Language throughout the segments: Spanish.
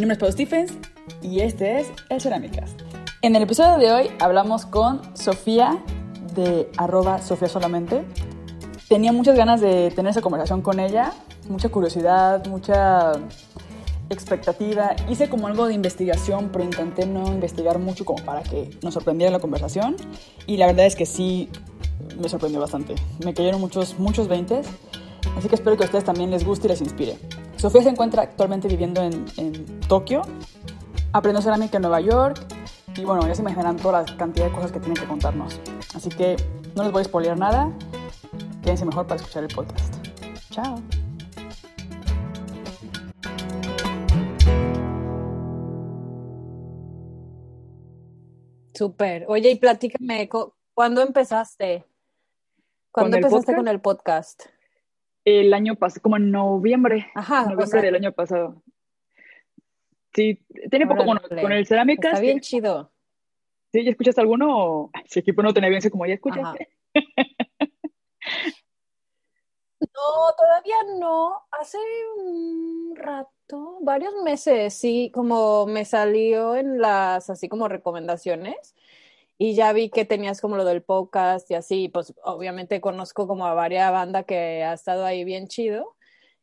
Mi nombre es Pau Stephens y este es El Cerámicas. En el episodio de hoy hablamos con Sofía de arroba Sofía Solamente. Tenía muchas ganas de tener esa conversación con ella, mucha curiosidad, mucha expectativa. Hice como algo de investigación, pero intenté no investigar mucho como para que nos sorprendiera la conversación. Y la verdad es que sí me sorprendió bastante. Me cayeron muchos, muchos veintes. Así que espero que a ustedes también les guste y les inspire. Sofía se encuentra actualmente viviendo en, en Tokio. Aprendió cerámica en Nueva York. Y bueno, ya se imaginarán toda la cantidad de cosas que tiene que contarnos. Así que no les voy a spoilear nada. Quédense mejor para escuchar el podcast. Chao. Súper. Oye, y platícame, ¿cuándo empezaste? ¿Cuándo empezaste con el podcast? El año pasado, como en noviembre. Ajá. Noviembre del año pasado. Sí, tiene poco, bueno, con el cerámica. Está bien chido. ¿Sí? ¿Ya escuchaste alguno? si equipo no tenía bien, como ya escuchaste. No, todavía no. Hace un rato, varios meses, sí, como me salió en las, así como recomendaciones. Y ya vi que tenías como lo del podcast y así, pues obviamente conozco como a varias bandas que ha estado ahí bien chido.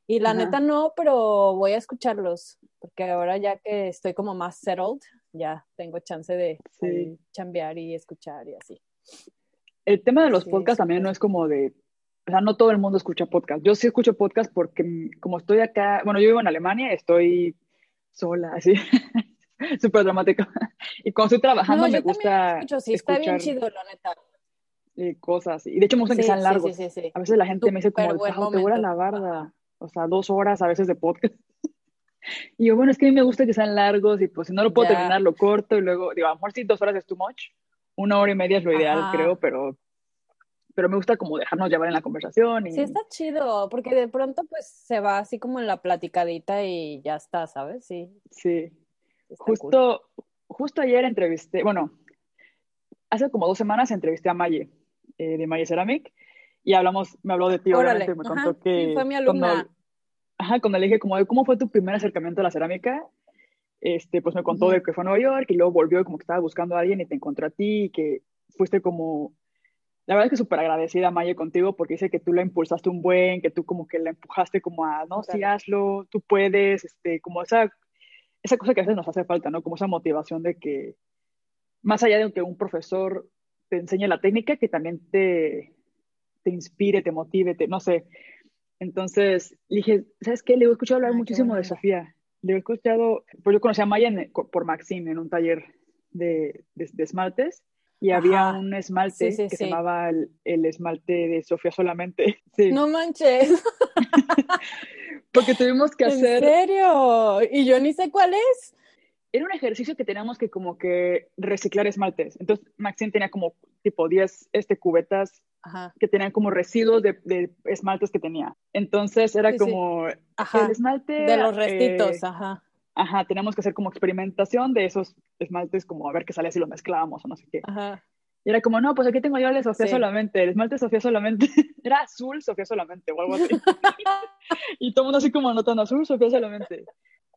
Y la neta no, pero voy a escucharlos, porque ahora ya que estoy como más settled, ya tengo chance de chambear y escuchar y así. El tema de los podcasts también no es como de o sea, no todo el mundo escucha podcast. Yo sí escucho podcast porque mm, como estoy acá, bueno, yo vivo en Alemania, estoy sola, así, súper dramático. Y cuando estoy trabajando me gusta escucho, sí, está bien chido, la neta. cosas. Y de hecho me gusta que sean largos. Sí, sí, a veces la gente me dice como, oh, te vuela la barda. O sea, dos horas a veces de podcast. Y yo, bueno, es que a mí me gusta que sean largos y pues si no lo puedo terminar, lo corto y luego, digo, a lo mejor sí, dos horas es too much. Una hora y media es lo ideal, creo, pero pero me gusta como dejarnos llevar en la conversación. Y... Sí, está chido, porque de pronto pues se va así como en la platicadita y ya está, ¿sabes? Sí. Sí. Justo, justo ayer entrevisté, bueno, hace como dos semanas entrevisté a Maye, eh, de Maye Ceramic, y hablamos, me habló de ti, obviamente, me contó que... Sí, fue mi alumna. ajá, cuando le dije como, ¿cómo fue tu primer acercamiento a la cerámica? Este, pues me contó de que fue a Nueva York y luego volvió y como que estaba buscando a alguien y te encontró a ti y que fuiste como la verdad es que súper agradecida, Maye, contigo, porque dice que tú la impulsaste un buen, que tú como que la empujaste como a, no, sí, hazlo, tú puedes, este, como esa, esa cosa que a veces nos hace falta, ¿no? Como esa motivación de que, más allá de que un profesor te enseñe la técnica, que también te, te inspire, te motive, te, no sé. Entonces, dije, ¿sabes qué? Le he escuchado hablar muchísimo de Sofía. Le he escuchado, pues yo conocí a Maya por Maxime en un taller de, de, de esmaltes y había un esmalte que se llamaba el, esmalte de Sofía solamente. No manches. Porque tuvimos que hacer... ¿En serio? Y yo ni sé cuál es. Era un ejercicio que teníamos que como que reciclar esmaltes. Entonces Maxine tenía como tipo 10 este, cubetas que tenían como residuos de, esmaltes que tenía. Entonces era como el esmalte... De los restitos, eh, ajá ajá, tenemos que hacer como experimentación de esos esmaltes, como a ver qué sale si lo mezclamos o no sé qué. Ajá. Y era como, no, pues aquí tengo yo el de Sofía solamente, el esmalte Sofía solamente, era azul Sofía solamente o algo así. y todo el mundo así como anotando azul Sofía solamente.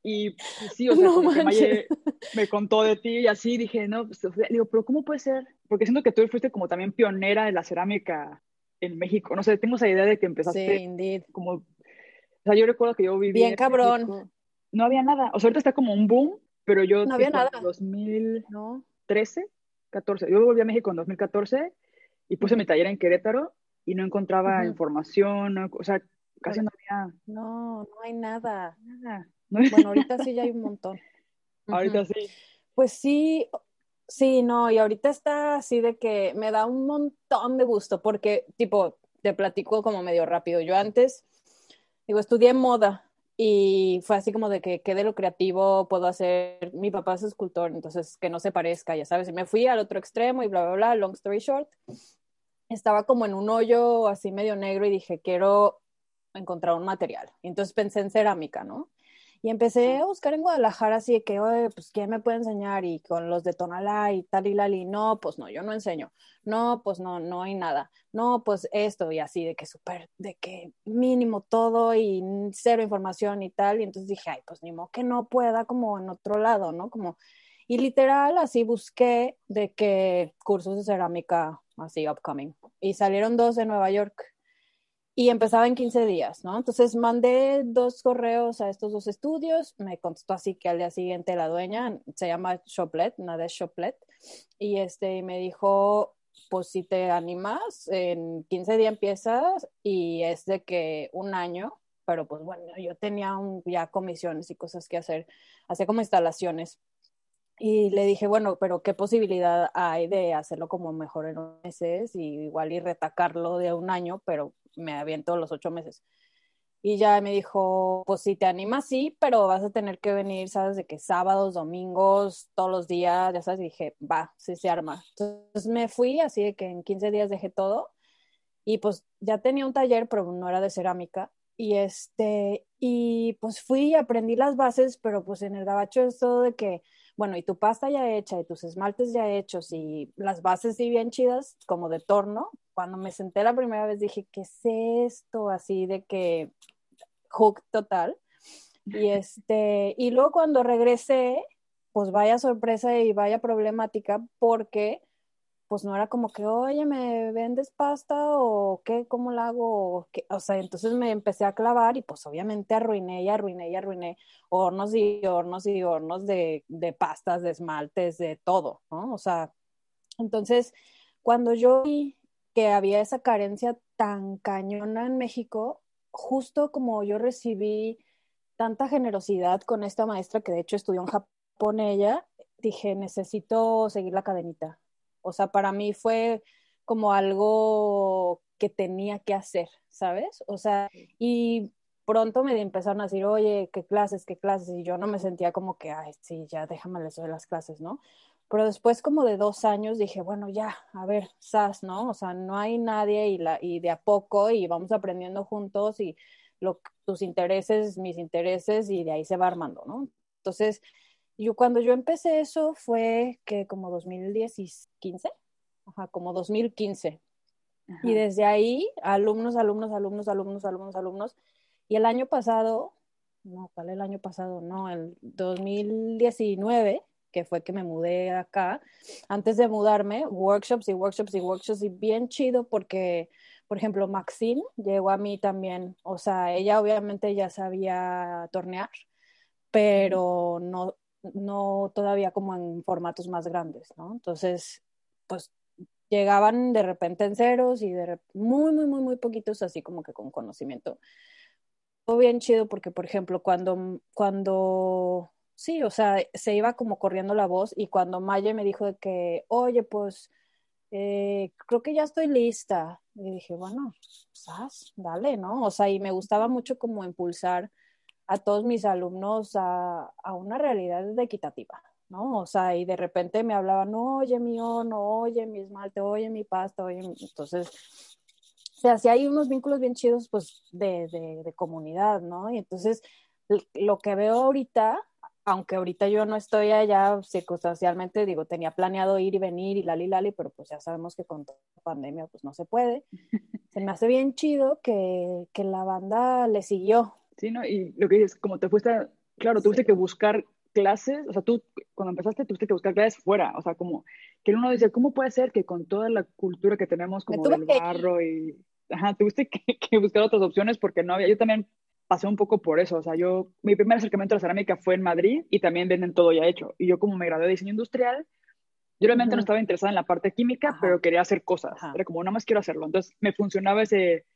Y, sí, o sea, como que Maye me contó de ti y así dije, no, pues, Sofía, digo, pero ¿cómo puede ser? Porque siento que tú fuiste como también pionera de la cerámica en México. No sé, tengo esa idea de que empezaste sí, indeed. como... O sea, yo recuerdo que yo viví... Bien cabrón no había nada. O sea, ahorita está como un boom, pero yo... No había nada. En 2013, 14. Yo volví a México en 2014 y puse mi taller en Querétaro y no encontraba información, o sea, casi no había... No, no hay nada. Nada. Bueno, ahorita sí ya hay un montón. Ahorita sí. Pues sí, sí, no, y ahorita está así de que me da un montón de gusto porque, tipo, te platico como medio rápido. Yo antes, digo, estudié moda y fue así como de que quede lo creativo, puedo hacer, mi papá es escultor, entonces que no se parezca, ya sabes, y me fui al otro extremo y bla, bla, bla, long story short. Estaba como en un hoyo así medio negro y dije, quiero encontrar un material. Y entonces pensé en cerámica, ¿no? Y empecé a buscar en Guadalajara así de que, oye, pues, ¿quién me puede enseñar? Y con los de Tonalá y tal y lali, no, pues no, yo no enseño. No, pues no, no hay nada. No, pues esto y así, de que súper, de que mínimo todo y cero información y tal. Y entonces dije, ay, pues ni modo que no pueda como en otro lado, ¿no? Como, y literal, así busqué de que cursos de cerámica así upcoming. Y salieron dos de Nueva York y empezaba en 15 días, ¿no? Entonces mandé dos correos a estos dos estudios, me contestó así que al día siguiente la dueña, se llama Shoplet, de Shoplet, y este, me dijo, pues si te animas, en 15 días empiezas y es de que un año, pero pues bueno, yo tenía ya comisiones y cosas que hacer, hacía como instalaciones. Y le dije, bueno, pero ¿qué posibilidad hay de hacerlo como mejor en meses y igual y retacarlo de un año, pero me aviento los ocho meses. Y ya me dijo, pues si te animas, sí, pero vas a tener que venir, ¿sabes? De que sábados, domingos, todos los días, ya sabes, y dije, va, sí se arma. Entonces me fui, así de que en 15 días dejé todo. Y pues ya tenía un taller, pero no era de cerámica. Y este, y pues fui aprendí las bases, pero pues en el gabacho es todo de que, bueno, y tu pasta ya hecha, y tus esmaltes ya hechos, y las bases sí bien chidas, como de torno, cuando me senté la primera vez dije, ¿qué es esto? Así de que hook total. Y este, y luego cuando regresé, pues vaya sorpresa y vaya problemática porque pues no era como que, oye, ¿me vendes pasta o qué? ¿Cómo la hago? O, sea, entonces me empecé a clavar y pues obviamente arruiné y arruiné y arruiné hornos y hornos y hornos de, de pastas, de esmaltes, de todo, ¿no? O sea, entonces cuando yo vi que había esa carencia tan cañona en México, justo como yo recibí tanta generosidad con esta maestra que de hecho estudió en Japón ella, dije, necesito seguir la cadenita. O sea, para mí fue como algo que tenía que hacer, ¿sabes? O sea, y pronto me empezaron a decir, oye, qué clases, qué clases, y yo no me sentía como que, ay, sí, ya déjame les doy las clases, ¿no? Pero después como de dos años dije, bueno, ya, a ver, SAS, ¿no? O sea, no hay nadie y, la, y de a poco y vamos aprendiendo juntos y lo, tus intereses, mis intereses y de ahí se va armando, ¿no? Entonces, yo cuando yo empecé eso fue que como 2015, ajá, como 2015. Y desde ahí, alumnos, alumnos, alumnos, alumnos, alumnos, alumnos. Y el año pasado, no, ¿cuál el año pasado? No, el 2019 que fue que me mudé acá, antes de mudarme, workshops y workshops y workshops y bien chido porque, por ejemplo, Maxine llegó a mí también, o sea, ella obviamente ya sabía tornear, pero no, no todavía como en formatos más grandes, ¿no? Entonces, pues llegaban de repente en ceros y de muy, muy, muy, muy poquitos, así como que con conocimiento. Fue bien chido porque, por ejemplo, cuando, cuando sí, o sea, se iba como corriendo la voz y cuando Maya me dijo de que, oye, pues eh, creo que ya estoy lista. Y dije, bueno, pues dale, ¿no? O sea, y me gustaba mucho como impulsar a todos mis alumnos a, a una realidad equitativa, ¿no? O sea, y de repente me hablaban, oye, mi no, oye, mi esmalte, oye, mi pasta, oye, entonces, o sea, si hay unos vínculos bien chidos, pues, de, de, de comunidad, ¿no? Y entonces, lo que veo ahorita aunque ahorita yo no estoy allá circunstancialmente, digo, tenía planeado ir y venir y lali lali, pero pues ya sabemos que con la pandemia pues no se puede. Se me hace bien chido que, que la banda le siguió. Sí, ¿no? Y lo que dices, como te fuiste, claro, tuviste que buscar clases, o sea, tú cuando empezaste tuviste que buscar clases fuera, o sea, como que uno dice, ¿cómo puede ser que con toda la cultura que tenemos como del barro y, ajá, tuviste que, que buscar otras opciones porque no había, yo también pasé un poco por eso. O sea, yo, mi primer acercamiento a la cerámica fue en Madrid y también venden todo ya hecho. Y yo como me gradué de diseño industrial, yo realmente no estaba interesada en la parte química, pero quería hacer cosas. Era como, nada más quiero hacerlo. Entonces me funcionaba ese,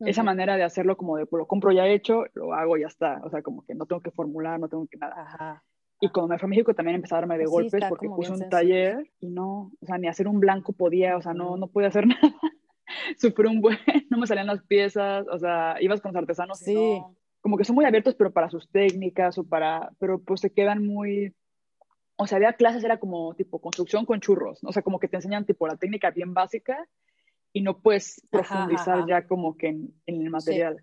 esa manera de hacerlo como de, pues, lo compro ya hecho, lo hago y ya está. O sea, como que no tengo que formular, no tengo que nada. Y cuando me fui a México también empecé a darme de golpes porque puse un taller y no, o sea, ni hacer un blanco podía, o sea, no, no podía hacer nada. Sufrí un buen, no me salían las piezas, o sea, ibas con los artesanos sí. y no, como que son muy abiertos, pero para sus técnicas o para, pero pues se quedan muy, o sea, había clases, era como tipo construcción con churros, o sea, como que te enseñan tipo la técnica bien básica y no puedes profundizar ya como que en, en el material.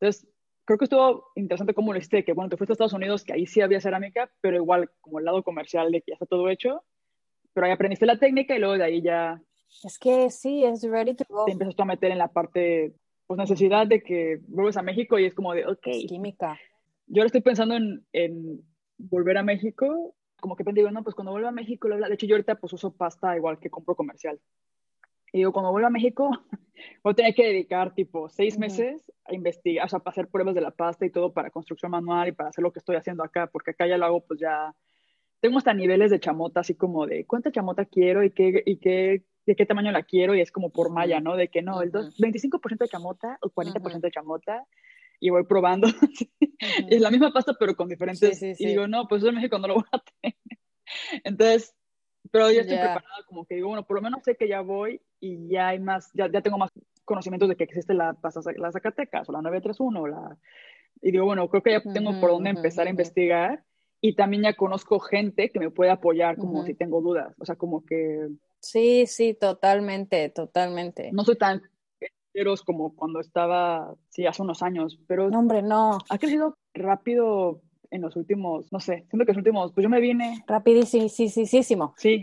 Entonces, creo que estuvo interesante cómo lo hiciste, que bueno, te fuiste a Estados Unidos, que ahí sí había cerámica, pero igual como el lado comercial de que ya está todo hecho, pero ahí aprendiste la técnica y luego de ahí ya... Es que sí, es ready to go. Te empezaste a meter en la parte, pues necesidad de que vuelves a México y es como de, ok. Química. Yo ahora estoy pensando en, en volver a México, como que digo, no, pues cuando vuelva a México, de hecho yo ahorita pues uso pasta igual que compro comercial. Y digo, cuando vuelva a México, voy a tener que dedicar tipo seis meses a investigar, o sea, para hacer pruebas de la pasta y todo para construcción manual y para hacer lo que estoy haciendo acá, porque acá ya lo hago, pues ya tengo hasta niveles de chamota, así como de cuánta chamota quiero y qué, y qué, de qué tamaño la quiero, y es como por malla, ¿no? De que no, el 25% de chamota o 40% de chamota, y voy probando. es la misma pasta, pero con diferentes. Y digo, no, pues eso en México no lo voy a tener. Entonces, pero yo estoy preparada, como que digo, bueno, por lo menos sé que ya voy y ya hay más, ya, ya tengo más conocimientos de que existe la, la Zacatecas o la 931 o la... Y digo, bueno, creo que ya tengo por dónde empezar a investigar y también ya conozco gente que me puede apoyar como si tengo dudas, o sea, como que... Sí, sí, totalmente, totalmente. No soy tan como cuando estaba, sí, hace unos años, pero... No, hombre, no. Ha crecido rápido en los últimos, no sé, siento que los últimos, pues yo me vine... Rapidísimo, sí, sí, sí, sí.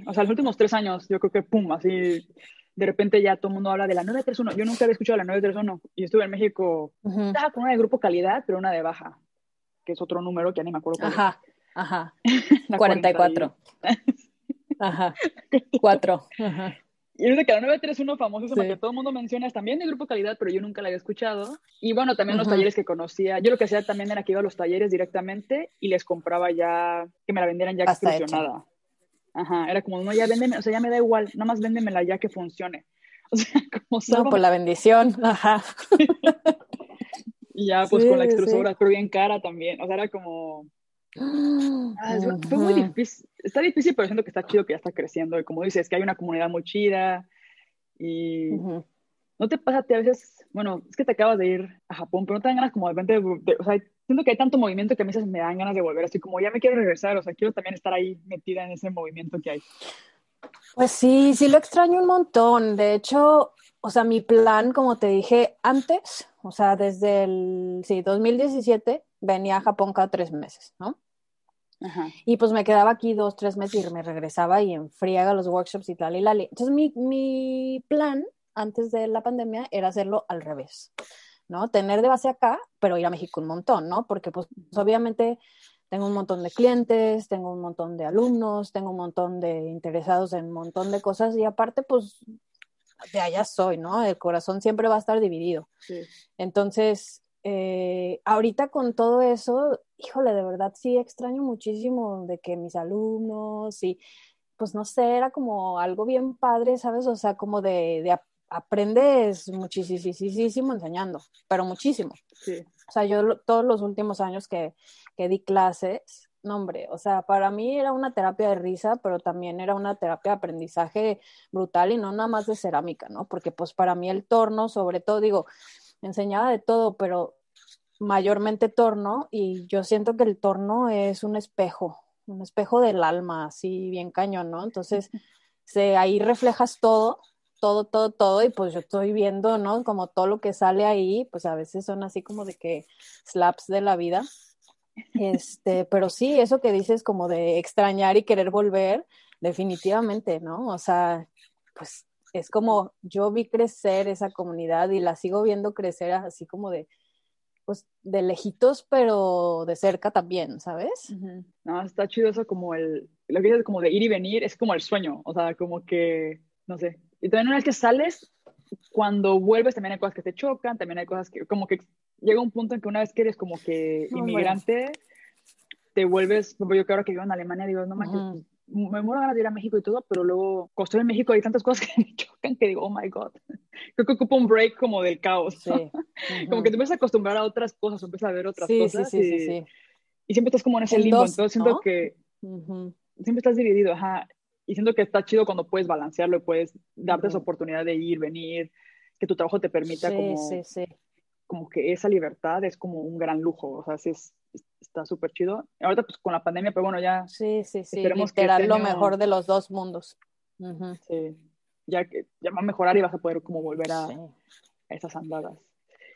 o sea, los últimos tres años, yo creo que pum, así, de repente ya todo el mundo habla de la 931. Yo nunca había escuchado la 931 y estuve en México, estaba con una de grupo calidad, pero una de baja, que es otro número que ya ni me acuerdo cuál Ajá, ajá. 44. Ajá. Cuatro. Ajá. Y es de que la 931 famosísima que todo el mundo menciona es también de grupo calidad, pero yo nunca la había escuchado. Y bueno, también los talleres que conocía. Yo lo que hacía también era que iba a los talleres directamente y les compraba ya, que me la vendieran ya extrusionada. Ajá, era como, no, ya véndeme, o sea, ya me da igual, nada más véndemela ya que funcione. O sea, como No, por la bendición, ajá. y ya, pues con la extrusora, pero bien cara también. O sea, era como, Ah, fue muy difícil, está difícil, pero siento que está chido que ya está creciendo. Y como dices, que hay una comunidad muy chida. Y no te pasa a veces, bueno, es que te acabas de ir a Japón, pero no te dan ganas como de repente, o sea, siento que hay tanto movimiento que a veces me dan ganas de volver, así como ya me quiero regresar, o sea, quiero también estar ahí metida en ese movimiento que hay. Pues sí, sí lo extraño un montón. De hecho, o sea, mi plan, como te dije antes, o sea, desde el, sí, 2017, venía a Japón cada tres meses, ¿no? Y pues me quedaba aquí dos, tres meses y me regresaba y enfriaba los workshops y tal y la Entonces mi, mi plan antes de la pandemia era hacerlo al revés, ¿no? Tener de base acá, pero ir a México un montón, ¿no? Porque pues obviamente tengo un montón de clientes, tengo un montón de alumnos, tengo un montón de interesados en un montón de cosas y aparte pues de allá soy, ¿no? El corazón siempre va a estar dividido. Entonces, eh, ahorita con todo eso, híjole, de verdad sí extraño muchísimo de que mis alumnos y pues no sé, era como algo bien padre, ¿sabes? O sea, como de, de aprendes muchísimo enseñando, pero muchísimo. Sí. O sea, yo todos los últimos años que, que di clases, no hombre, o sea, para mí era una terapia de risa, pero también era una terapia de aprendizaje brutal y no nada más de cerámica, ¿no? Porque pues para mí el torno, sobre todo, digo, enseñaba de todo, pero mayormente torno y yo siento que el torno es un espejo, un espejo del alma, así bien cañón, ¿no? Entonces, se, ahí reflejas todo, todo, todo, todo y pues yo estoy viendo, ¿no? Como todo lo que sale ahí, pues a veces son así como de que slaps de la vida. Este, pero sí, eso que dices como de extrañar y querer volver, definitivamente, ¿no? O sea, pues es como yo vi crecer esa comunidad y la sigo viendo crecer así como de, pues, de lejitos, pero de cerca también, ¿sabes? No, está chido eso como el, lo que dices como de ir y venir, es como el sueño, o sea, como que, no sé. Y también una vez que sales, cuando vuelves también hay cosas que te chocan, también hay cosas que, como que llega un punto en que una vez que eres como que inmigrante, te vuelves, yo que ahora que vivo en Alemania, digo, no manches, me muero ganas de ir a México y todo, pero luego, cuando estoy en México hay tantas cosas que me chocan que digo, oh my God. Creo que ocupa un break como del caos. Sí. como que te empiezas a acostumbrar a otras cosas, empiezas a ver otras cosas. Sí, y, sí, y, siempre estás como en ese limbo. Entonces siento que siempre estás dividido, ajá. Y siento que está chido cuando puedes balancearlo y puedes darte esa oportunidad de ir, venir, que tu trabajo te permita como, como que esa libertad es como un gran lujo. O sea, sí es, está súper chido. Ahorita pues con la pandemia, pero bueno, ya. Sí, sí, sí. Literal, lo mejor de los dos mundos. Sí. Ya ya va a mejorar y vas a poder como volver a, esas andadas.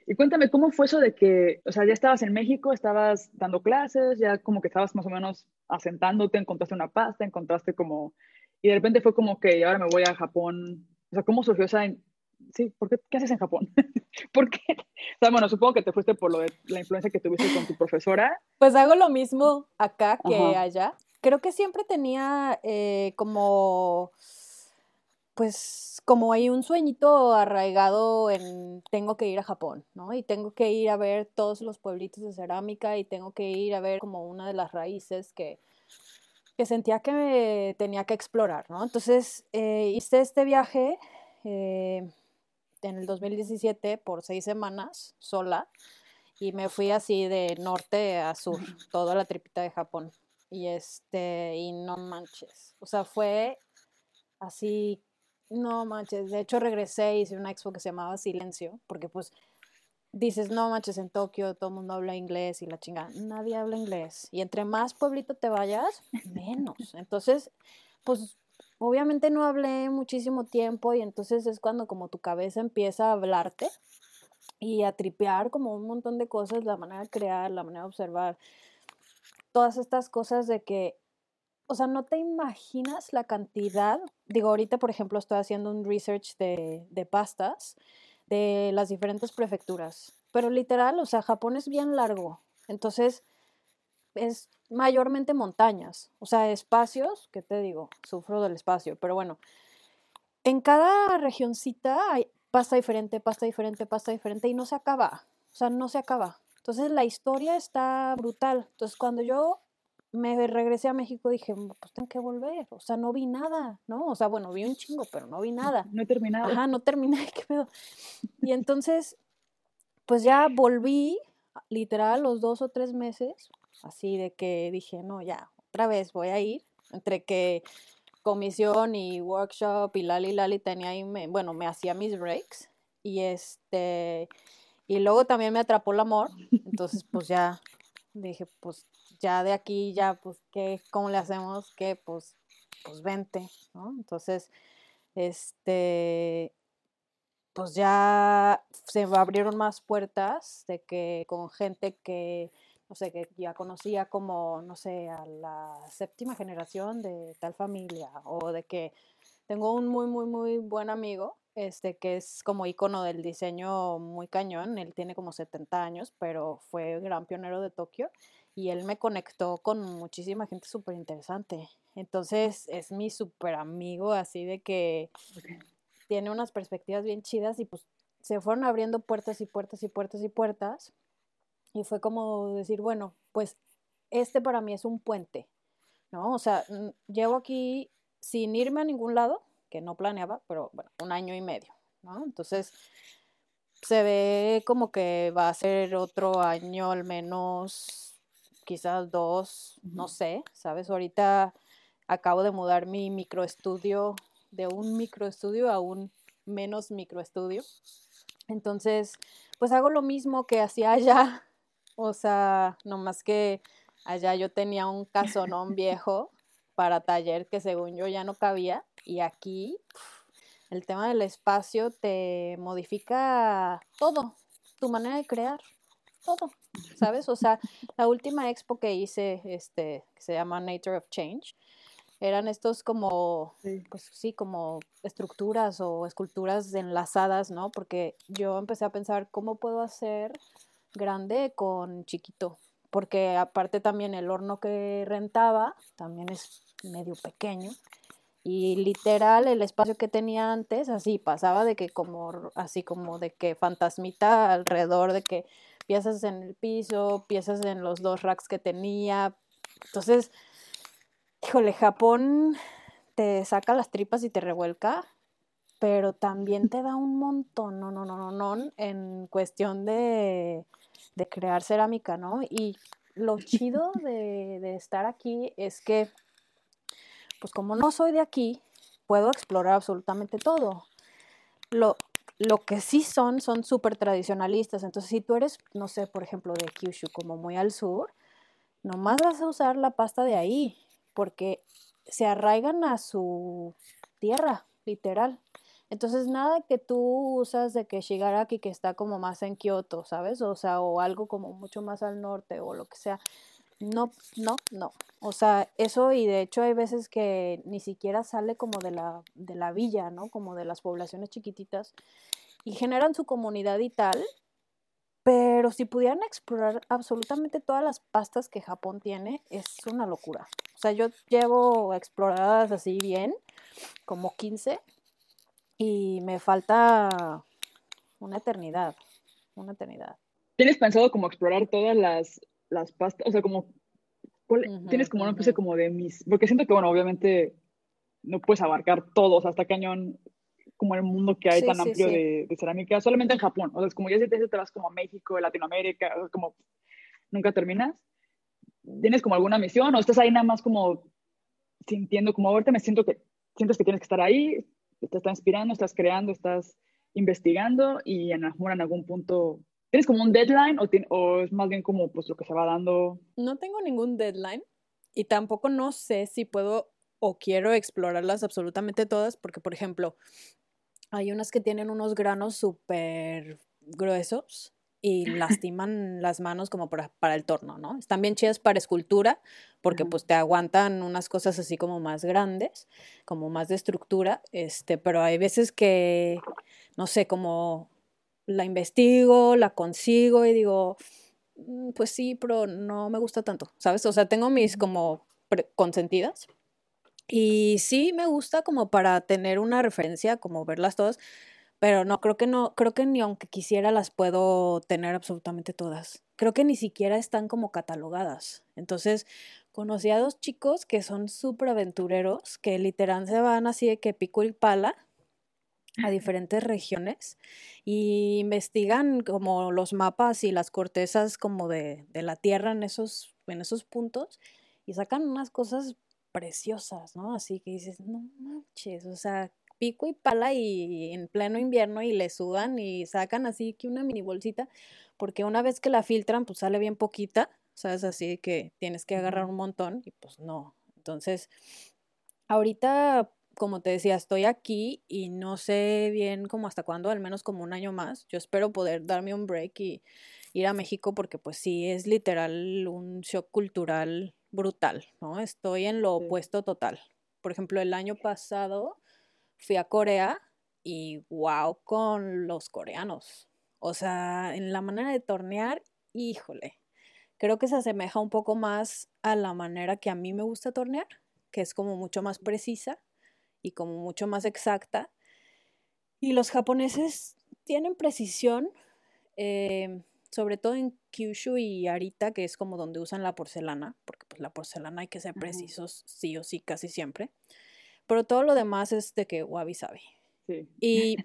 Y cuéntame, ¿cómo fue eso de que, o sea, ya estabas en México, estabas dando clases, ya como que estabas más o menos asentándote, encontraste una pasta, encontraste como, y de repente fue como que ahora me voy a Japón, o sea, ¿cómo surgió esa, sí, ¿por qué, qué haces en Japón? ¿Por qué? O sea, bueno, supongo que te fuiste por lo de la influencia que tuviste con tu profesora. Pues hago lo mismo acá que allá. Creo que siempre tenía eh, como pues como hay un sueñito arraigado en tengo que ir a Japón, ¿no? Y tengo que ir a ver todos los pueblitos de cerámica y tengo que ir a ver como una de las raíces que, que sentía que tenía que explorar, ¿no? Entonces eh, hice este viaje eh, en el 2017 por seis semanas sola y me fui así de norte a sur, toda la tripita de Japón. Y este, y no manches, o sea, fue así no manches, de hecho regresé y hice una expo que se llamaba Silencio, porque pues dices, no manches, en Tokio todo el mundo habla inglés y la chingada, nadie habla inglés. Y entre más pueblito te vayas, menos. Entonces, pues obviamente no hablé muchísimo tiempo y entonces es cuando como tu cabeza empieza a hablarte y a tripear como un montón de cosas, la manera de crear, la manera de observar, todas estas cosas de que o sea, no te imaginas la cantidad. Digo, ahorita, por ejemplo, estoy haciendo un research de, pastas de las diferentes prefecturas. Pero literal, o sea, Japón es bien largo. Entonces, es mayormente montañas. O sea, espacios, ¿qué te digo? Sufro del espacio. Pero bueno, en cada regioncita hay pasta diferente, pasta diferente, pasta diferente y no se acaba. O sea, no se acaba. Entonces la historia está brutal. Entonces cuando yo me regresé a México dije, pues tengo que volver, o sea, no vi nada, ¿no? O sea, bueno, vi un chingo, pero no vi nada. No he terminado. Ajá, no terminé, qué pedo. Y entonces, pues ya volví, literal, los dos o tres meses, así de que dije, no, ya, otra vez voy a ir, entre que comisión y workshop y lali lali tenía ahí, me, bueno, me hacía mis breaks y este, y luego también me atrapó el amor, entonces pues ya dije, pues ya de aquí, ya, pues, ¿qué, ¿cómo le hacemos? Que, pues, pues, vente, ¿no? Entonces, este, pues ya se abrieron más puertas de que con gente que, no sé, que ya conocía como, no sé, a la séptima generación de tal familia, o de que tengo un muy, muy, muy buen amigo, este, que es como icono del diseño muy cañón, él tiene como 70 años, pero fue gran pionero de Tokio, y él me conectó con muchísima gente súper interesante. Entonces es mi súper amigo, así de que tiene unas perspectivas bien chidas y pues se fueron abriendo puertas y puertas y puertas y puertas. Y fue como decir, bueno, pues este para mí es un puente, ¿no? O sea, llevo aquí sin irme a ningún lado, que no planeaba, pero bueno, un año y medio, ¿no? Entonces se ve como que va a ser otro año al menos quizás dos, no sé, ¿sabes? Ahorita acabo de mudar mi microestudio de un microestudio a un menos microestudio. Entonces, pues hago lo mismo que hacía allá, o sea, nomás que allá yo tenía un casonón viejo para taller que según yo ya no cabía y aquí el tema del espacio te modifica todo, tu manera de crear todo, ¿sabes? O sea, la última expo que hice, este, que se llama Nature of Change, eran estos como, pues sí, como estructuras o esculturas enlazadas, ¿no? Porque yo empecé a pensar cómo puedo hacer grande con chiquito, porque aparte también el horno que rentaba también es medio pequeño y literal el espacio que tenía antes así pasaba de que como así como de que fantasmita alrededor de que piezas en el piso, piezas en los dos racks que tenía. Entonces, híjole, Japón te saca las tripas y te revuelca, pero también te da un montón, no, no, no, no, no, en cuestión de, de crear cerámica, ¿no? Y lo chido de, de estar aquí es que, pues como no soy de aquí, puedo explorar absolutamente todo. Lo, lo que sí son, son súper tradicionalistas. Entonces, si tú eres, no sé, por ejemplo, de Kyushu, como muy al sur, nomás vas a usar la pasta de ahí, porque se arraigan a su tierra, literal. Entonces, nada que tú usas de que Shigaraki, que está como más en Kioto, ¿sabes? O sea, o algo como mucho más al norte o lo que sea. No, no, no. O sea, eso y de hecho hay veces que ni siquiera sale como de la, de la villa, ¿no? Como de las poblaciones chiquititas y generan su comunidad y tal. Pero si pudieran explorar absolutamente todas las pastas que Japón tiene, es una locura. O sea, yo llevo exploradas así bien, como 15, y me falta una eternidad, una eternidad. ¿Tienes pensado como explorar todas las, las pastas? O sea, como, tienes como una especie como de mis, porque siento que, bueno, obviamente no puedes abarcar todos hasta cañón como el mundo que hay tan amplio De, cerámica, solamente en Japón. O sea, es como ya si te, te vas como a México, Latinoamérica, como nunca terminas. ¿Tienes como alguna misión o estás ahí nada más como sintiendo, como ahorita me siento que sientes que tienes que estar ahí, te está inspirando, estás creando, estás investigando y en, en algún punto ¿Tienes como un deadline o, o, es más bien como pues lo que se va dando? No tengo ningún deadline y tampoco no sé si puedo o quiero explorarlas absolutamente todas porque, por ejemplo, hay unas que tienen unos granos súper gruesos y lastiman las manos como para, para, el torno, ¿no? Están bien chidas para escultura porque pues te aguantan unas cosas así como más grandes, como más de estructura, este, pero hay veces que, no sé, como la investigo, la consigo y digo, mm, pues sí, pero no me gusta tanto, ¿sabes? O sea, tengo mis como consentidas y sí me gusta como para tener una referencia, como verlas todas, pero no, creo que no, creo que ni aunque quisiera las puedo tener absolutamente todas. Creo que ni siquiera están como catalogadas. Entonces, conocí a dos chicos que son súper aventureros, que literal se van así de que pico y pala a diferentes regiones y investigan como los mapas y las cortezas como de, de la tierra en esos, en esos puntos y sacan unas cosas preciosas, ¿no? Así que dices, no manches, o sea, pico y pala y en pleno invierno y le sudan y sacan así que una mini bolsita, porque una vez que la filtran, pues sale bien poquita, ¿sabes? Así que tienes que agarrar un montón y pues no. Entonces, ahorita, como te decía, estoy aquí y no sé bien cómo hasta cuándo, al menos como un año más. Yo espero poder darme un break y ir a México porque pues sí, es literal un shock cultural brutal, ¿no? Estoy en lo opuesto total. Por ejemplo, el año pasado fui a Corea y wow con los coreanos. O sea, en la manera de tornear, híjole, creo que se asemeja un poco más a la manera que a mí me gusta tornear, que es como mucho más precisa y como mucho más exacta. Y los japoneses tienen precisión, eh, sobre todo en Kyushu y Arita, que es como donde usan la porcelana, porque pues la porcelana hay que ser precisos sí o sí casi siempre. Pero todo lo demás es de que Wabi sabe. Sí. Y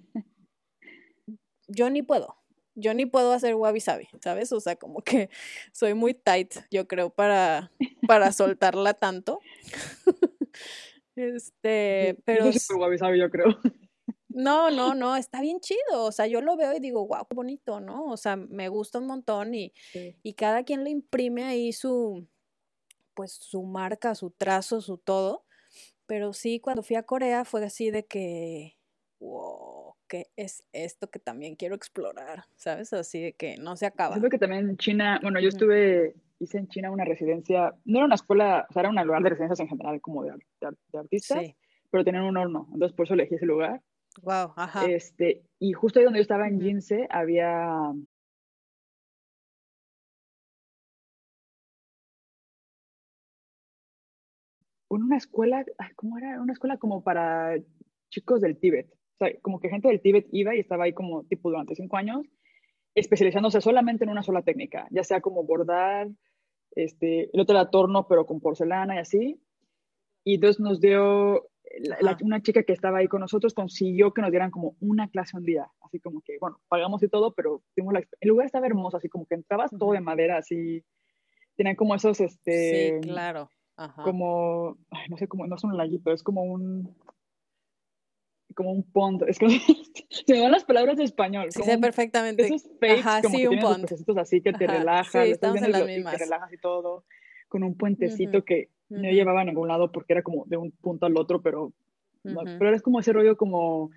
yo ni puedo. Yo ni puedo hacer wabi sabi, ¿sabes? O sea, como que soy muy tight, yo creo, para, para soltarla tanto. este, pero. wabi sabi, yo creo. No, no, no, está bien chido. O sea, yo lo veo y digo, wow, qué bonito, ¿no? O sea, me gusta un montón y, y cada quien le imprime ahí su, pues, su marca, su trazo, su todo. Pero sí, cuando fui a Corea fue así de que, wow, ¿qué es esto que también quiero explorar? ¿Sabes? Así de que no se acaba. Siento que también en China, bueno, yo estuve, hice en China una residencia, no era una escuela, o sea, era un lugar de residencias en general como de, de, artistas, pero tenían un horno, entonces por eso elegí ese lugar. Wow, ajá. Este, y justo ahí donde yo estaba en Jinse había una escuela, ¿cómo era? Una escuela como para chicos del Tíbet. O sea, como que gente del Tíbet iba y estaba ahí como tipo durante cinco años, especializándose solamente en una sola técnica, ya sea como bordar, este, el otro era torno, pero con porcelana y así. Y entonces nos dio, una chica que estaba ahí con nosotros consiguió que nos dieran como una clase un día, así como que, bueno, pagamos y todo, pero tuvimos la, el lugar estaba hermoso, así como que entrabas todo de madera, así, tenían como esos, este... Sí, claro como, no sé cómo, no es un laguito, es como un, como un pond. Es que se me van las palabras de español. Sí, sé perfectamente. Esos fakes, como sí, que un pond. así que te relajas, sí, estamos en las mismas. te relajas y todo, con un puentecito que no llevaba a ningún lado porque era como de un punto al otro, pero, pero es como ese rollo como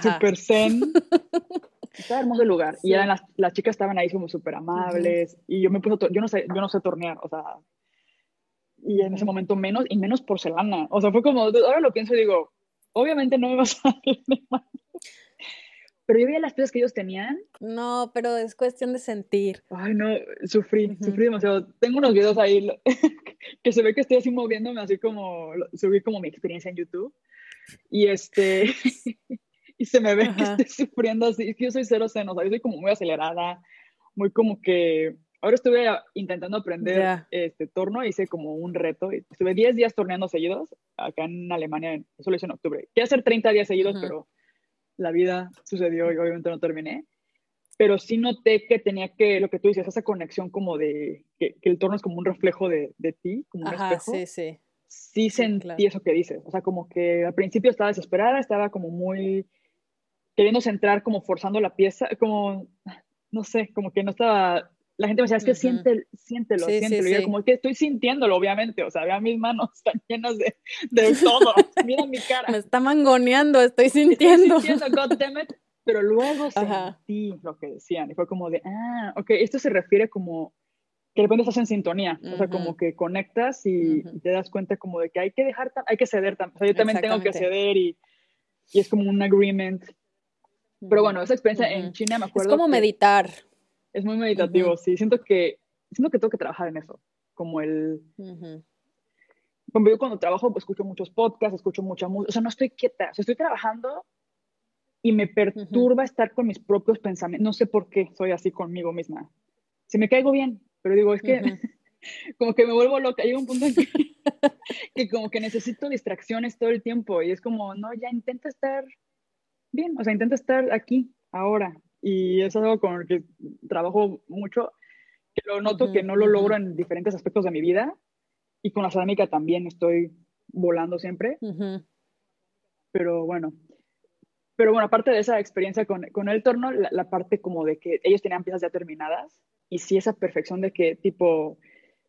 súper zen. Estaba hermoso el lugar. Y eran las, las, chicas estaban ahí como súper amables. Y yo me puse, yo no sé, yo no sé tornear, o sea. Y en ese momento menos, y menos porcelana. O sea, fue como, ahora lo pienso y digo, obviamente no me va a salir mal. Pero yo veía las piezas que ellos tenían. No, pero es cuestión de sentir. Ay, no, sufrí, sufrí demasiado. Tengo unos videos ahí que se ve que estoy así moviéndome, así como subí como mi experiencia en YouTube. Y este, y se me ve que estoy sufriendo así. Es que yo soy cero seno, o sea, yo soy como muy acelerada, muy como que. Ahora estuve intentando aprender este torno, hice como un reto. Estuve 10 días torneando seguidos acá en Alemania, eso lo hice en octubre. Quiero hacer 30 días seguidos, pero la vida sucedió y obviamente no terminé. Pero sí noté que tenía que, lo que tú dices, esa conexión como de, que, el torno es como un reflejo de, de ti, como un Ajá, espejo. Sí, sí. Sí sentí eso que dices. O sea, como que al principio estaba desesperada, estaba como muy queriendo centrar, como forzando la pieza, como, no sé, como que no estaba la gente me decía, es que siente, siéntelo, siéntelo. y yo como que estoy sintiéndolo, obviamente. O sea, vea mis manos están llenas de, de todo. Mira mi cara. Me está mangoneando, estoy sintiendo. Estoy sintiendo, God damn it. Pero luego sentí lo que decían. Y fue como de, ah, ok, esto se refiere como que de repente estás en sintonía. O sea, como que conectas y, te das cuenta como de que hay que dejar, hay que ceder. O sea, yo también tengo que ceder y, y es como un agreement. Pero bueno, esa experiencia en China me acuerdo. Es como meditar. Es muy meditativo, sí. Siento que, siento que tengo que trabajar en eso. Como el... Como yo cuando trabajo, pues escucho muchos podcasts, escucho mucha música. O sea, no estoy quieta. O sea, estoy trabajando y me perturba estar con mis propios pensamientos. No sé por qué soy así conmigo misma. Si me caigo bien, pero digo, es que como que me vuelvo loca. Llega un punto en que, que, como que necesito distracciones todo el tiempo y es como, no, ya intenta estar bien, o sea, intenta estar aquí, ahora. Y eso es algo con lo que trabajo mucho, que lo noto que no lo logro en diferentes aspectos de mi vida. Y con la cerámica también estoy volando siempre. Pero bueno. Pero bueno, aparte de esa experiencia con, con el torno, la, parte como de que ellos tenían piezas ya terminadas y sí esa perfección de que tipo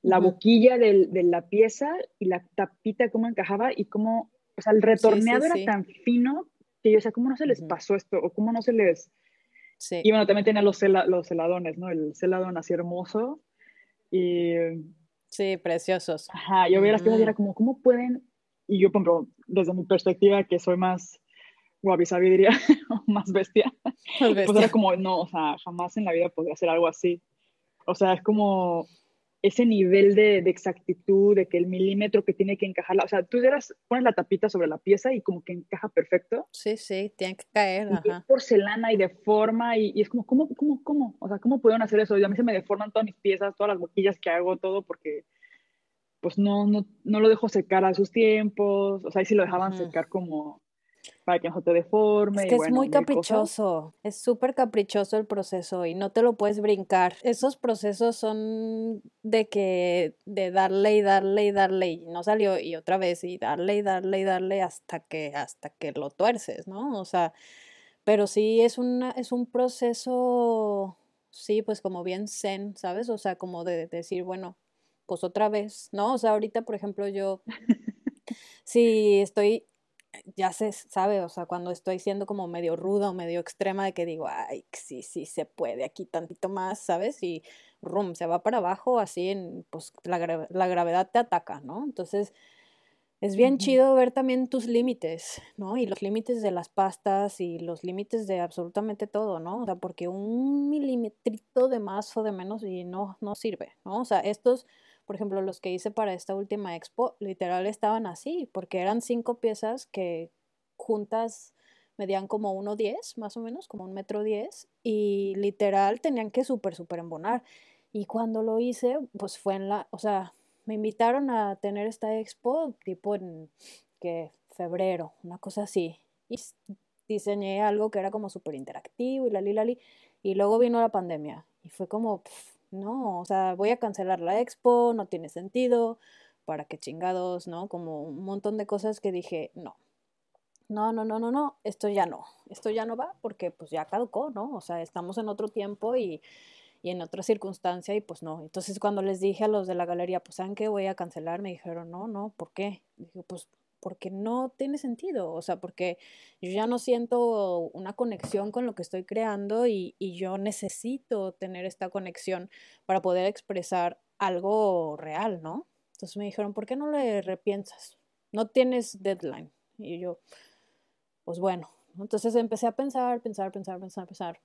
la boquilla de la pieza y la tapita cómo encajaba y cómo, o sea, el retorneado era tan fino que yo, o sea, ¿cómo no se les pasó esto? O cómo no se les y bueno, también tenía los, los heladones, ¿no? El celadón así hermoso. Y... Sí, preciosos. Ajá, yo veía las piezas y era como, ¿cómo pueden? Y yo, por ejemplo, desde mi perspectiva, que soy más guapi diría, más bestia, bestia, pues era como, no, o sea, jamás en la vida podría hacer algo así. O sea, es como, ese nivel de, de, exactitud, de que el milímetro que tiene que encajar, o sea, tú eras, pones la tapita sobre la pieza y como que encaja perfecto. Sí, sí, tiene que caer. Y es porcelana y deforma y, y, es como, ¿cómo, cómo, cómo? O sea, ¿cómo pudieron hacer eso? Y a mí se me deforman todas mis piezas, todas las boquillas que hago, todo porque pues no, no, no lo dejo secar a sus tiempos, o sea, ahí sí lo dejaban secar como para que no te deforme. Es que es muy caprichoso, es súper caprichoso el proceso y no te lo puedes brincar. Esos procesos son de que, de darle y darle y darle y no salió y otra vez y darle y darle y darle hasta que, hasta que lo tuerces, ¿no? O sea, pero sí es, una, es un proceso, sí, pues como bien zen, ¿sabes? O sea, como de decir, bueno, pues otra vez, ¿no? O sea, ahorita, por ejemplo, yo, si estoy ya se sabe, o sea, cuando estoy siendo como medio ruda o medio extrema de que digo, ay, sí, sí, se puede aquí tantito más, ¿sabes? Y rum, se va para abajo, así, en, pues la, la gravedad te ataca, ¿no? Entonces, es bien chido ver también tus límites, ¿no? Y los límites de las pastas y los límites de absolutamente todo, ¿no? O sea, porque un milimetrito de más o de menos y no, no sirve, ¿no? O sea, estos por ejemplo, los que hice para esta última expo, literal estaban así, porque eran cinco piezas que juntas medían como 1,10 más o menos, como un metro diez, y literal tenían que súper, súper embonar. Y cuando lo hice, pues fue en la, o sea, me invitaron a tener esta expo tipo en que febrero, una cosa así. Y diseñé algo que era como súper interactivo y la li, la li. Y luego vino la pandemia y fue como, no, o sea, voy a cancelar la expo, no tiene sentido, para qué chingados, ¿no? Como un montón de cosas que dije, no, no, no, no, no, no, esto ya no, esto ya no va porque pues ya caducó, ¿no? O sea, estamos en otro tiempo y, y en otra circunstancia y pues no. Entonces cuando les dije a los de la galería, pues ¿saben qué? Voy a cancelar, me dijeron, no, no, ¿por qué? Dije, pues porque no tiene sentido, o sea, porque yo ya no siento una conexión con lo que estoy creando y, yo necesito tener esta conexión para poder expresar algo real, ¿no? Entonces me dijeron, ¿por qué no le repiensas? No tienes deadline. Y yo, pues bueno, entonces empecé a pensar, pensar, pensar, pensar, pensar.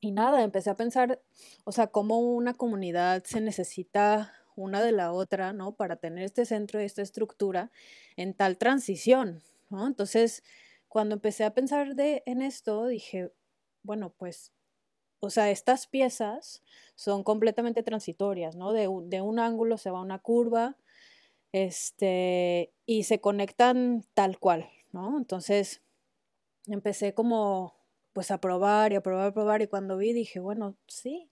Y nada, empecé a pensar, o sea, cómo una comunidad se necesita una de la otra, ¿no? Para tener este centro y esta estructura en tal transición, ¿no? Entonces, cuando empecé a pensar de, en esto, dije, bueno, pues, o sea, estas piezas son completamente transitorias, ¿no? De, de un ángulo se va a una curva, este, y se conectan tal cual, ¿no? Entonces, empecé como, pues, a probar y a probar, a probar, y cuando vi dije, bueno, sí,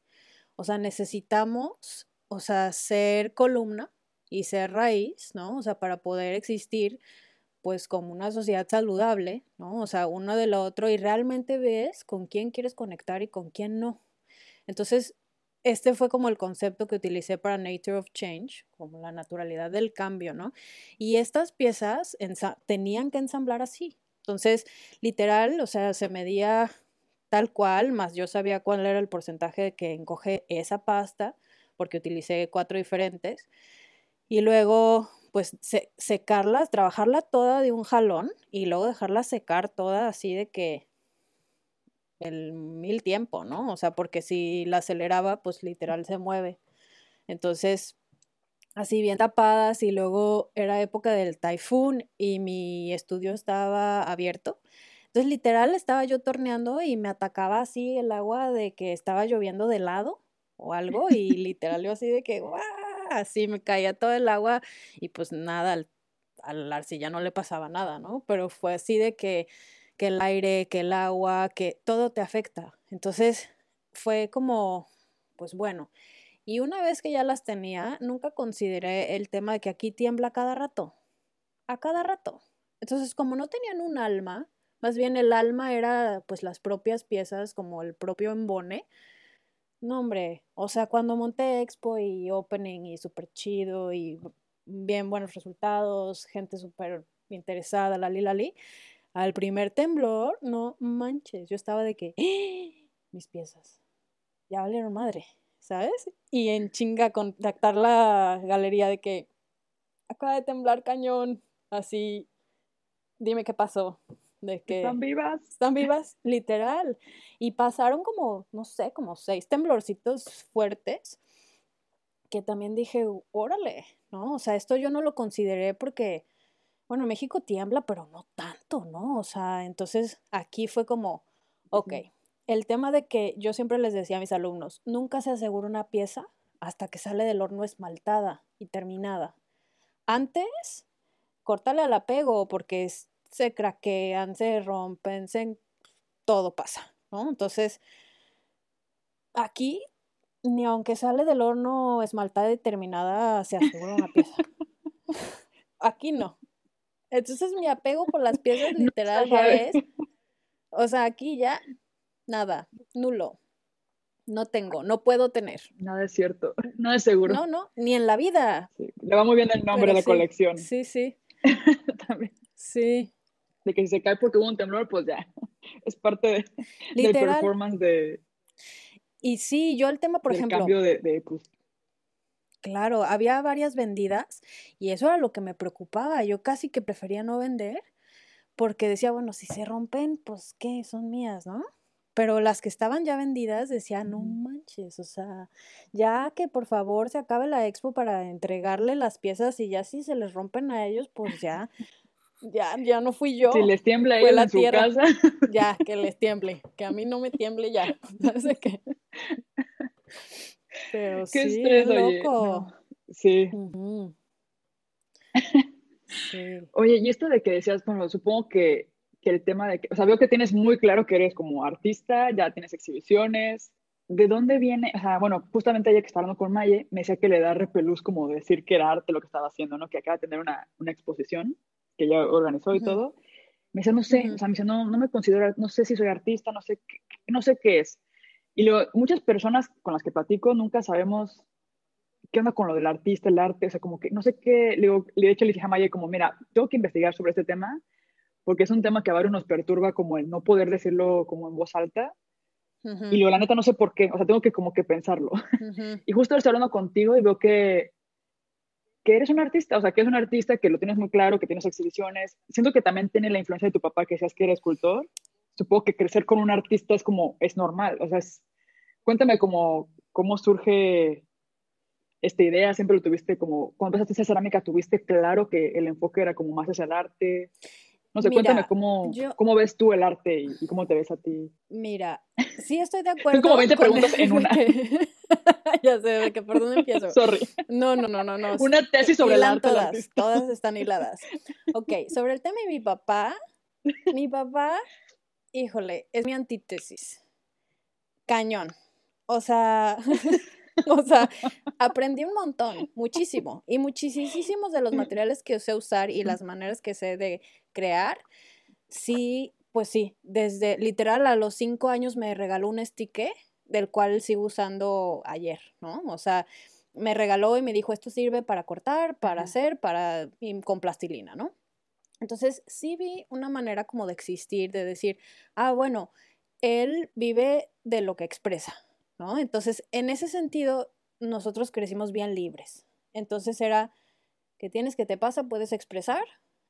o sea, necesitamos o sea, ser columna y ser raíz, ¿no? O sea, para poder existir, pues como una sociedad saludable, ¿no? O sea, uno de lo otro y realmente ves con quién quieres conectar y con quién no. Entonces, este fue como el concepto que utilicé para Nature of Change, como la naturalidad del cambio, ¿no? Y estas piezas tenían que ensamblar así. Entonces, literal, o sea, se medía tal cual, más yo sabía cuál era el porcentaje que encoge esa pasta porque utilicé cuatro diferentes. Y luego, pues, secarlas, trabajarla toda de un jalón y luego dejarla secar toda así de que el mil tiempo, ¿no? O sea, porque si la aceleraba, pues literal se mueve. Entonces, así bien tapadas y luego era época del taifún y mi estudio estaba abierto. Entonces, literal, estaba yo torneando y me atacaba así el agua de que estaba lloviendo de lado o algo y literal yo así de que, así me caía todo el agua y pues nada, al, al arcilla no le pasaba nada, ¿no? Pero fue así de que, que el aire, que el agua, que todo te afecta. Entonces fue como, pues bueno. Y una vez que ya las tenía, nunca consideré el tema de que aquí tiembla cada rato. A cada rato. Entonces, como no tenían un alma, más bien el alma era pues las propias piezas, como el propio embone, no, hombre, o sea, cuando monté Expo y Opening y súper chido y bien buenos resultados, gente súper interesada, la li, la li, al primer temblor, no manches, yo estaba de que, mis piezas, ya valieron madre, ¿sabes? Y en chinga contactar la galería de que acaba de temblar cañón, así, dime qué pasó de que están vivas. Están vivas, literal. Y pasaron como, no sé, como seis temblorcitos fuertes que también dije, órale, ¿no? O sea, esto yo no lo consideré porque, bueno, México tiembla, pero no tanto, ¿no? O sea, entonces aquí fue como, ok, el tema de que yo siempre les decía a mis alumnos, nunca se asegura una pieza hasta que sale del horno esmaltada y terminada. Antes, córtale al apego porque es, se craquean, se rompen, se, todo pasa, ¿no? Entonces, aquí, ni aunque sale del horno esmaltada y terminada, se asegura una pieza. aquí no. Entonces, mi apego por las piezas literal ya es, o sea, aquí ya, nada, nulo. No tengo, no puedo tener. Nada es cierto, no es seguro. No, no, ni en la vida. Le va muy bien el nombre de la colección. Sí, sí. Sí de que si se cae porque hubo un temblor, pues ya, es parte de, del performance de... Y sí, yo el tema, por ejemplo... cambio de, pues, Claro, había varias vendidas y eso era lo que me preocupaba. Yo casi que prefería no vender porque decía, bueno, si se rompen, pues qué, son mías, ¿no? Pero las que estaban ya vendidas decía, no manches, o sea, ya que por favor se acabe la expo para entregarle las piezas y ya si se les rompen a ellos, pues ya ya, ya no fui yo. Si les tiembla ahí en su casa. Ya, que les tiemble. Que a mí no me tiemble ya. Qué. Pero sí, estrés, loco. Sí. Oye, y esto de que decías, bueno, supongo que, que, el tema de que, o sea, veo que tienes muy claro que eres como artista, ya tienes exhibiciones. ¿De dónde viene? O sea, bueno, justamente ayer que estaba hablando con Maye, me decía que le da repelús como decir que era arte lo que estaba haciendo, ¿no? Que acaba de tener una, una exposición que ella organizó y todo, me dice, no sé, o sea, me dice, no, no me considero, no sé si soy artista, no sé, no sé qué es. Y luego, muchas personas con las que platico nunca sabemos ¿qué onda con lo del artista, el arte? O sea, como que no sé qué, le, digo, de hecho le dije a Maya como, mira, tengo que investigar sobre este tema porque es un tema que a varios nos perturba como el no poder decirlo como en voz alta. Y luego, la neta, no sé por qué, o sea, tengo que como que pensarlo. y justo estoy hablando contigo y veo que, que eres un artista, o sea, que eres un artista que lo tienes muy claro, que tienes exhibiciones. Siento que también tiene la influencia de tu papá, que seas que eres escultor. Supongo que crecer con un artista es como, es normal, o sea, es, cuéntame cómo, cómo surge esta idea, siempre lo tuviste como, cuando empezaste a cerámica, tuviste claro que el enfoque era como más hacia el arte. No sé, cuéntame cómo, cómo ves tú el arte y, cómo te ves a ti. Mira, sí estoy de acuerdo. Son como 20 preguntas en una. ya sé, de que por dónde empiezo. Sorry. No, no, no, no. no. Una tesis sobre el arte. Todas, todas están hiladas. Ok, sobre el tema de mi papá. Mi papá, híjole, es mi antítesis. Cañón. O sea, o sea, aprendí un montón, muchísimo. Y muchísimos de los materiales que sé usar y las maneras que sé de crear, sí, pues sí, desde literal a los cinco años me regaló un stick del cual sigo usando ayer, ¿no? O sea, me regaló y me dijo, esto sirve para cortar, para hacer, para, con plastilina, ¿no? Entonces, sí vi una manera como de existir, de decir, ah, bueno, él vive de lo que expresa, ¿no? Entonces, en ese sentido, nosotros crecimos bien libres. Entonces era, que tienes que te pasa? Puedes expresar.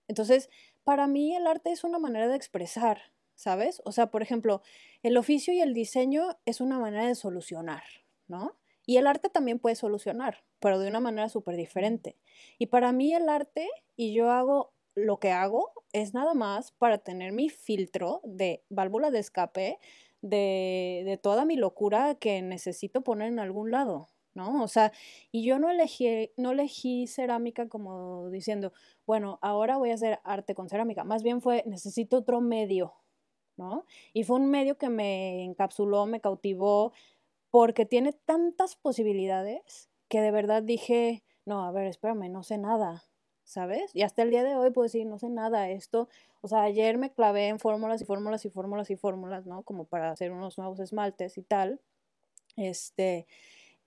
Entonces, para mí el arte es una manera de expresar, ¿sabes? O sea, por ejemplo, el oficio y el diseño es una manera de solucionar, ¿no? Y el arte también puede solucionar, pero de una manera súper diferente. Y para mí el arte, y yo hago lo que hago, es nada más para tener mi filtro de válvula de escape de, de toda mi locura que necesito poner en algún lado, ¿no? O sea, y yo no elegí, no elegí cerámica como diciendo, bueno, ahora voy a hacer arte con cerámica. Más bien fue, necesito otro medio, ¿no? Y fue un medio que me encapsuló, me cautivó, porque tiene tantas posibilidades que de verdad dije, no, a ver, espérame, no sé nada, ¿sabes? Y hasta el día de hoy puedo decir, no sé nada, esto, o sea, ayer me clavé en fórmulas y fórmulas y fórmulas y fórmulas, ¿no? Como para hacer unos nuevos esmaltes y tal. Este,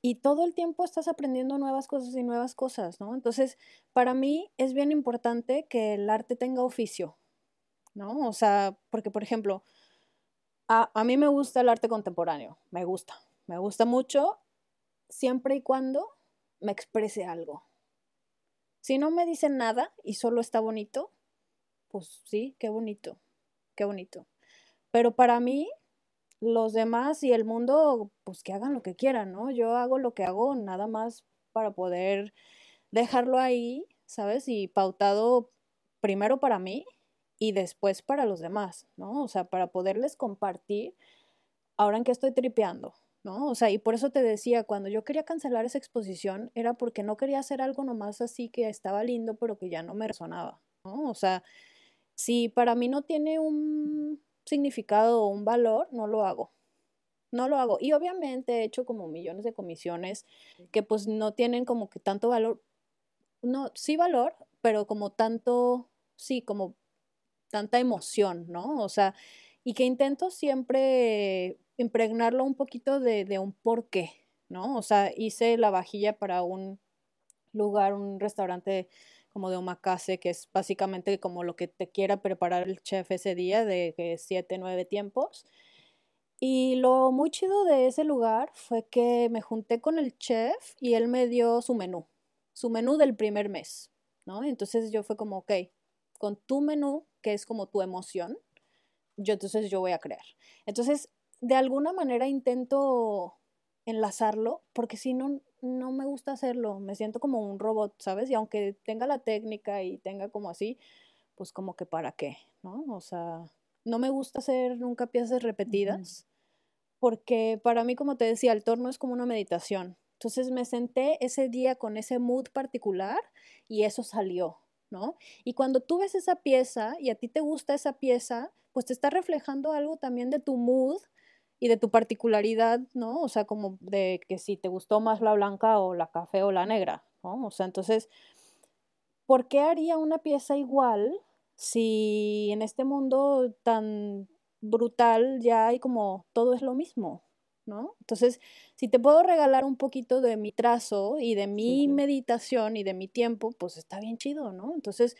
y todo el tiempo estás aprendiendo nuevas cosas y nuevas cosas, ¿no? Entonces, para mí es bien importante que el arte tenga oficio, ¿no? O sea, porque, por ejemplo, a, a mí me gusta el arte contemporáneo, me gusta, me gusta mucho, siempre y cuando me exprese algo, si no me dicen nada y solo está bonito, pues sí, qué bonito, qué bonito. Pero para mí, los demás y el mundo, pues que hagan lo que quieran, ¿no? Yo hago lo que hago nada más para poder dejarlo ahí, ¿sabes? Y pautado primero para mí y después para los demás, ¿no? O sea, para poderles compartir ahora en que estoy tripeando, ¿no? O sea, y por eso te decía, cuando yo quería cancelar esa exposición era porque no quería hacer algo nomás así que estaba lindo, pero que ya no me resonaba, ¿no? O sea, si para mí no tiene un significado o un valor, no lo hago. No lo hago. Y obviamente he hecho como millones de comisiones que pues no tienen como que tanto valor. No, sí valor, pero como tanto, sí, como tanta emoción, ¿no? O sea, y que intento siempre impregnarlo un poquito de, de un porqué, ¿no? O sea, hice la vajilla para un lugar, un restaurante como de omakase, que es básicamente como lo que te quiera preparar el chef ese día, de siete, nueve tiempos. Y lo muy chido de ese lugar fue que me junté con el chef y él me dio su menú, su menú del primer mes, ¿no? Entonces yo fue como, ok, con tu menú, que es como tu emoción, yo entonces yo voy a crear. Entonces, de alguna manera intento enlazarlo, porque si no, no me gusta hacerlo, me siento como un robot, ¿sabes? Y aunque tenga la técnica y tenga como así, pues como que para qué, ¿no? O sea, no me gusta hacer nunca piezas repetidas, porque para mí, como te decía, el torno es como una meditación. Entonces me senté ese día con ese mood particular y eso salió, ¿no? Y cuando tú ves esa pieza y a ti te gusta esa pieza, pues te está reflejando algo también de tu mood y de tu particularidad, ¿no? O sea, como de que si te gustó más la blanca o la café o la negra, ¿no? O sea, entonces, ¿por qué haría una pieza igual si en este mundo tan brutal ya hay como todo es lo mismo, ¿no? Entonces, si te puedo regalar un poquito de mi trazo y de mi meditación y de mi tiempo, pues está bien chido, ¿no? Entonces,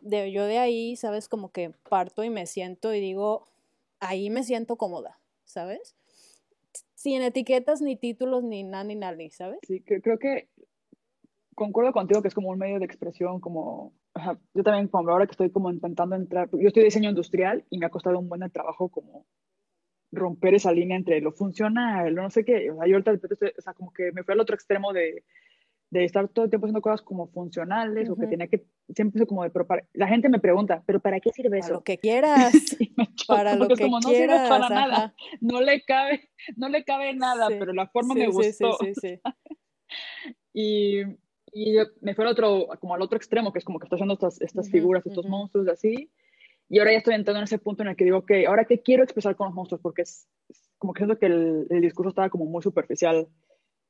de, yo de ahí, ¿sabes? Como que parto y me siento y digo, ahí me siento cómoda, ¿sabes? Sin etiquetas, ni títulos, ni nada, ni nada, ¿sabes? Sí, creo que concuerdo contigo que es como un medio de expresión, como yo también, como ahora que estoy como intentando entrar, yo estoy diseño industrial y me ha costado un buen trabajo como romper esa línea entre lo funcional, no sé qué, o sea, yo ahorita, o sea, como que me fui al otro extremo de, de estar todo el tiempo haciendo cosas como funcionales o que tenía que, siempre como de, pero la gente me pregunta, pero ¿para qué sirve eso? Para lo que quieras, para lo que como, no sirve para nada, no le cabe, no le cabe nada, pero la forma me gustó. y, y me fue al otro, como al otro extremo, que es como que estoy haciendo estas, estas figuras, estos monstruos así, y ahora ya estoy entrando en ese punto en el que digo, ok, ahora qué quiero expresar con los monstruos, porque es, como que siento que el, el discurso estaba como muy superficial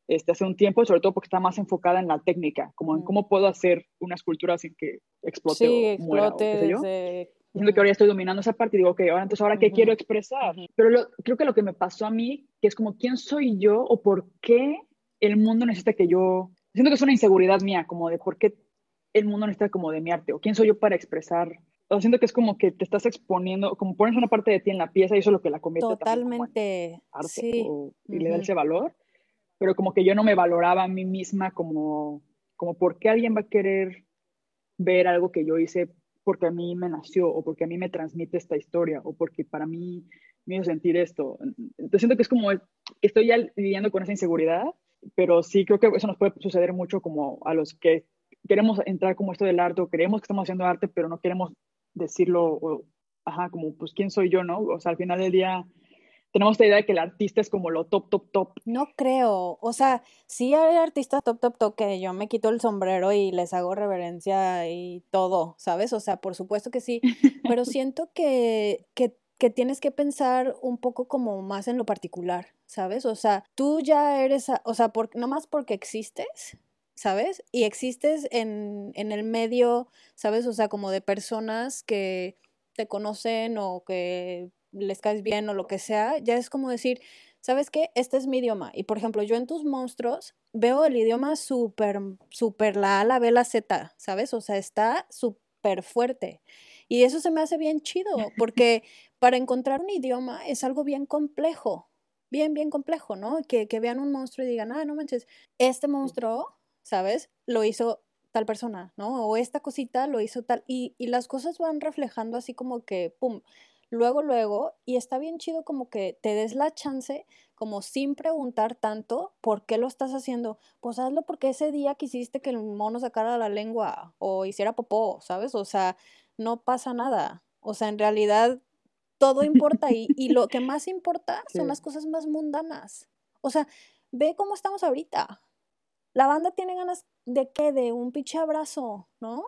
este, hace un tiempo, sobre todo porque está más enfocada en la técnica, como en cómo puedo hacer una escultura sin que explote sí, o muera, explote o qué Siento que ahora ya estoy dominando esa parte y digo, ok, ahora entonces, ¿ahora qué quiero expresar? Pero creo que lo que me pasó a mí, que es como, ¿quién soy yo o por qué el mundo necesita que yo... Siento que es una inseguridad mía, como de por qué el mundo necesita como de mi arte, o quién soy yo para expresar o siento que es como que te estás exponiendo, como pones una parte de ti en la pieza y eso es lo que la convierte Totalmente. arte sí. y le da ese valor pero como que yo no me valoraba a mí misma como, como por qué alguien va a querer ver algo que yo hice porque a mí me nació o porque a mí me transmite esta historia o porque para mí me hizo sentir esto. Entonces siento que es como, estoy ya lidiando con esa inseguridad, pero sí creo que eso nos puede suceder mucho como a los que queremos entrar como esto del arte o creemos que estamos haciendo arte, pero no queremos decirlo, o, ajá, como pues quién soy yo, ¿no? O sea, al final del día tenemos esta idea de que el artista es como lo top, top, top. No creo. O sea, sí hay artistas top, top, top que yo me quito el sombrero y les hago reverencia y todo, ¿sabes? O sea, por supuesto que sí. Pero siento que, que, que tienes que pensar un poco como más en lo particular, ¿sabes? O sea, tú ya eres, o sea, por, no más porque existes, ¿sabes? Y existes en, en el medio, ¿sabes? O sea, como de personas que te conocen o que les caes bien o lo que sea, ya es como decir, ¿sabes qué? Este es mi idioma. Y por ejemplo, yo en tus monstruos veo el idioma súper, súper la A, la B, la Z, ¿sabes? O sea, está súper fuerte. Y eso se me hace bien chido, porque para encontrar un idioma es algo bien complejo, bien, bien complejo, ¿no? Que, que vean un monstruo y digan, ah, no manches, este monstruo, ¿sabes? Lo hizo tal persona, ¿no? O esta cosita lo hizo tal. Y, y las cosas van reflejando así como que, ¡pum! Luego, luego, y está bien chido como que te des la chance, como sin preguntar tanto, ¿por qué lo estás haciendo? Pues hazlo porque ese día quisiste que el mono sacara la lengua o hiciera popó, ¿sabes? O sea, no pasa nada. O sea, en realidad todo importa y, y lo que más importa son las cosas más mundanas. O sea, ve cómo estamos ahorita. La banda tiene ganas de qué? De un pinche abrazo, ¿no?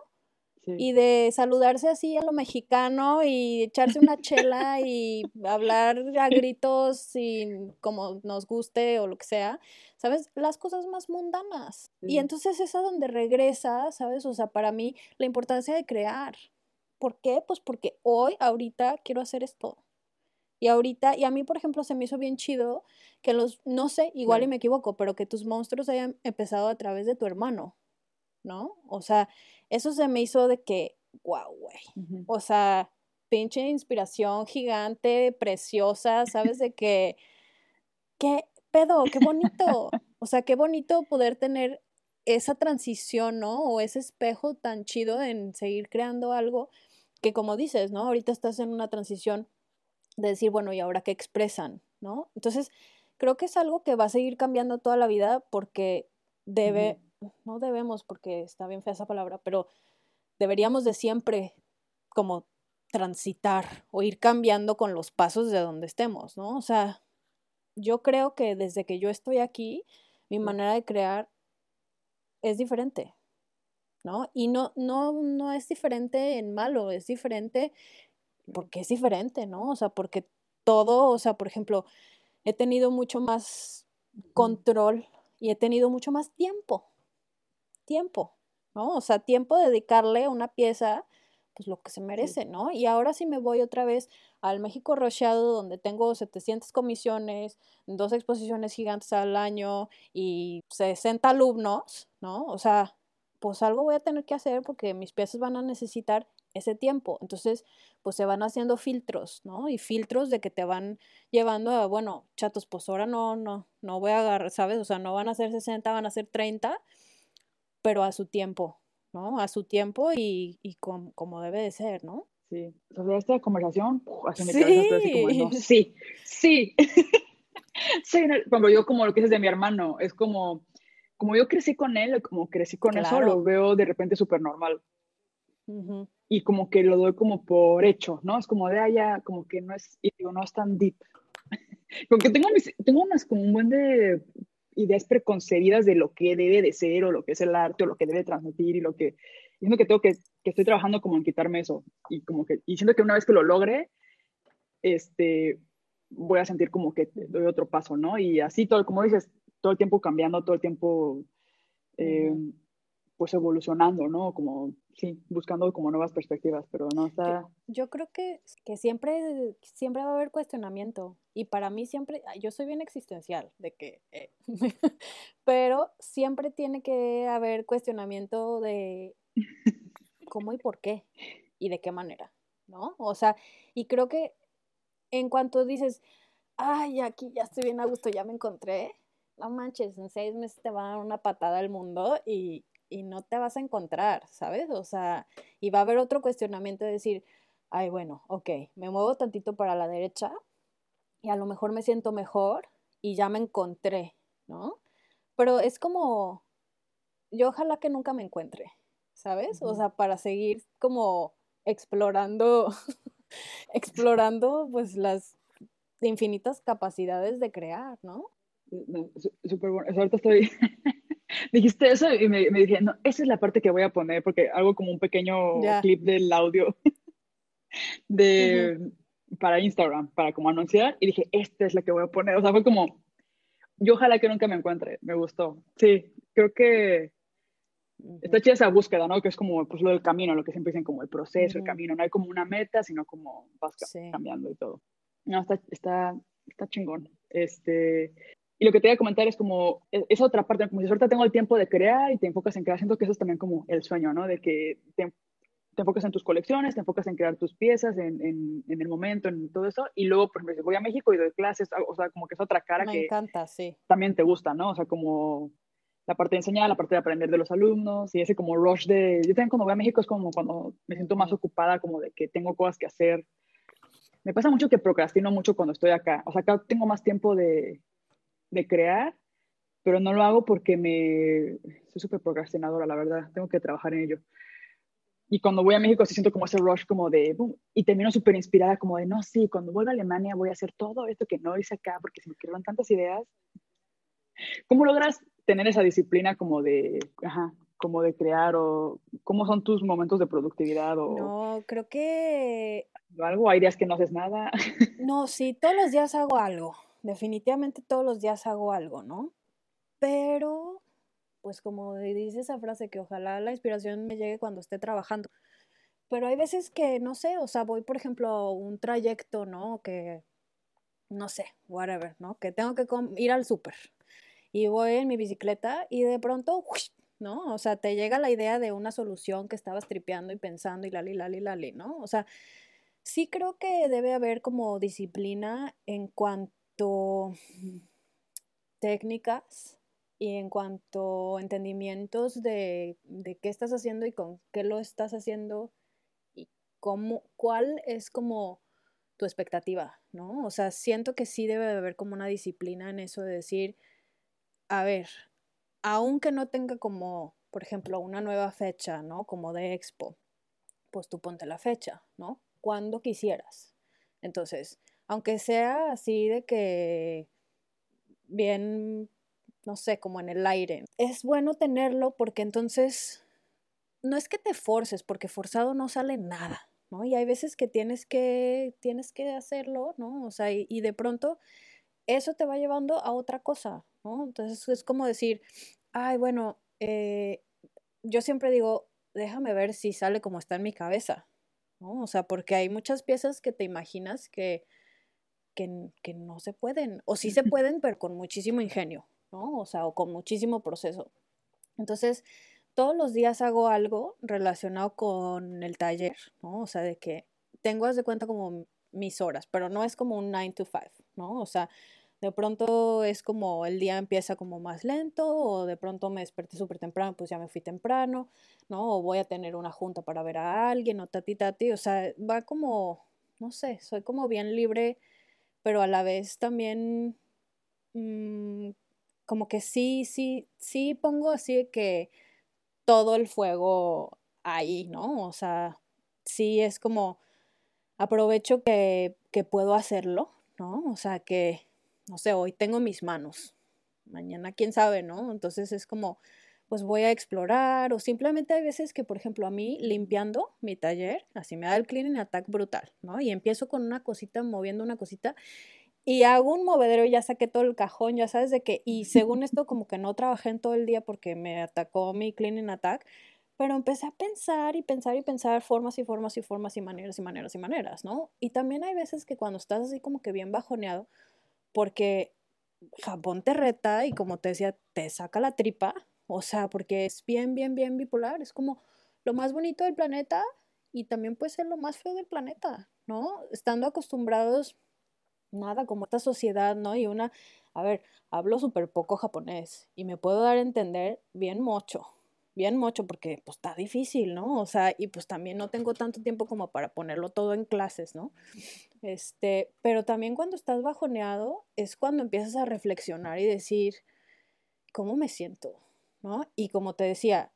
Y de saludarse así a lo mexicano y echarse una chela y hablar a gritos sin como nos guste o lo que sea, ¿sabes? Las cosas más mundanas. Y entonces es a donde regresa, ¿sabes? O sea, para mí la importancia de crear. ¿Por qué? Pues porque hoy, ahorita, quiero hacer esto. Y ahorita, y a mí, por ejemplo, se me hizo bien chido que los, no sé, igual y me equivoco, pero que tus monstruos hayan empezado a través de tu hermano, ¿no? O sea, eso se me hizo de que, wow, güey. O sea, pinche inspiración gigante, preciosa, ¿sabes? De que, qué pedo, qué bonito. O sea, qué bonito poder tener esa transición, ¿no? O ese espejo tan chido en seguir creando algo que como dices, ¿no? Ahorita estás en una transición de decir, bueno, ¿y ahora qué expresan? ¿No? Entonces, creo que es algo que va a seguir cambiando toda la vida porque debe, no debemos porque está bien fea esa palabra, pero deberíamos de siempre como transitar o ir cambiando con los pasos de donde estemos, ¿no? O sea, yo creo que desde que yo estoy aquí, mi manera de crear es diferente, ¿no? Y no, no, no es diferente en malo, es diferente porque es diferente, ¿no? O sea, porque todo, o sea, por ejemplo, he tenido mucho más control y he tenido mucho más tiempo tiempo, ¿no? O sea, tiempo de dedicarle una pieza pues lo que se merece, ¿no? Y ahora sí me voy otra vez al México Rocheado, donde tengo 700 comisiones, dos exposiciones gigantes al año y 60 alumnos, ¿no? O sea, pues algo voy a tener que hacer porque mis piezas van a necesitar ese tiempo. Entonces, pues se van haciendo filtros, ¿no? Y filtros de que te van llevando a, bueno, chatos, pues ahora no, no, no voy a agarrar, ¿sabes? O sea, no van a ser 60, van a ser 30, pero a su tiempo, ¿no? A su tiempo y, y como debe de ser, ¿no? Sí, sobre esta conversación, así me sí. así como, sí, sí. sí, cuando yo como lo que dices de mi hermano, es como, como yo crecí con él, como crecí con eso, lo veo de repente súper normal. Y como que lo doy como por hecho, ¿no? Es como de allá, como que no es, y digo, no es tan deep. Porque tengo, tengo unas como un buen de ideas preconcebidas de lo que debe de ser o lo que es el arte o lo que debe transmitir y lo que, y que tengo que, que estoy trabajando como en quitarme eso y como que, y siento que una vez que lo logre, este, voy a sentir como que doy otro paso, ¿no? Y así todo, como dices, todo el tiempo cambiando, todo el tiempo, eh, pues evolucionando, ¿no? Como, sí, buscando como nuevas perspectivas, pero no está... Yo, creo que, que siempre, siempre va a haber cuestionamiento y para mí siempre, yo soy bien existencial de que, eh, pero siempre tiene que haber cuestionamiento de cómo y por qué y de qué manera, ¿no? O sea, y creo que en cuanto dices, ay, aquí ya estoy bien a gusto, ya me encontré, no manches, en seis meses te va a dar una patada al mundo y, y no te vas a encontrar, ¿sabes? O sea, y va a haber otro cuestionamiento de decir, ay, bueno, ok, me muevo tantito para la derecha y a lo mejor me siento mejor y ya me encontré, ¿no? Pero es como, yo ojalá que nunca me encuentre, ¿sabes? O sea, para seguir como explorando, explorando pues las infinitas capacidades de crear, ¿no? Súper bueno. Ahorita estoy dijiste eso y me, me, dije, no, esa es la parte que voy a poner, porque hago como un pequeño clip del audio de, para Instagram, para como anunciar, y dije, esta es la que voy a poner. O sea, fue como, yo ojalá que nunca me encuentre, me gustó. Sí, creo que está chida esa búsqueda, ¿no? Que es como pues, lo del camino, lo que siempre dicen como el proceso, el camino. No hay como una meta, sino como vas cambiando y todo. No, está, está, está chingón. Este, y lo que te voy a comentar es como, e, esa otra parte, como si ahorita tengo el tiempo de crear y te enfocas en crear, siento que eso es también como el sueño, ¿no? De que te, te enfocas en tus colecciones, te enfocas en crear tus piezas, en, en, en, el momento, en todo eso, y luego, por ejemplo, voy a México y doy clases, o sea, como que es otra cara Me que encanta, sí. también te gusta, ¿no? O sea, como la parte de enseñar, la parte de aprender de los alumnos, y ese como rush de, yo también cuando voy a México es como cuando me siento más ocupada, como de que tengo cosas que hacer. Me pasa mucho que procrastino mucho cuando estoy acá, o sea, acá tengo más tiempo de, de crear, pero no lo hago porque me... Soy súper procrastinadora, la verdad, tengo que trabajar en ello. Y cuando voy a México sí siento como ese rush como de, y termino súper inspirada como de, no, sí, cuando vuelva a Alemania voy a hacer todo esto que no hice acá porque se me quedaron tantas ideas. ¿Cómo logras tener esa disciplina como de, ajá, como de crear o cómo son tus momentos de productividad o... No, creo que... ¿Algo? ¿Hay días que no haces nada? No, sí, todos los días hago algo definitivamente todos los días hago algo, ¿no? Pero, pues como dice esa frase, que ojalá la inspiración me llegue cuando esté trabajando. Pero hay veces que, no sé, o sea, voy, por ejemplo, a un trayecto, ¿no? Que, no sé, whatever, ¿no? Que tengo que ir al súper. Y voy en mi bicicleta y de pronto, ¿no? O sea, te llega la idea de una solución que estabas tripeando y pensando y lali, lali, lali, ¿no? O sea, sí creo que debe haber como disciplina en cuanto técnicas y en cuanto a entendimientos de, de, qué estás haciendo y con qué lo estás haciendo y cómo, cuál es como tu expectativa, ¿no? O sea, siento que sí debe de haber como una disciplina en eso de decir, a ver, aunque no tenga como, por ejemplo, una nueva fecha, ¿no? Como de expo, pues tú ponte la fecha, ¿no? Cuando quisieras. Entonces, aunque sea así de que bien, no sé, como en el aire. Es bueno tenerlo porque entonces no es que te forces, porque forzado no sale nada, ¿no? Y hay veces que tienes que, tienes que hacerlo, ¿no? O sea, y, de pronto eso te va llevando a otra cosa, ¿no? Entonces es como decir, ay, bueno, eh, yo siempre digo, déjame ver si sale como está en mi cabeza, ¿no? O sea, porque hay muchas piezas que te imaginas que, que, que no se pueden, o sí se pueden, pero con muchísimo ingenio, ¿no? O sea, o con muchísimo proceso. Entonces, todos los días hago algo relacionado con el taller, ¿no? O sea, de que tengo, haz de cuenta, como mis horas, pero no es como un 9 to 5, ¿no? O sea, de pronto es como el día empieza como más lento o de pronto me desperté súper temprano, pues ya me fui temprano, ¿no? O voy a tener una junta para ver a alguien o tati tati, o sea, va como, no sé, soy como bien libre, pero a la vez también mmm, como que sí, sí, sí pongo así que todo el fuego ahí, ¿no? O sea, sí es como aprovecho que, que puedo hacerlo, ¿no? O sea, que, no sé, hoy tengo mis manos, mañana quién sabe, ¿no? Entonces es como, pues voy a explorar o simplemente hay veces que, por ejemplo, a mí limpiando mi taller, así me da el cleaning attack brutal, ¿no? Y empiezo con una cosita, moviendo una cosita y hago un movedero y ya saqué todo el cajón, ya sabes de qué. Y según esto, como que no trabajé en todo el día porque me atacó mi cleaning attack. Pero empecé a pensar y pensar y pensar formas y formas y formas y maneras y maneras y maneras, ¿no? Y también hay veces que cuando estás así como que bien bajoneado, porque Japón te reta y como te decía, te saca la tripa, o sea, porque es bien, bien, bien bipolar, es como lo más bonito del planeta y también puede ser lo más feo del planeta, ¿no? Estando acostumbrados nada como esta sociedad, ¿no? Y una, a ver, hablo súper poco japonés y me puedo dar a entender bien mucho, bien mucho porque pues está difícil, ¿no? O sea, y pues también no tengo tanto tiempo como para ponerlo todo en clases, ¿no? Este, pero también cuando estás bajoneado es cuando empiezas a reflexionar y decir, ¿cómo me siento? ¿No? Y como te decía,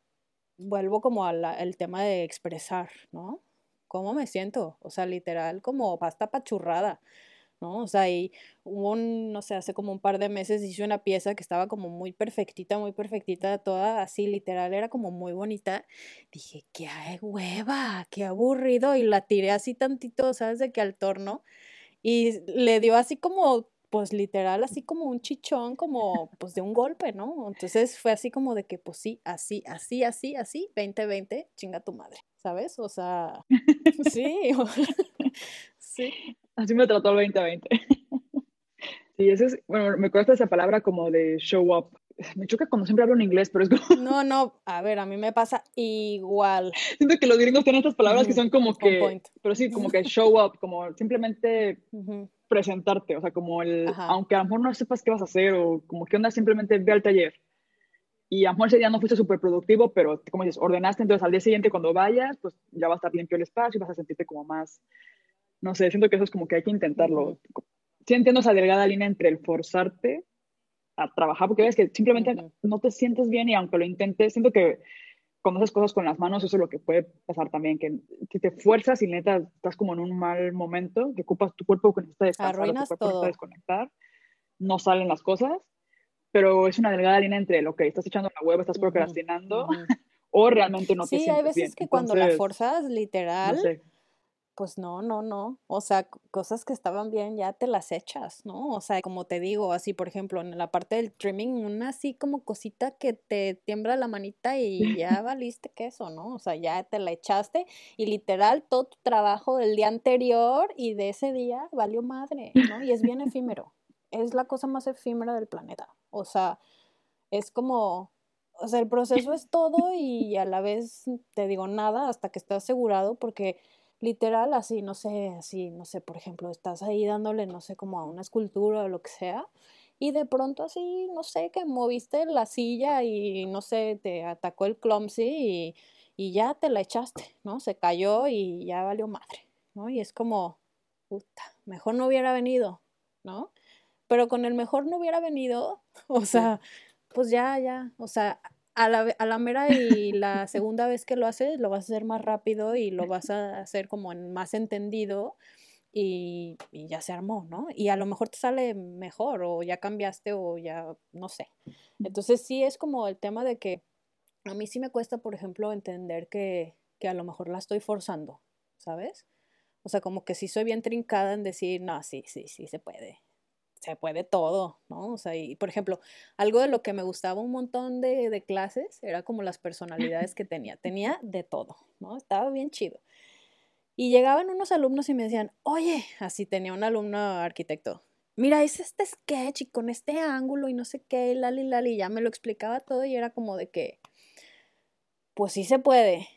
vuelvo como al tema de expresar, ¿no? ¿Cómo me siento? O sea, literal, como pasta pachurrada. ¿No? O sea, y hubo un, no sé, hace como un par de meses hice una pieza que estaba como muy perfectita, muy perfectita, toda así, literal, era como muy bonita. Dije, qué hueva, qué aburrido, y la tiré así tantito, ¿sabes? De que al torno, y le dio así como, pues literal, así como un chichón, como pues de un golpe, ¿no? Entonces fue así como de que, pues sí, así, así, así, así, 2020, chinga tu madre, ¿sabes? O sea, sí, sí. Así me trató el 2020. sí, eso es, bueno, me cuesta esa palabra como de show up. Me choca cuando siempre hablo en inglés, pero es como... No, no, a ver, a mí me pasa igual. Siento que los gringos tienen estas palabras que son como que... Pero sí, como que show up, como simplemente presentarte, o sea, como el... Aunque a lo mejor no sepas qué vas a hacer o como que onda, simplemente ve al taller. Y a lo mejor ese día no fuiste súper productivo, pero como dices, ordenaste, entonces al día siguiente cuando vayas, pues ya va a estar limpio el espacio y vas a sentirte como más no sé, siento que eso es como que hay que intentarlo. Sí entiendo esa delgada línea entre el forzarte a trabajar, porque ves que simplemente no te sientes bien y aunque lo intentes, siento que cuando haces cosas con las manos, eso es lo que puede pasar también, que, si te fuerzas y neta estás como en un mal momento, que ocupas tu cuerpo que necesita descansar, tu cuerpo todo. desconectar, no salen las cosas, pero es una delgada línea entre lo que estás echando la hueva, estás procrastinando, o realmente no te sientes bien. Sí, hay veces que cuando la forzas, literal, no sé pues no, no, no. O sea, cosas que estaban bien ya te las echas, ¿no? O sea, como te digo, así, por ejemplo, en la parte del trimming, una así como cosita que te tiembla la manita y ya valiste queso, ¿no? O sea, ya te la echaste y literal todo tu trabajo del día anterior y de ese día valió madre, ¿no? Y es bien efímero. Es la cosa más efímera del planeta. O sea, es como, o sea, el proceso es todo y a la vez te digo nada hasta que estés asegurado porque literal, así, no sé, así, no sé, por ejemplo, estás ahí dándole, no sé, como a una escultura o lo que sea, y de pronto así, no sé, que moviste la silla y, no sé, te atacó el clumsy y, y ya te la echaste, ¿no? Se cayó y ya valió madre, ¿no? Y es como, puta, mejor no hubiera venido, ¿no? Pero con el mejor no hubiera venido, o sea, pues ya, ya, o sea, a la, a la mera y la segunda vez que lo haces, lo vas a hacer más rápido y lo vas a hacer como más entendido y, y, ya se armó, ¿no? Y a lo mejor te sale mejor o ya cambiaste o ya, no sé. Entonces sí es como el tema de que a mí sí me cuesta, por ejemplo, entender que, que a lo mejor la estoy forzando, ¿sabes? O sea, como que sí soy bien trincada en decir, no, sí, sí, sí se puede, se puede todo, ¿no? O sea, y por ejemplo, algo de lo que me gustaba un montón de, de clases era como las personalidades que tenía. Tenía de todo, ¿no? Estaba bien chido. Y llegaban unos alumnos y me decían, oye, así tenía un alumno arquitecto, mira, es este sketch y con este ángulo y no sé qué, lali, lali, y ya me lo explicaba todo y era como de que, pues sí se puede,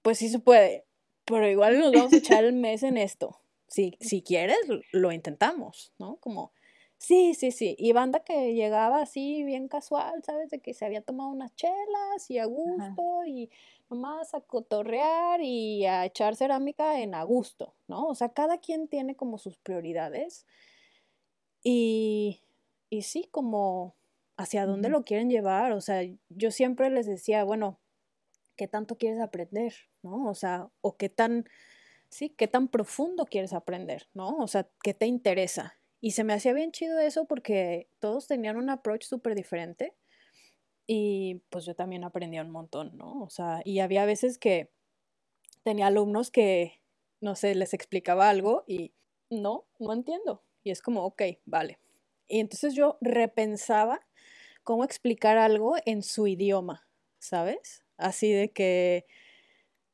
pues sí se puede, pero igual nos vamos a echar el mes en esto. Si, si quieres, lo intentamos, ¿no? Como, sí, sí, sí. Y banda que llegaba así bien casual, ¿sabes? De que se había tomado unas chelas y a gusto y nomás a cotorrear y a echar cerámica en a gusto, ¿no? O sea, cada quien tiene como sus prioridades y, y sí, como hacia dónde lo quieren llevar. O sea, yo siempre les decía, bueno, ¿qué tanto quieres aprender? ¿No? O sea, o qué tan, sí, qué tan profundo quieres aprender, ¿no? O sea, ¿qué te interesa? Y se me hacía bien chido eso porque todos tenían un approach súper diferente. Y pues yo también aprendía un montón, ¿no? O sea, y había veces que tenía alumnos que, no sé, les explicaba algo y no, no entiendo. Y es como, ok, vale. Y entonces yo repensaba cómo explicar algo en su idioma, ¿sabes? Así de que,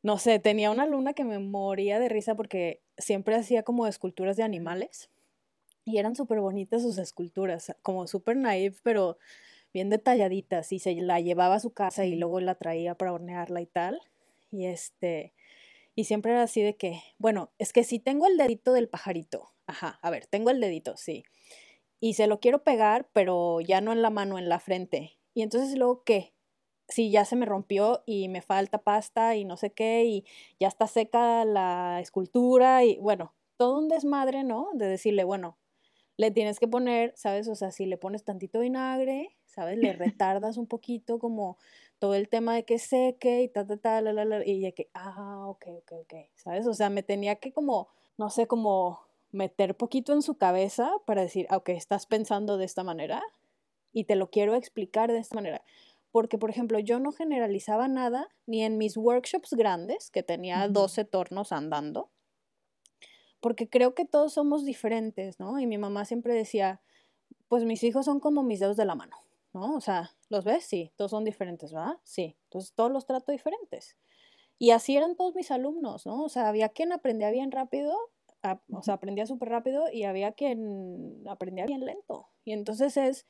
no sé, tenía una alumna que me moría de risa porque siempre hacía como esculturas de animales y eran súper bonitas sus esculturas, como súper naive, pero bien detalladitas y se la llevaba a su casa y luego la traía para hornearla y tal. Y este, y siempre era así de que, bueno, es que si tengo el dedito del pajarito, ajá, a ver, tengo el dedito, sí. Y se lo quiero pegar, pero ya no en la mano, en la frente. Y entonces luego, ¿qué? Si ya se me rompió y me falta pasta y no sé qué, y ya está seca la escultura, y bueno, todo un desmadre, ¿no? De decirle, bueno, le tienes que poner, ¿sabes? O sea, si le pones tantito vinagre, ¿sabes? Le retardas un poquito como todo el tema de que seque y ta, ta, ta, la, la, la, y de que, ah, ok, ok, ok, ¿sabes? O sea, me tenía que como, no sé, como meter poquito en su cabeza para decir, ah, ok, estás pensando de esta manera y te lo quiero explicar de esta manera. Porque, por ejemplo, yo no generalizaba nada ni en mis workshops grandes, que tenía 12 tornos andando, porque creo que todos somos diferentes, ¿no? Y mi mamá siempre decía, pues mis hijos son como mis dedos de la mano, ¿no? O sea, ¿los ves? Sí, todos son diferentes, ¿verdad? Sí, entonces todos los trato diferentes. Y así eran todos mis alumnos, ¿no? O sea, había quien aprendía bien rápido, o sea, aprendía súper rápido y había quien aprendía bien lento. Y entonces es,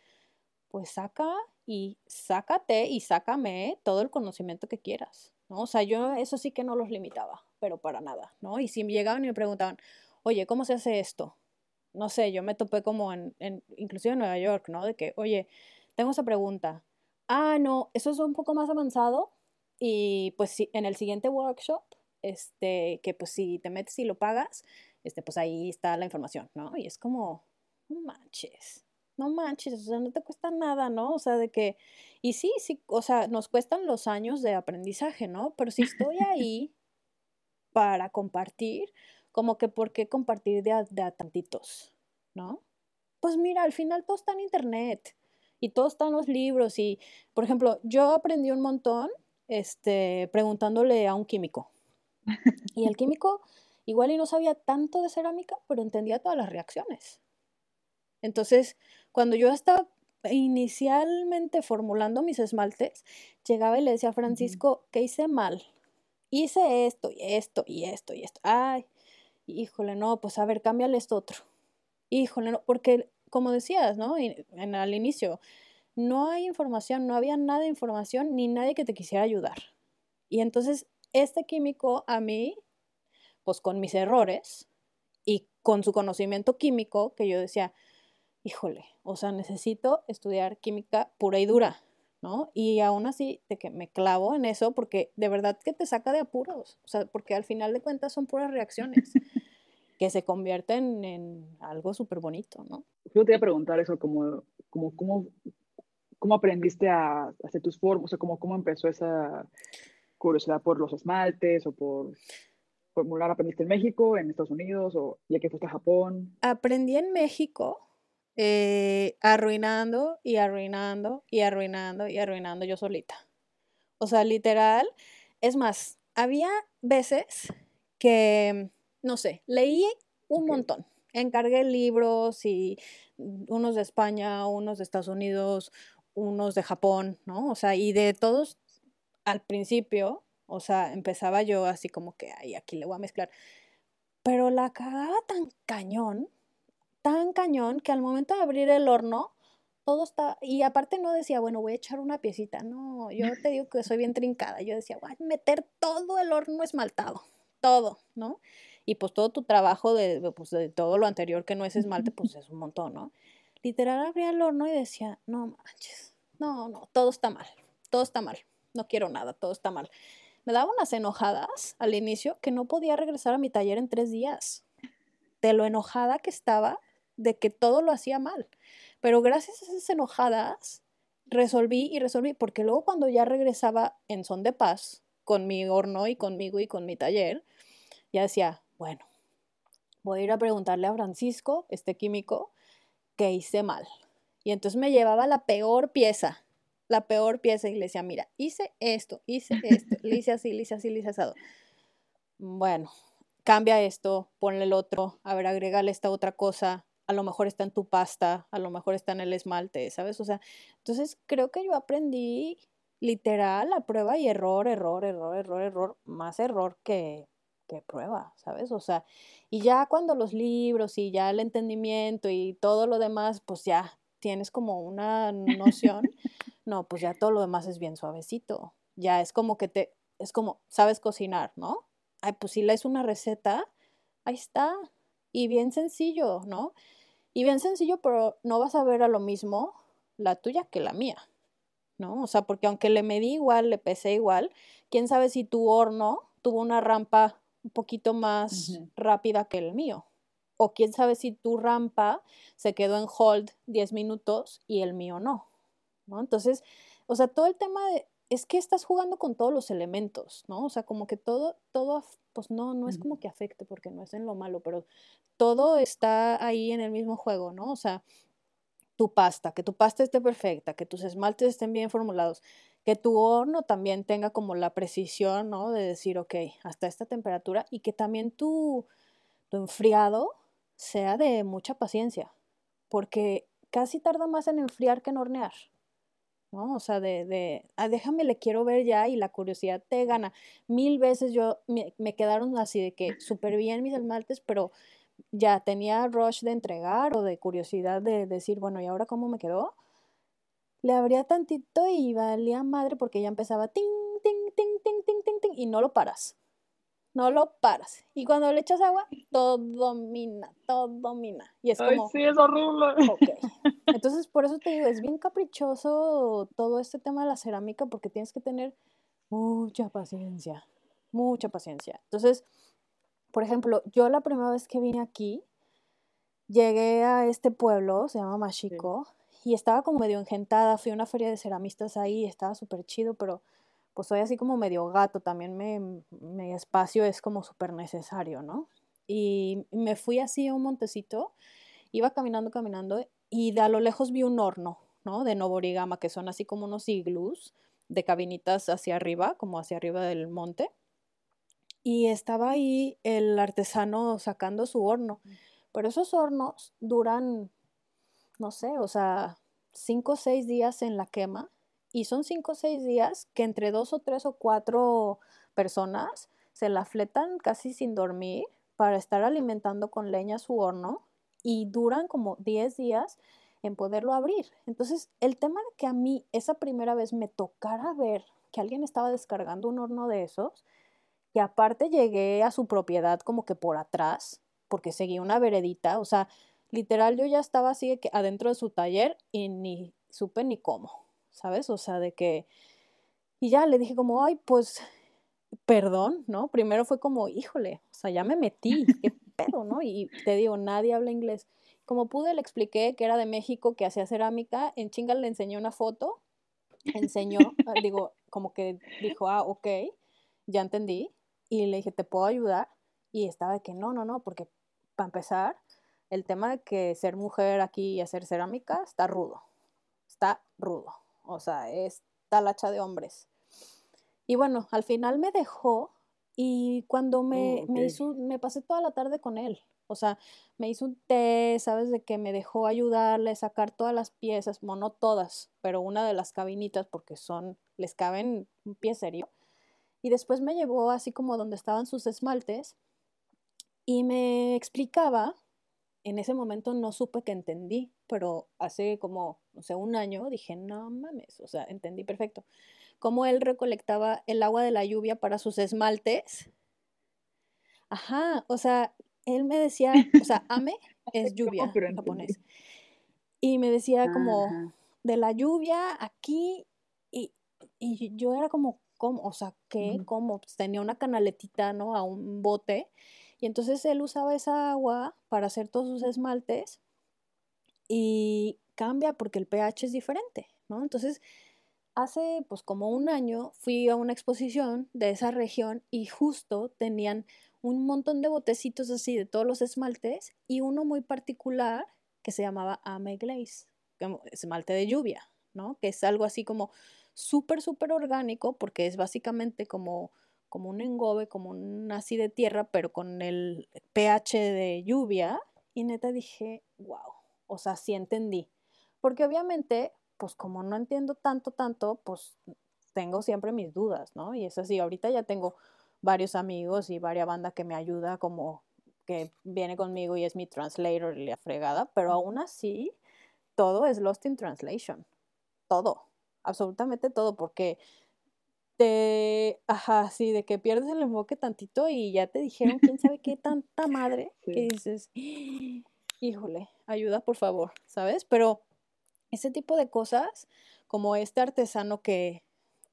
pues saca y sácate y sácame todo el conocimiento que quieras, ¿no? O sea, yo eso sí que no los limitaba pero para nada, ¿no? Y si me llegaban y me preguntaban, oye, ¿cómo se hace esto? No sé, yo me topé como en, en, inclusive en Nueva York, ¿no? De que, oye, tengo esa pregunta. Ah, no, eso es un poco más avanzado y pues si, en el siguiente workshop, este, que pues si te metes y lo pagas, este, pues ahí está la información, ¿no? Y es como, manches, no manches, o sea, no te cuesta nada, ¿no? O sea, de que, y sí, sí, o sea, nos cuestan los años de aprendizaje, ¿no? Pero si estoy ahí para compartir, como que por qué compartir de a, tantitos, ¿no? Pues mira, al final todo está en internet y todo está en los libros y, por ejemplo, yo aprendí un montón este, preguntándole a un químico. Y el químico igual y no sabía tanto de cerámica, pero entendía todas las reacciones. Entonces, cuando yo estaba inicialmente formulando mis esmaltes, llegaba y le decía a Francisco, ¿qué hice mal? hice esto y esto y esto y esto. Ay, híjole, no, pues a ver, cámbiale esto otro. Híjole, no, porque como decías, ¿no? En, al inicio, no hay información, no había nada de información ni nadie que te quisiera ayudar. Y entonces, este químico a mí, pues con mis errores y con su conocimiento químico, que yo decía, híjole, o sea, necesito estudiar química pura y dura. ¿no? Y aún así, de que me clavo en eso porque de verdad que te saca de apuros, o sea, porque al final de cuentas son puras reacciones que se convierten en algo súper bonito, ¿no? Yo te iba a preguntar eso, como, como, ¿cómo, cómo aprendiste a hacer tus formas? O sea, ¿cómo, ¿cómo empezó esa curiosidad por los esmaltes o por formular? ¿Aprendiste en México, en Estados Unidos o ya que fuiste a Japón? Aprendí en México eh, arruinando y arruinando y arruinando y arruinando yo solita. O sea, literal, es más, había veces que, no sé, leí un montón. Encargué libros y unos de España, unos de Estados Unidos, unos de Japón, ¿no? O sea, y de todos al principio, o sea, empezaba yo así como que, ay, aquí le voy a mezclar pero la cagaba tan cañón, tan cañón, que al momento de abrir el horno, todo está, y aparte no decía, bueno, voy a echar una piecita, no, yo te digo que soy bien trincada, yo decía, voy a meter todo el horno esmaltado, todo, ¿no? Y pues todo tu trabajo de, pues, de todo lo anterior que no es esmalte, pues es un montón, ¿no? Literal abría el horno y decía, no manches, no, no, todo está mal, todo está mal, no quiero nada, todo está mal. Me daba unas enojadas al inicio que no podía regresar a mi taller en tres días, de lo enojada que estaba de que todo lo hacía mal. Pero gracias a esas enojadas, resolví y resolví, porque luego cuando ya regresaba en son de paz, con mi horno y conmigo y con mi taller, ya decía, bueno, voy a ir a preguntarle a Francisco, este químico, que hice mal. Y entonces me llevaba la peor pieza, la peor pieza y le decía, mira, hice esto, hice esto, le hice así, le hice así, le hice asado. Bueno, cambia esto, ponle el otro, a ver, agrégale esta otra cosa, a lo mejor está en tu pasta, a lo mejor está en el esmalte, ¿sabes? O sea, entonces creo que yo aprendí literal a prueba y error, error, error, error, error, más error que, que prueba, ¿sabes? O sea, y ya cuando los libros y ya el entendimiento y todo lo demás, pues ya tienes como una noción, no, pues ya todo lo demás es bien suavecito. Ya es como que te, es como, sabes cocinar, ¿no? Ay, pues si lees una receta, ahí está. Y bien sencillo, ¿no? Y bien sencillo, pero no vas a ver a lo mismo la tuya que la mía, ¿no? O sea, porque aunque le medí igual, le pesé igual, quién sabe si tu horno tuvo una rampa un poquito más rápida que el mío. O quién sabe si tu rampa se quedó en hold 10 minutos y el mío no, ¿no? Entonces, o sea, todo el tema de, es que estás jugando con todos los elementos, ¿no? O sea, como que todo, todo, pues no, no es como que afecte porque no es en lo malo, pero todo está ahí en el mismo juego, ¿no? O sea, tu pasta, que tu pasta esté perfecta, que tus esmaltes estén bien formulados, que tu horno también tenga como la precisión, ¿no? De decir, ok, hasta esta temperatura y que también tu, tu enfriado sea de mucha paciencia, porque casi tarda más en enfriar que en hornear. ¿No? O sea, de, de ah, déjame, le quiero ver ya y la curiosidad te gana. Mil veces yo me, me quedaron así de que súper bien mis esmaltes, pero ya tenía rush de entregar o de curiosidad de decir, bueno, ¿y ahora cómo me quedó? Le abría tantito y valía madre porque ya empezaba ting, ting, ting, ting, ting, ting, ting, y no lo paras. No lo paras. Y cuando le echas agua, todo domina, todo domina. Y es como. sí, es horrible. Ok. Entonces, por eso te digo, es bien caprichoso todo este tema de la cerámica porque tienes que tener mucha paciencia. Mucha paciencia. Entonces, por ejemplo, yo la primera vez que vine aquí, llegué a este pueblo, se llama Machico, y estaba como medio engentada, fui a una feria de ceramistas ahí, estaba súper chido, pero pues soy así como medio gato, también me, mi espacio es como súper necesario, ¿no? Y me fui así a un montecito, iba caminando, caminando, y de a lo lejos vi un horno, ¿no? De Noborigama, que son así como unos iglús de cabinitas hacia arriba, como hacia arriba del monte y estaba ahí el artesano sacando su horno. Pero esos hornos duran, no sé, o sea, cinco o seis días en la quema y son cinco o seis días que entre dos o tres o cuatro personas se la fletan casi sin dormir para estar alimentando con leña su horno y duran como diez días en poderlo abrir. Entonces, el tema de que a mí esa primera vez me tocara ver que alguien estaba descargando un horno de esos, y aparte llegué a su propiedad como que por atrás, porque seguía una veredita, o sea, literal yo ya estaba así que adentro de su taller y ni supe ni cómo, ¿sabes? O sea, de que... Y ya le dije como, ay, pues, perdón, ¿no? Primero fue como, híjole, o sea, ya me metí, qué pedo, ¿no? Y te digo, nadie habla inglés. Como pude, le expliqué que era de México, que hacía cerámica, en chinga le enseñé una foto, enseñó, digo, como que dijo, ah, ok, ya entendí, y le dije, ¿te puedo ayudar? Y estaba de que no, no, no, porque para empezar, el tema de que ser mujer aquí y hacer cerámica está rudo. Está rudo. O sea, es talacha de hombres. Y bueno, al final me dejó y cuando me, me hizo, me pasé toda la tarde con él. O sea, me hizo un té, ¿sabes? De que me dejó ayudarle a sacar todas las piezas, bueno, no todas, pero una de las cabinitas, porque son, les caben un pie serio y después me llevó así como donde estaban sus esmaltes Y me explicaba, en ese momento no supe que entendí, pero hace como, no sé, un año dije, no mames, o sea, entendí perfecto. Cómo él recolectaba el agua de la lluvia para sus esmaltes. Ajá, o sea, él me decía, o sea, ame es lluvia en japonés. Y me decía como de la lluvia aquí y, y yo era como, ¿cómo? O sea, ¿qué? ¿Cómo? Pues tenía una canaletita, ¿no? A un bote. Y entonces él usaba esa agua para hacer todos sus esmaltes y cambia porque el pH es diferente, ¿no? Entonces, hace pues como un año fui a una exposición de esa región y justo tenían un montón de botecitos así de todos los esmaltes y uno muy particular que se llamaba Ame Glaze, esmalte de lluvia, ¿no? Que es algo así como súper, súper orgánico porque es básicamente como, como un engobe, como un así de tierra, pero con el pH de lluvia. Y neta dije, wow, o sea, sí entendí. Porque obviamente, pues como no entiendo tanto, tanto, pues tengo siempre mis dudas, ¿no? Y es así, ahorita ya tengo varios amigos y varias bandas que me ayuda como que viene conmigo y es mi translator y la fregada, pero aún así todo es lost in translation. Todo, absolutamente todo, porque te, ajá, sí, de que pierdes el enfoque tantito y ya te dijeron quién sabe qué tanta madre que dices, híjole, ayuda por favor, ¿sabes? Pero ese tipo de cosas, como este artesano que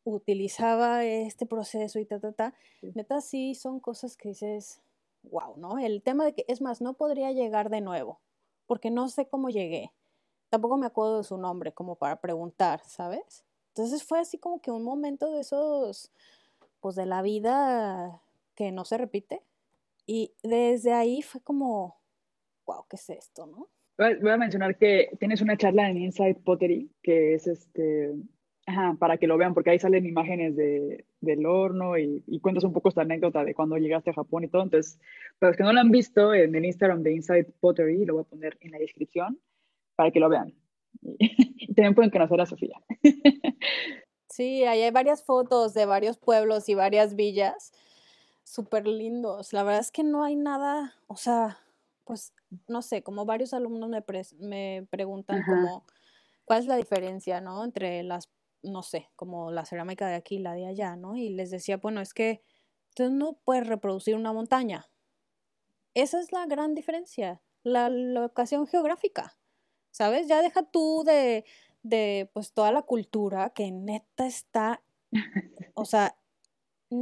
utilizaba este proceso y ta, ta, ta, neta sí son cosas que dices, wow, ¿no? El tema de que, es más, no podría llegar de nuevo, porque no sé cómo llegué. Tampoco me acuerdo de su nombre como para preguntar, ¿sabes? Entonces fue así como que un momento de esos, pues de la vida que no se repite. Y desde ahí fue como, wow, ¿qué es esto, no? Voy a mencionar que tienes una charla en Inside Pottery, que es este, Ajá, para que lo vean, porque ahí salen imágenes de, del horno y, y, cuentas un poco esta anécdota de cuando llegaste a Japón y todo. Entonces, para los que no lo han visto, en el Instagram de Inside Pottery, lo voy a poner en la descripción para que lo vean. Y, también pueden conocer a Sofía. Sí, ahí hay varias fotos de varios pueblos y varias villas súper lindos. La verdad es que no hay nada, o sea, pues no sé, como varios alumnos me, me preguntan como cuál es la diferencia, ¿no? Entre las no sé, como la cerámica de aquí y la de allá, ¿no? Y les decía, bueno, es que tú no puedes reproducir una montaña. Esa es la gran diferencia, la locación geográfica, ¿sabes? Ya deja tú de, de pues toda la cultura que neta está, o sea,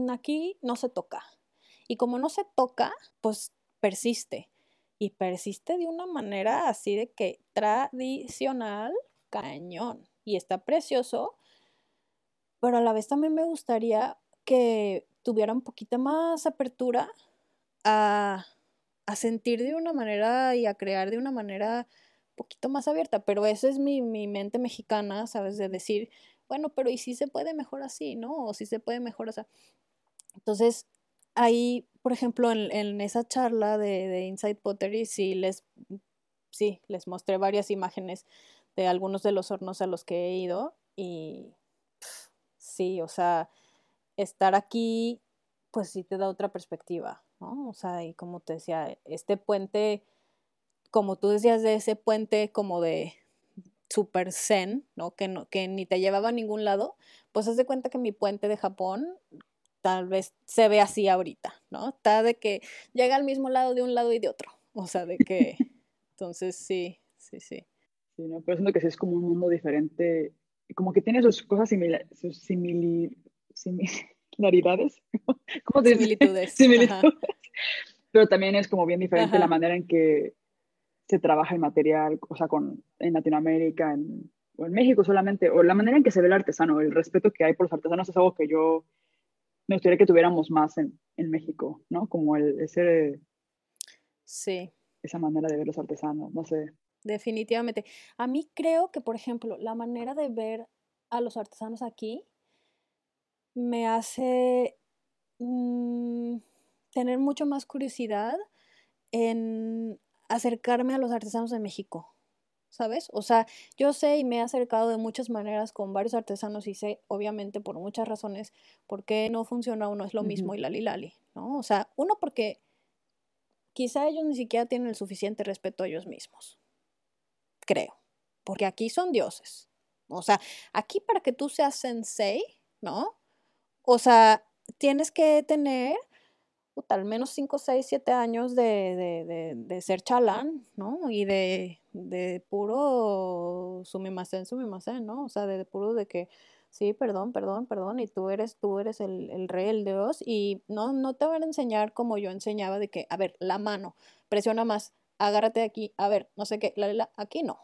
aquí no se toca. Y como no se toca, pues persiste. Y persiste de una manera así de que tradicional, cañón. Y está precioso pero a la vez también me gustaría que tuviera un poquito más apertura a, sentir de una manera y a crear de una manera poquito más abierta, pero esa es mi, mente mexicana, ¿sabes? De decir, bueno, pero ¿y si se puede mejor así, no? O si se puede mejor así. Entonces, ahí, por ejemplo, en, esa charla de, de, Inside Pottery, sí les, sí les mostré varias imágenes de algunos de los hornos a los que he ido y sí, o sea, estar aquí, pues sí te da otra perspectiva, ¿no? O sea, y como te decía, este puente, como tú decías de ese puente como de super zen, ¿no? Que, no, que ni te llevaba a ningún lado, pues haz de cuenta que mi puente de Japón tal vez se ve así ahorita, ¿no? Está de que llega al mismo lado de un lado y de otro, o sea, de que, entonces sí, sí, sí. Sí, no, pero siento que sí es como un mundo diferente como que tiene sus cosas similares, sus similaridades, ¿cómo se Similitudes. Similitudes. Pero también es como bien diferente la manera en que se trabaja el material, o sea, con, en Latinoamérica, en, o en México solamente, o la manera en que se ve el artesano, el respeto que hay por los artesanos es algo que yo me gustaría que tuviéramos más en, en México, ¿no? Como el, ese... Sí. Esa manera de ver los artesanos, no sé definitivamente. A mí creo que, por ejemplo, la manera de ver a los artesanos aquí me hace mm, tener mucho más curiosidad en acercarme a los artesanos de México. ¿Sabes? O sea, yo sé y me he acercado de muchas maneras con varios artesanos y sé, obviamente, por muchas razones, por qué no funciona uno es lo mismo y la lali, ¿no? O sea, uno porque quizá ellos ni siquiera tienen el suficiente respeto a ellos mismos. Creo. Porque aquí son dioses. O sea, aquí para que tú seas sensei, ¿no? O sea, tienes que tener al menos 5, 6, 7 años de, ser chalán, ¿no? Y de, de puro sumimasen, sumimasen, ¿no? O sea, de, puro de que, sí, perdón, perdón, perdón, y tú eres, tú eres el, el, rey, el dios, y no, no te van a enseñar como yo enseñaba de que, a ver, la mano, presiona más, agárrate aquí, a ver, no sé qué, la, la, aquí no.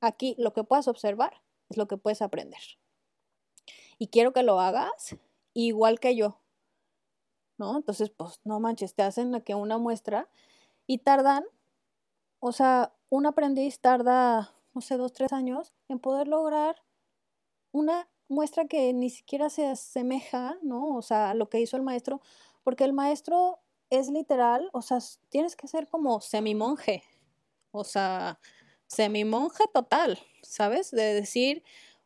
Aquí lo que puedas observar es lo que puedes aprender. Y quiero que lo hagas igual que yo, ¿no? Entonces, pues no manches, te hacen aquí una muestra y tardan, o sea, un aprendiz tarda, no sé, dos, tres años en poder lograr una muestra que ni siquiera se asemeja, ¿no? O sea, a lo que hizo el maestro, porque el maestro es literal, o sea, tienes que ser como semimonje, o sea, semimonje total, ¿sabes? De decir,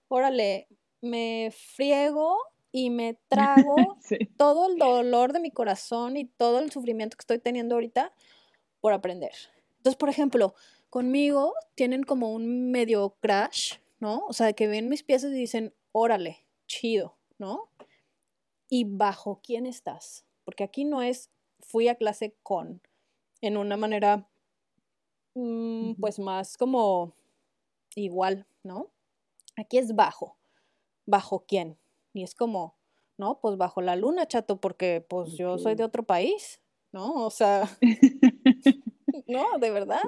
órale, me friego y me trago todo el dolor de mi corazón y todo el sufrimiento que estoy teniendo ahorita por aprender. Entonces, por ejemplo, conmigo tienen como un medio crash, ¿no? O sea, que ven mis piezas y dicen, órale, chido, ¿no? Y bajo quién estás. Porque aquí no es fui a clase con, en una manera, mm, pues más como igual, ¿no? Aquí es bajo. ¿Bajo quién? Y es como, no, pues bajo la luna, chato, porque pues yo soy de otro país, ¿no? O sea, no, de verdad.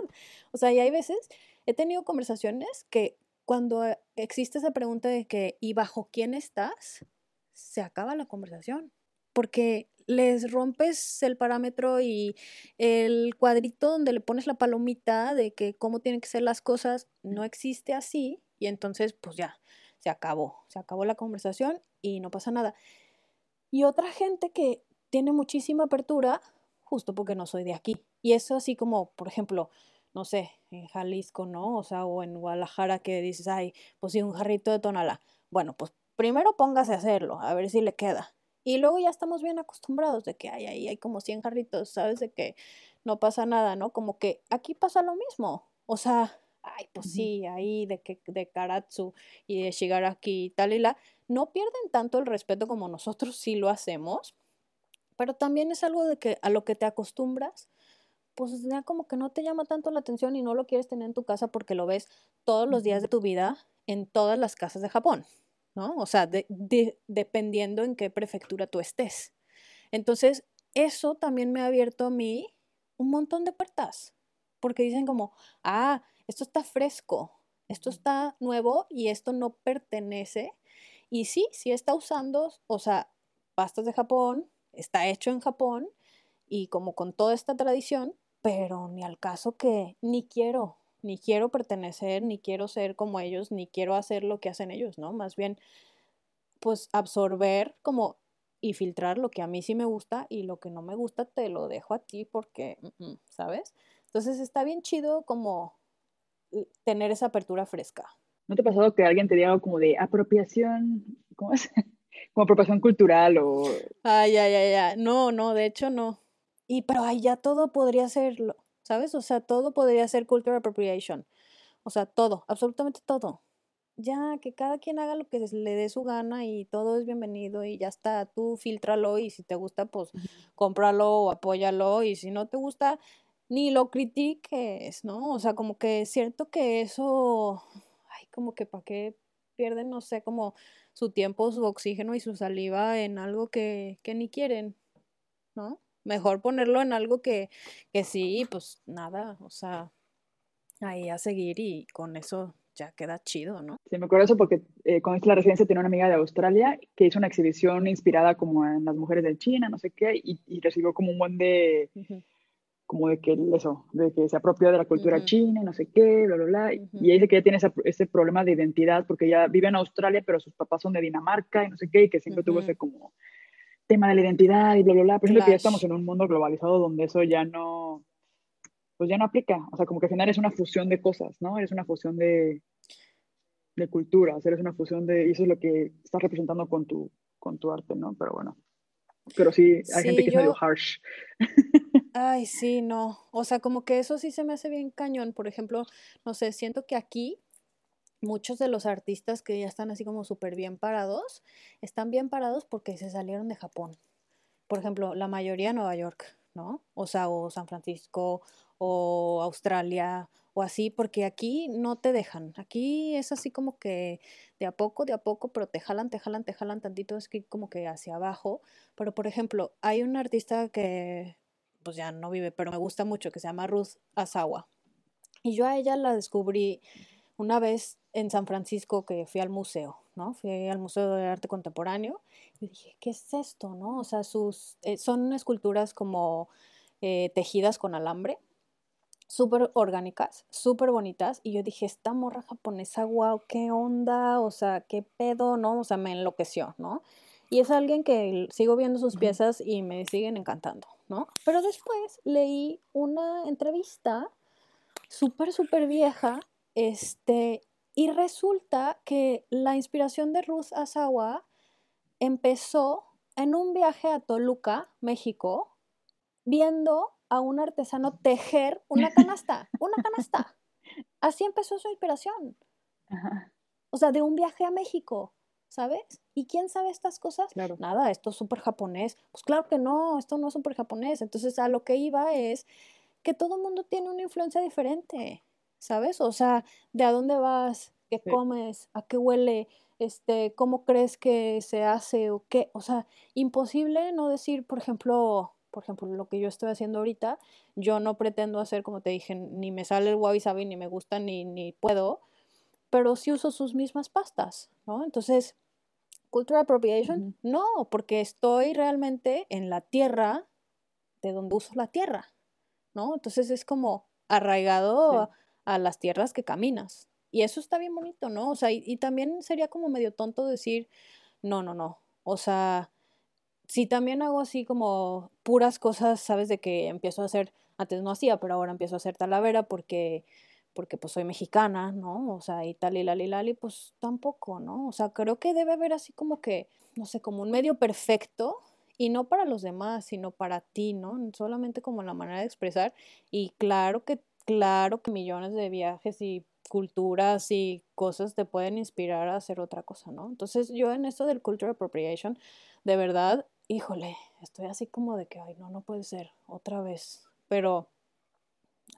O sea, y hay veces, he tenido conversaciones que cuando existe esa pregunta de que, ¿y bajo quién estás? Se acaba la conversación. Porque les rompes el parámetro y el cuadrito donde le pones la palomita de que cómo tienen que ser las cosas no existe así y entonces pues ya, se acabó, se acabó la conversación y no pasa nada. Y otra gente que tiene muchísima apertura, justo porque no soy de aquí. Y eso así como, por ejemplo, no sé, en Jalisco, ¿no? O sea, o en Guadalajara que dices, ay, pues sí, un jarrito de tonala. Bueno, pues primero póngase a hacerlo, a ver si le queda. Y luego ya estamos bien acostumbrados de que hay ahí, hay como 100 jarritos, ¿sabes? De que no pasa nada, ¿no? Como que aquí pasa lo mismo. O sea, ay, pues sí, ahí de, que, de Karatsu y de Shigaraki y tal y la, no pierden tanto el respeto como nosotros sí lo hacemos, pero también es algo de que a lo que te acostumbras, pues ya como que no te llama tanto la atención y no lo quieres tener en tu casa porque lo ves todos los días de tu vida en todas las casas de Japón, ¿no? O sea, dependiendo en qué prefectura tú estés. Entonces, eso también me ha abierto a mí un montón de puertas, porque dicen como, ah, esto está fresco, esto está nuevo y esto no pertenece. Y sí, sí está usando, o sea, pastas de Japón, está hecho en Japón y como con toda esta tradición, pero ni al caso que ni quiero, ni quiero pertenecer, ni quiero ser como ellos, ni quiero hacer lo que hacen ellos, ¿no? Más bien, pues absorber como y filtrar lo que a mí sí me gusta y lo que no me gusta te lo dejo a ti porque, mm, mm, ¿sabes? Entonces está bien chido como tener esa apertura fresca. ¿No te ha pasado que alguien te diga algo como de apropiación, ¿cómo es? como apropiación cultural o... Ay, ay, ay, ay, no, no, de hecho no. Y pero ahí ya todo podría serlo, ¿sabes? O sea, todo podría ser cultural appropriation. O sea, todo, absolutamente todo. Ya, que cada quien haga lo que le dé su gana y todo es bienvenido y ya está, tú filtralo y si te gusta, pues cómpralo o apóyalo y si no te gusta, ni lo critiques, ¿no? O sea, como que es cierto que eso, ay, como que para qué pierden, no sé, como su tiempo, su oxígeno y su saliva en algo que, que ni quieren, ¿no? Mejor ponerlo en algo que, que sí, pues nada, o sea, ahí a seguir y con eso ya queda chido, ¿no? Sí, me acuerdo eso porque eh, con la residencia tenía una amiga de Australia que hizo una exhibición inspirada como en las mujeres de China, no sé qué, y, recibió como un buen de como de que eso, de que se apropia de la cultura china y no sé qué, bla, bla, bla. Y ahí dice que ella tiene ese, problema de identidad porque ella vive en Australia, pero sus papás son de Dinamarca y no sé qué, y que siempre tuvo ese como tema de la identidad y bla, bla, bla. Pero es que ya estamos en un mundo globalizado donde eso ya no, pues ya no aplica. O sea, como que al final es una fusión de cosas, ¿no? Es una fusión de, de culturas, eres una fusión de, y eso es lo que estás representando con tu, con tu arte, ¿no? Pero bueno. Pero sí, hay gente que es medio harsh. Ay, sí, no. O sea, como que eso sí se me hace bien cañón. Por ejemplo, no sé, siento que aquí muchos de los artistas que ya están así como súper bien parados, están bien parados porque se salieron de Japón. Por ejemplo, la mayoría de Nueva York, ¿no? O sea, o San Francisco, o Australia, o así, porque aquí no te dejan. Aquí es así como que de a poco, de a poco, pero te jalan, te jalan, te jalan tantito, es que como que hacia abajo. Pero, por ejemplo, hay un artista que, pues ya no vive, pero me gusta mucho, que se llama Ruth Asawa. Y yo a ella la descubrí una vez en San Francisco que fui al museo, ¿no? Fui al Museo de Arte Contemporáneo y dije, ¿qué es esto, no? O sea, sus, eh, son esculturas como eh, tejidas con alambre, súper orgánicas, súper bonitas. Y yo dije, esta morra japonesa, wow, qué onda, o sea, qué pedo, ¿no? O sea, me enloqueció, ¿no? Y es alguien que sigo viendo sus piezas y me siguen encantando, ¿no? Pero después leí una entrevista súper, súper vieja, este, y resulta que la inspiración de Ruth Asawa empezó en un viaje a Toluca, México, viendo a un artesano tejer una canasta, una canasta. Así empezó su inspiración. O sea, de un viaje a México, ¿sabes? ¿Y quién sabe estas cosas? Nada, esto es súper japonés. Pues claro que no, esto no es súper japonés. Entonces a lo que iba es que todo el mundo tiene una influencia diferente, ¿sabes? O sea, de a dónde vas, qué comes, a qué huele, este, cómo crees que se hace o qué. O sea, imposible no decir, por ejemplo, por ejemplo, lo que yo estoy haciendo ahorita, yo no pretendo hacer, como te dije, ni me sale el wabi sabi, ni me gusta, ni, ni puedo, pero sí uso sus mismas pastas, ¿no? Entonces, cultural appropriation, no, porque estoy realmente en la tierra de donde uso la tierra, ¿no? Entonces es como arraigado a, las tierras que caminas. Y eso está bien bonito, ¿no? O sea, y también sería como medio tonto decir, no, no, no. O sea, si también hago así como puras cosas, sabes, de que empiezo a hacer, antes no hacía, pero ahora empiezo a hacer talavera porque, porque pues soy mexicana, ¿no? O sea, y tal y lali lali, pues tampoco, ¿no? O sea, creo que debe haber así como que, no sé, como un medio perfecto y no para los demás, sino para ti, ¿no? Solamente como la manera de expresar y claro que, claro que millones de viajes y culturas y cosas te pueden inspirar a hacer otra cosa, ¿no? Entonces yo en esto del cultural appropriation, de verdad, híjole, estoy así como de que, ay, no, no puede ser, otra vez. Pero,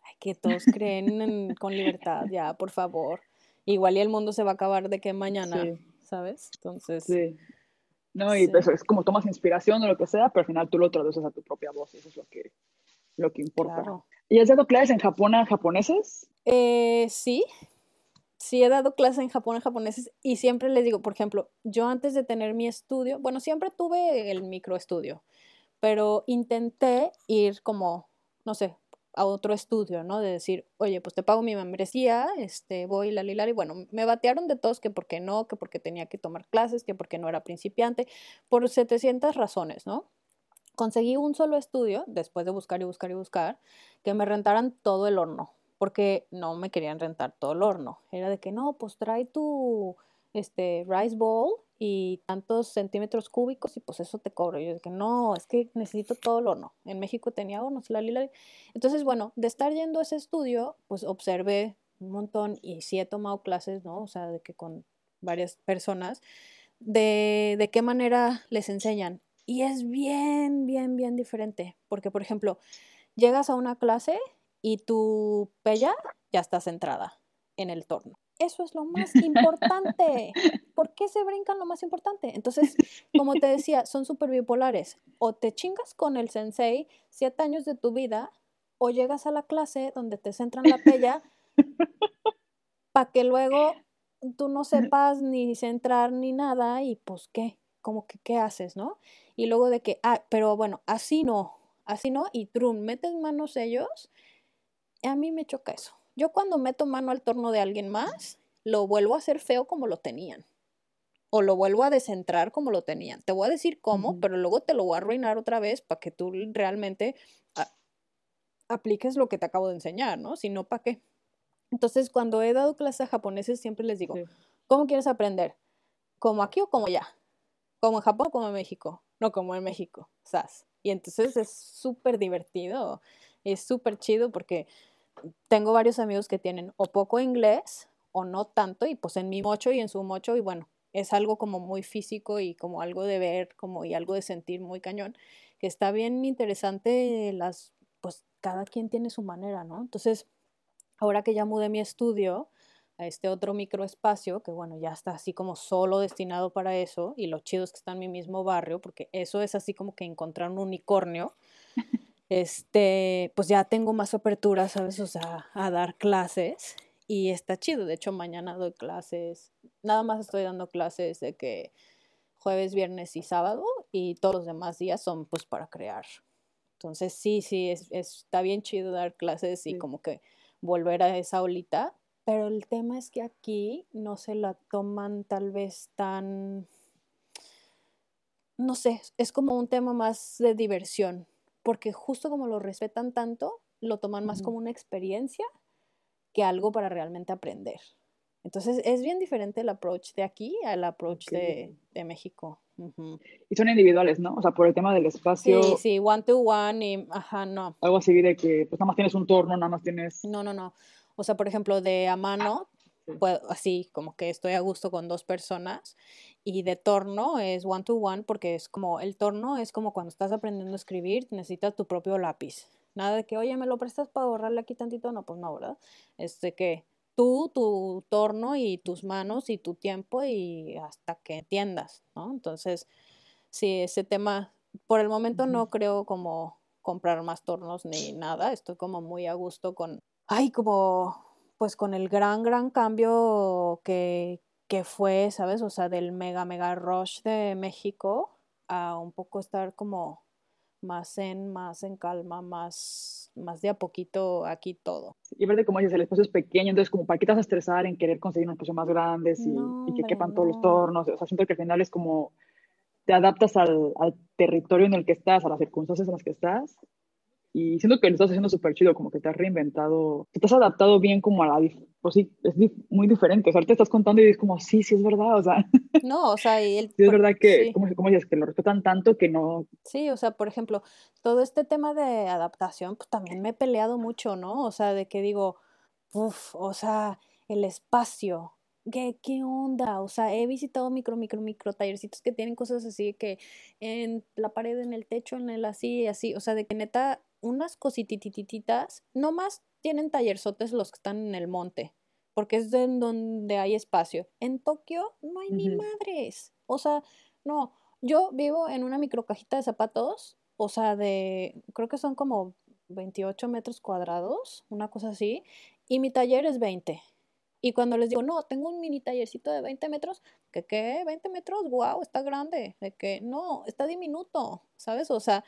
ay, que todos creen con libertad, ya, por favor. Igual y el mundo se va a acabar de que mañana, ¿sabes? Entonces. Sí. No, y pues es como tomas inspiración o lo que sea, pero al final tú lo traduces a tu propia voz, eso es lo que, lo que importa. ¿Y has dado clases en Japón a japoneses? Eh, sí, sí he dado clases en Japón a japoneses y siempre les digo, por ejemplo, yo antes de tener mi estudio, bueno, siempre tuve el microestudio, pero intenté ir como, no sé, a otro estudio, ¿no? De decir, oye, pues te pago mi membresía, este, voy, la, la, y bueno, me batearon de todos que porque no, que porque tenía que tomar clases, que porque no era principiante, por 700 razones, ¿no? Conseguí un solo estudio, después de buscar y buscar y buscar, que me rentaran todo el horno, porque no me querían rentar todo el horno. Era de que no, pues trae tu este, rice bowl y tantos centímetros cúbicos y pues eso te cobro. Y yo que no, es que necesito todo el horno. En México tenía hornos, la, lila. Entonces, bueno, de estar yendo a ese estudio, pues observé un montón y sí he tomado clases, ¿no? O sea, de que con varias personas, de, de qué manera les enseñan. Y es bien, bien, bien diferente. Porque, por ejemplo, llegas a una clase y tu pella ya está centrada en el torno. Eso es lo más importante. ¿Por qué se brincan lo más importante? Entonces, como te decía, son súper bipolares. O te chingas con el sensei siete años de tu vida, o llegas a la clase donde te centran la pella para que luego tú no sepas ni centrar ni nada y pues qué, como que qué haces, ¿no? Y luego de que, ah, pero bueno, así no, así no, y trun, metes manos ellos a mí me choca eso. Yo cuando meto mano al torno de alguien más, lo vuelvo a hacer feo como lo tenían. O lo vuelvo a descentrar como lo tenían. Te voy a decir cómo, pero luego te lo voy a arruinar otra vez para que tú realmente apliques lo que te acabo de enseñar, ¿no? Si no, ¿para qué? Entonces, cuando he dado clases a japoneses, siempre les digo, ¿cómo quieres aprender? ¿Como aquí o como allá? ¿Como en Japón como en México? No, como en México, ¿sabes? Y entonces es súper divertido, es súper chido porque tengo varios amigos que tienen o poco inglés o no tanto, y pues en mi mocho y en su mocho, y bueno, es algo como muy físico y como algo de ver, como y algo de sentir muy cañón, que está bien interesante las, pues cada quien tiene su manera, ¿no? Entonces, ahora que ya mudé mi estudio a este otro microespacio, que bueno, ya está así como solo destinado para eso, y lo chido es que está en mi mismo barrio, porque eso es así como que encontrar un unicornio, este, pues ya tengo más apertura, ¿sabes? O sea, a dar clases y está chido. De hecho, mañana doy clases, nada más estoy dando clases de que jueves, viernes y sábado y todos los demás días son pues para crear. Entonces sí, sí, es, está bien chido dar clases y como que volver a esa olita, pero el tema es que aquí no se la toman tal vez tan, no sé, es como un tema más de diversión, porque justo como lo respetan tanto, lo toman más como una experiencia que algo para realmente aprender. Entonces es bien diferente el approach de aquí al approach de, de, México. Y son individuales, ¿no? O sea, por el tema del espacio. Sí, sí, one to one y, ajá, no. Algo así de que pues nada más tienes un torno, nada más tienes... No, no, no. O sea, por ejemplo, de a mano, pues, así como que estoy a gusto con dos personas y de torno es one to one porque es como, el torno es como cuando estás aprendiendo a escribir, necesitas tu propio lápiz. Nada de que, oye, ¿me lo prestas para ahorrarle aquí tantito? No, pues no, ¿verdad? Este que tú, tu torno y tus manos y tu tiempo y hasta que entiendas, ¿no? Entonces, sí, ese tema, por el momento no creo como comprar más tornos ni nada, estoy como muy a gusto con, ay, como, pues con el gran, gran cambio que, que fue, ¿sabes? O sea, del mega, mega rush de México a un poco estar como más en, más en calma, más, más de a poquito aquí todo. Y verde, como dices, el espacio es pequeño, entonces como para qué te vas a estresar en querer conseguir un espacio más grande y, y que quepan todos los tornos, o sea, siento que al final es como te adaptas al, al, territorio en el que estás, a las circunstancias en las que estás, y siento que lo estás haciendo súper chido, como que te has reinventado, te has adaptado bien como a la, pues sí, es muy diferente, o sea, te estás contando y es como, sí, sí es verdad, o sea. No, o sea, y el, sí es verdad que, como, como dices, que lo respetan tanto que no. Sí, o sea, por ejemplo, todo este tema de adaptación, pues también me he peleado mucho, ¿no? O sea, de que digo, uff, o sea, el espacio, ¿Qué, ¿Qué onda? O sea, he visitado micro, micro, micro tallercitos que tienen cosas así que en la pared, en el techo, en el así, así. O sea, de que neta unas cosititititas, no más tienen tallerzotes los que están en el monte, porque es de donde hay espacio. En Tokio no hay ni madres. O sea, no, yo vivo en una microcajita de zapatos, o sea, de, creo que son como 28 metros cuadrados, una cosa así, y mi taller es 20. Y cuando les digo, no, tengo un mini tallercito de 20 metros, ¿qué qué? ¿20 metros? ¡Wow! Está grande. De que no, está diminuto, ¿sabes? O sea,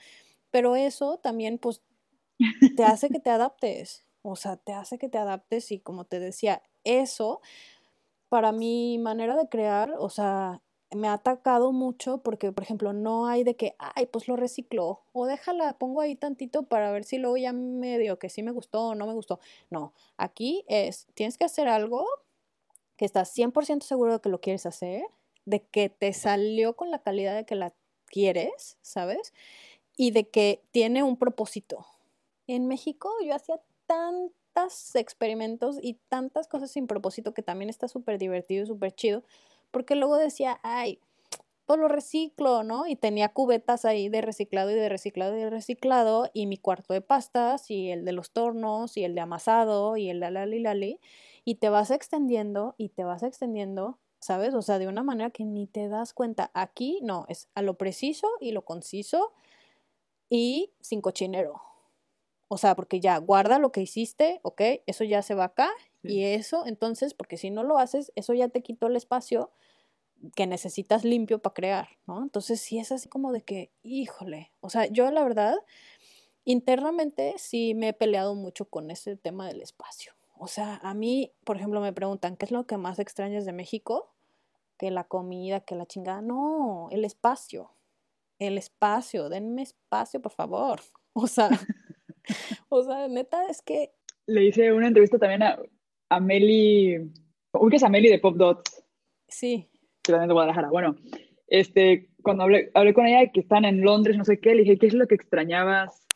pero eso también, pues, te hace que te adaptes. O sea, te hace que te adaptes y como te decía, eso, para mi manera de crear, o sea, me ha atacado mucho porque, por ejemplo, no hay de que, ay, pues lo reciclo o déjala, pongo ahí tantito para ver si luego ya me dio que sí me gustó o no me gustó. No, aquí es, tienes que hacer algo que estás 100% seguro de que lo quieres hacer, de que te salió con la calidad de que la quieres, ¿sabes? y de que tiene un propósito. En México yo hacía tantos experimentos y tantas cosas sin propósito que también está súper divertido y súper chido, porque luego decía, ay, pues lo reciclo, ¿no? Y tenía cubetas ahí de reciclado y de reciclado y de reciclado, y mi cuarto de pastas, y el de los tornos, y el de amasado, y el la lali, y te vas extendiendo y te vas extendiendo, ¿sabes? O sea, de una manera que ni te das cuenta. Aquí no, es a lo preciso y lo conciso y sin cochinero. O sea, porque ya guarda lo que hiciste, ok, eso ya se va acá y eso, entonces, porque si no lo haces, eso ya te quitó el espacio que necesitas limpio para crear, ¿no? Entonces, sí es así como de que, híjole, o sea, yo la verdad, internamente sí me he peleado mucho con ese tema del espacio. O sea, a mí, por ejemplo, me preguntan, ¿qué es lo que más extrañas de México? Que la comida, que la chingada. No, el espacio el espacio, denme espacio, por favor. O sea, o sea, neta, es que... Le hice una entrevista también a, a Meli, ubicas a Meli de Pop Dots. Sí. de Guadalajara. Bueno, este, cuando hablé, hablé con ella que están en Londres, no sé qué, le dije, ¿qué es lo que extrañabas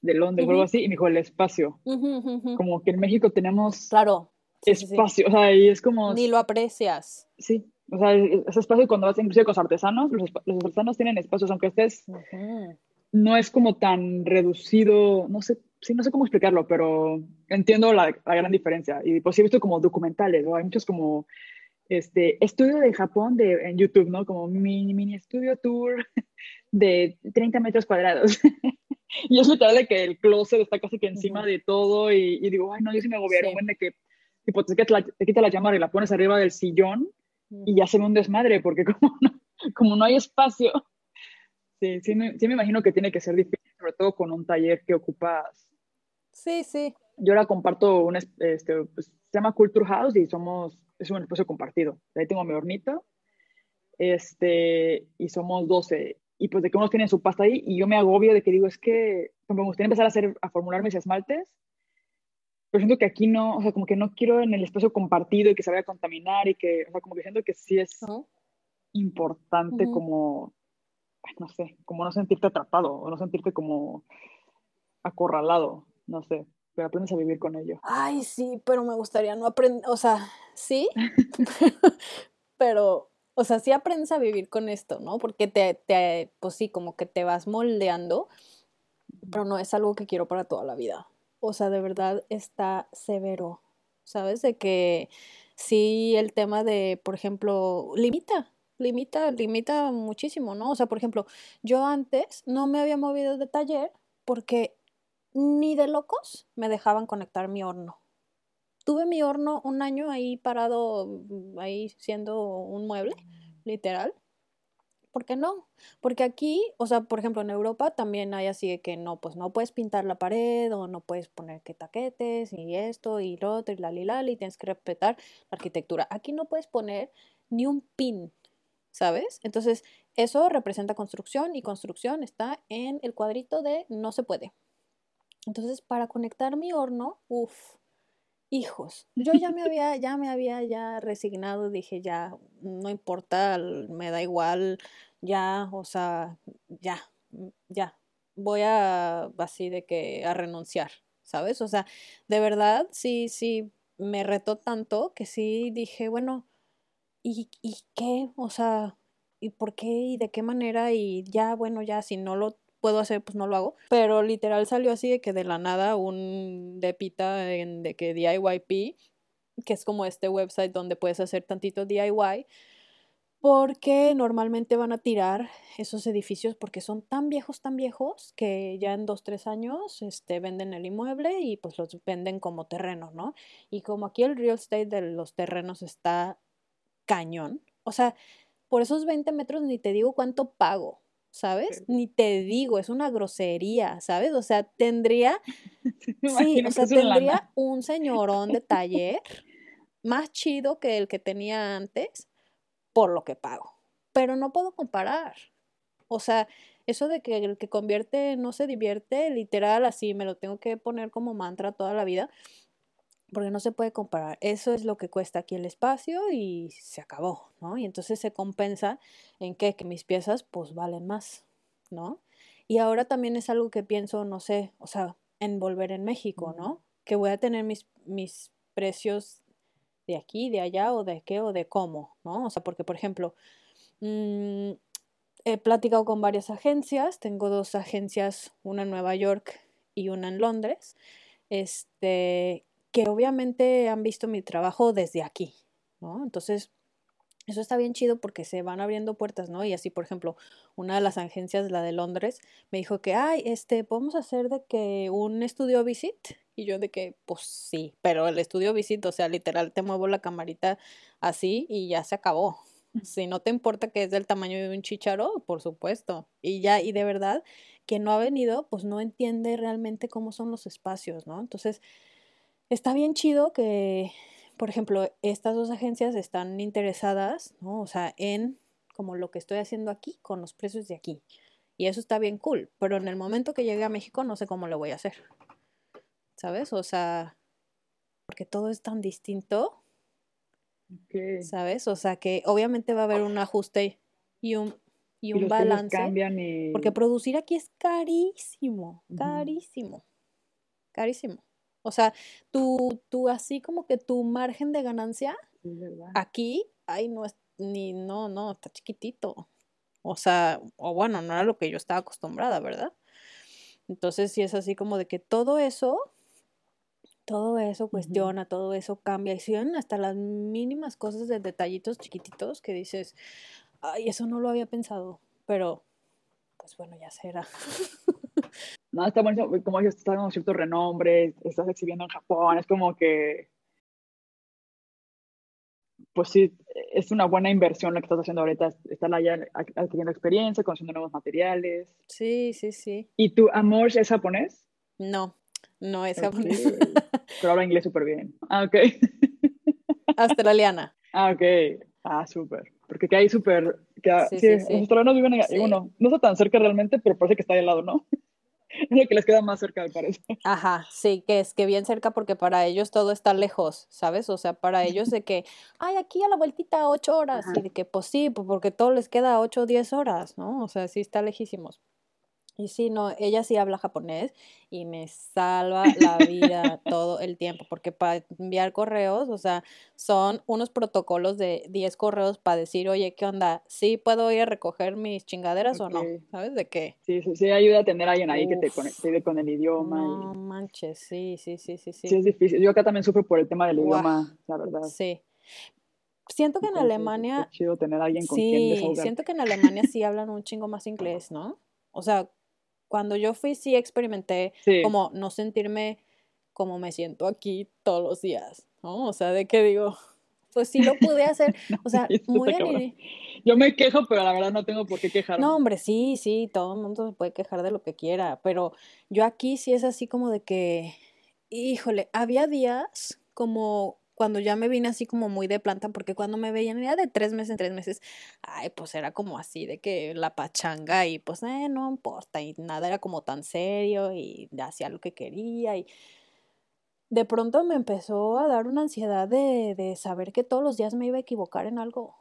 de Londres o algo así? Y me dijo, el espacio. Como que en México tenemos claro, espacio, o sea, y es como... Ni lo aprecias. Sí, o sea, ese espacio cuando vas inclusive con los artesanos, los, los artesanos tienen espacios, aunque estés... No es como tan reducido, no sé, sí, no sé cómo explicarlo, pero entiendo la, la gran diferencia. Y pues he visto como documentales, ¿no? Hay muchos como este, estudio de Japón de, en YouTube, ¿no? Como mini, mini estudio tour de 30 metros cuadrados. y es literal de que el closet está casi que encima de todo y, digo, ay, no, yo sí me agobiaron, sí. de que tipo, te, te quita la llamada y la pones arriba del sillón y ya se ve un desmadre porque como no, como no hay espacio. Sí, sí me, sí me imagino que tiene que ser difícil, sobre todo con un taller que ocupas. Sí, sí. Yo ahora comparto un, este, pues, se llama Culture House y somos es un espacio compartido. Ahí tengo mi hornito, este, y somos 12. Y pues de que unos tienen su pasta ahí, y yo me agobio de que digo, es que me gustaría empezar a hacer, a formular mis esmaltes, pero siento que aquí no, o sea, como que no quiero en el espacio compartido y que se vaya a contaminar y que, o sea, como que siento que sí es importante uh -huh. como, no sé, como no sentirte atrapado o no sentirte como acorralado, no sé pero aprendes a vivir con ello. Ay, sí, pero me gustaría no aprender, o sea, sí, pero, o sea, sí aprendes a vivir con esto, ¿no? Porque te, te, pues sí, como que te vas moldeando, pero no es algo que quiero para toda la vida. O sea, de verdad está severo, ¿sabes? De que sí el tema de, por ejemplo, limita, limita, limita muchísimo, ¿no? O sea, por ejemplo, yo antes no me había movido de taller porque ni de locos me dejaban conectar mi horno. Tuve mi horno un año ahí parado, mm, ahí siendo un mueble, literal. ¿Por qué no? Porque aquí, o sea, por ejemplo, en Europa también hay así de que no, pues no puedes pintar la pared o no puedes poner que taquetes y esto y lo otro y la y tienes que respetar la arquitectura. Aquí no puedes poner ni un pin, ¿sabes? Entonces, eso representa construcción y construcción está en el cuadrito de no se puede. Entonces, para conectar mi horno, uff, hijos, yo ya me había, ya me había ya resignado, dije, ya, no importa, me da igual, ya, o sea, ya, ya, voy a, así de que, a renunciar, ¿sabes? O sea, de verdad, sí, sí, me retó tanto que sí dije, bueno, ¿y, y qué? O sea, ¿y por qué? ¿Y de qué manera? Y ya, bueno, ya, si no lo puedo hacer, pues no lo hago. Pero literal salió así de que de la nada un depita en de que DIYP, que es como este website donde puedes hacer tantito DIY, porque normalmente van a tirar esos edificios porque son tan viejos, tan viejos, que ya en dos, tres años este, venden el inmueble y pues los venden como terreno, ¿no? Y como aquí el real estate de los terrenos está cañón, o sea, por esos 20 metros ni te digo cuánto pago. ¿sabes? Ni te digo, es una grosería, ¿sabes? O sea, tendría, sí, o sea, tendría un señorón de taller más chido que el que tenía antes por lo que pago, pero no puedo comparar. O sea, eso de que el que convierte no se divierte, literal, así me lo tengo que poner como mantra toda la vida, porque no se puede comparar. Eso es lo que cuesta aquí el espacio y se acabó, ¿no? Y entonces se compensa en que, que mis piezas pues valen más, ¿no? Y ahora también es algo que pienso, no sé, o sea, en volver en México, ¿no? Que voy a tener mis, mis precios de aquí, de allá, o de qué, o de cómo, ¿no? O sea, porque, por ejemplo, mmm, he platicado con varias agencias, tengo dos agencias, una en Nueva York y una en Londres, este, que obviamente han visto mi trabajo desde aquí, ¿no? Entonces, eso está bien chido porque se van abriendo puertas, ¿no? Y así, por ejemplo, una de las agencias, la de Londres, me dijo que, ay, este, podemos hacer de que un estudio visit. Y yo de que, pues sí, pero el estudio visit, o sea, literal, te muevo la camarita así y ya se acabó. Si no te importa que es del tamaño de un chicharo, por supuesto. Y ya, y de verdad, quien no ha venido, pues no entiende realmente cómo son los espacios, ¿no? Entonces, está bien chido que, por ejemplo, estas dos agencias están interesadas, ¿no? O sea, en como lo que estoy haciendo aquí con los precios de aquí. Y eso está bien cool, pero en el momento que llegue a México no sé cómo lo voy a hacer. ¿Sabes? O sea, porque todo es tan distinto. Okay. ¿Sabes? O sea, que obviamente va a haber un ajuste y un, y un balance. Porque producir aquí es carísimo, carísimo, carísimo. O sea, tú, tú así como que tu margen de ganancia aquí, ay, no es ni, no, no, está chiquitito. O sea, o bueno, no era lo que yo estaba acostumbrada, ¿verdad? Entonces, sí es así como de que todo eso, todo eso cuestiona, todo eso cambia. Y son hasta las mínimas cosas de detallitos chiquititos que dices, ay, eso no lo había pensado, pero pues bueno, ya será. no, está bueno, como dices, estás con cierto renombre, estás exhibiendo en Japón, es como que, pues sí, es una buena inversión lo que estás haciendo ahorita, estar allá adquiriendo experiencia, conociendo nuevos materiales. Sí, sí, sí. ¿Y tu amor es japonés? No, no es japonés. Pero habla inglés súper bien. Ah, ok. Australiana. Ah, ok. Ah, súper. Porque que hay súper... Sí, sí, sí, los australianos viven en... Bueno, no está tan cerca realmente, pero parece que está ahí al lado, ¿no? es lo que les queda más cerca, me parece. Ajá, sí, que es que bien cerca porque para ellos todo está lejos, ¿sabes? O sea, para ellos de que, ay, aquí a la vueltita ocho horas, y de que, pues sí, pues porque todo les queda ocho o diez horas, ¿no? O sea, sí está lejísimos. Y sí, no, ella sí habla japonés y me salva la vida todo el tiempo, porque para enviar correos, o sea, son unos protocolos de 10 correos para decir, oye, ¿qué onda? ¿Sí puedo ir a recoger mis chingaderas o no? ¿Sabes de qué? Sí, sí, sí, ayuda a tener a alguien ahí que te conecte con el idioma. No manches, sí, sí, sí, sí, sí. Sí, es difícil. Yo acá también sufro por el tema del idioma, la verdad. Sí. Siento que en Alemania... Es chido tener a alguien con sí, siento que en Alemania sí hablan un chingo más inglés, ¿no? O sea, cuando yo fui sí experimenté como no sentirme como me siento aquí todos los días, ¿no? O sea, de que digo, pues sí lo pude hacer, o sea, muy bien. Yo me quejo, pero la verdad no tengo por qué quejarme. No, hombre, sí, sí, todo el mundo se puede quejar de lo que quiera, pero yo aquí sí es así como de que, híjole, había días como cuando ya me vine así como muy de planta, porque cuando me veían ya de tres meses en tres meses, ay, pues era como así de que la pachanga y pues, eh, no importa, y nada era como tan serio y hacía lo que quería y de pronto me empezó a dar una ansiedad de, de saber que todos los días me iba a equivocar en algo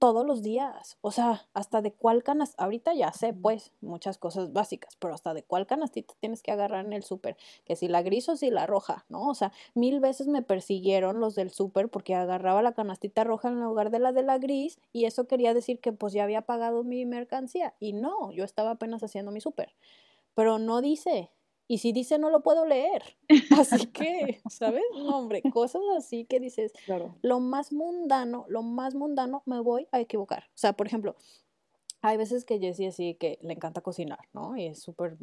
todos los días. O sea, hasta de cuál canasta, ahorita ya sé pues muchas cosas básicas, pero hasta de cuál canastita tienes que agarrar en el súper, que si la gris o si la roja, ¿no? O sea, mil veces me persiguieron los del súper porque agarraba la canastita roja en lugar de la de la gris y eso quería decir que pues ya había pagado mi mercancía y no, yo estaba apenas haciendo mi súper. Pero no dice, y si dice no lo puedo leer. Así que, ¿sabes? No, hombre, cosas así que dices, claro. lo más mundano, lo más mundano me voy a equivocar. O sea, por ejemplo, hay veces que Jessie así que le encanta cocinar, ¿no? Y es súper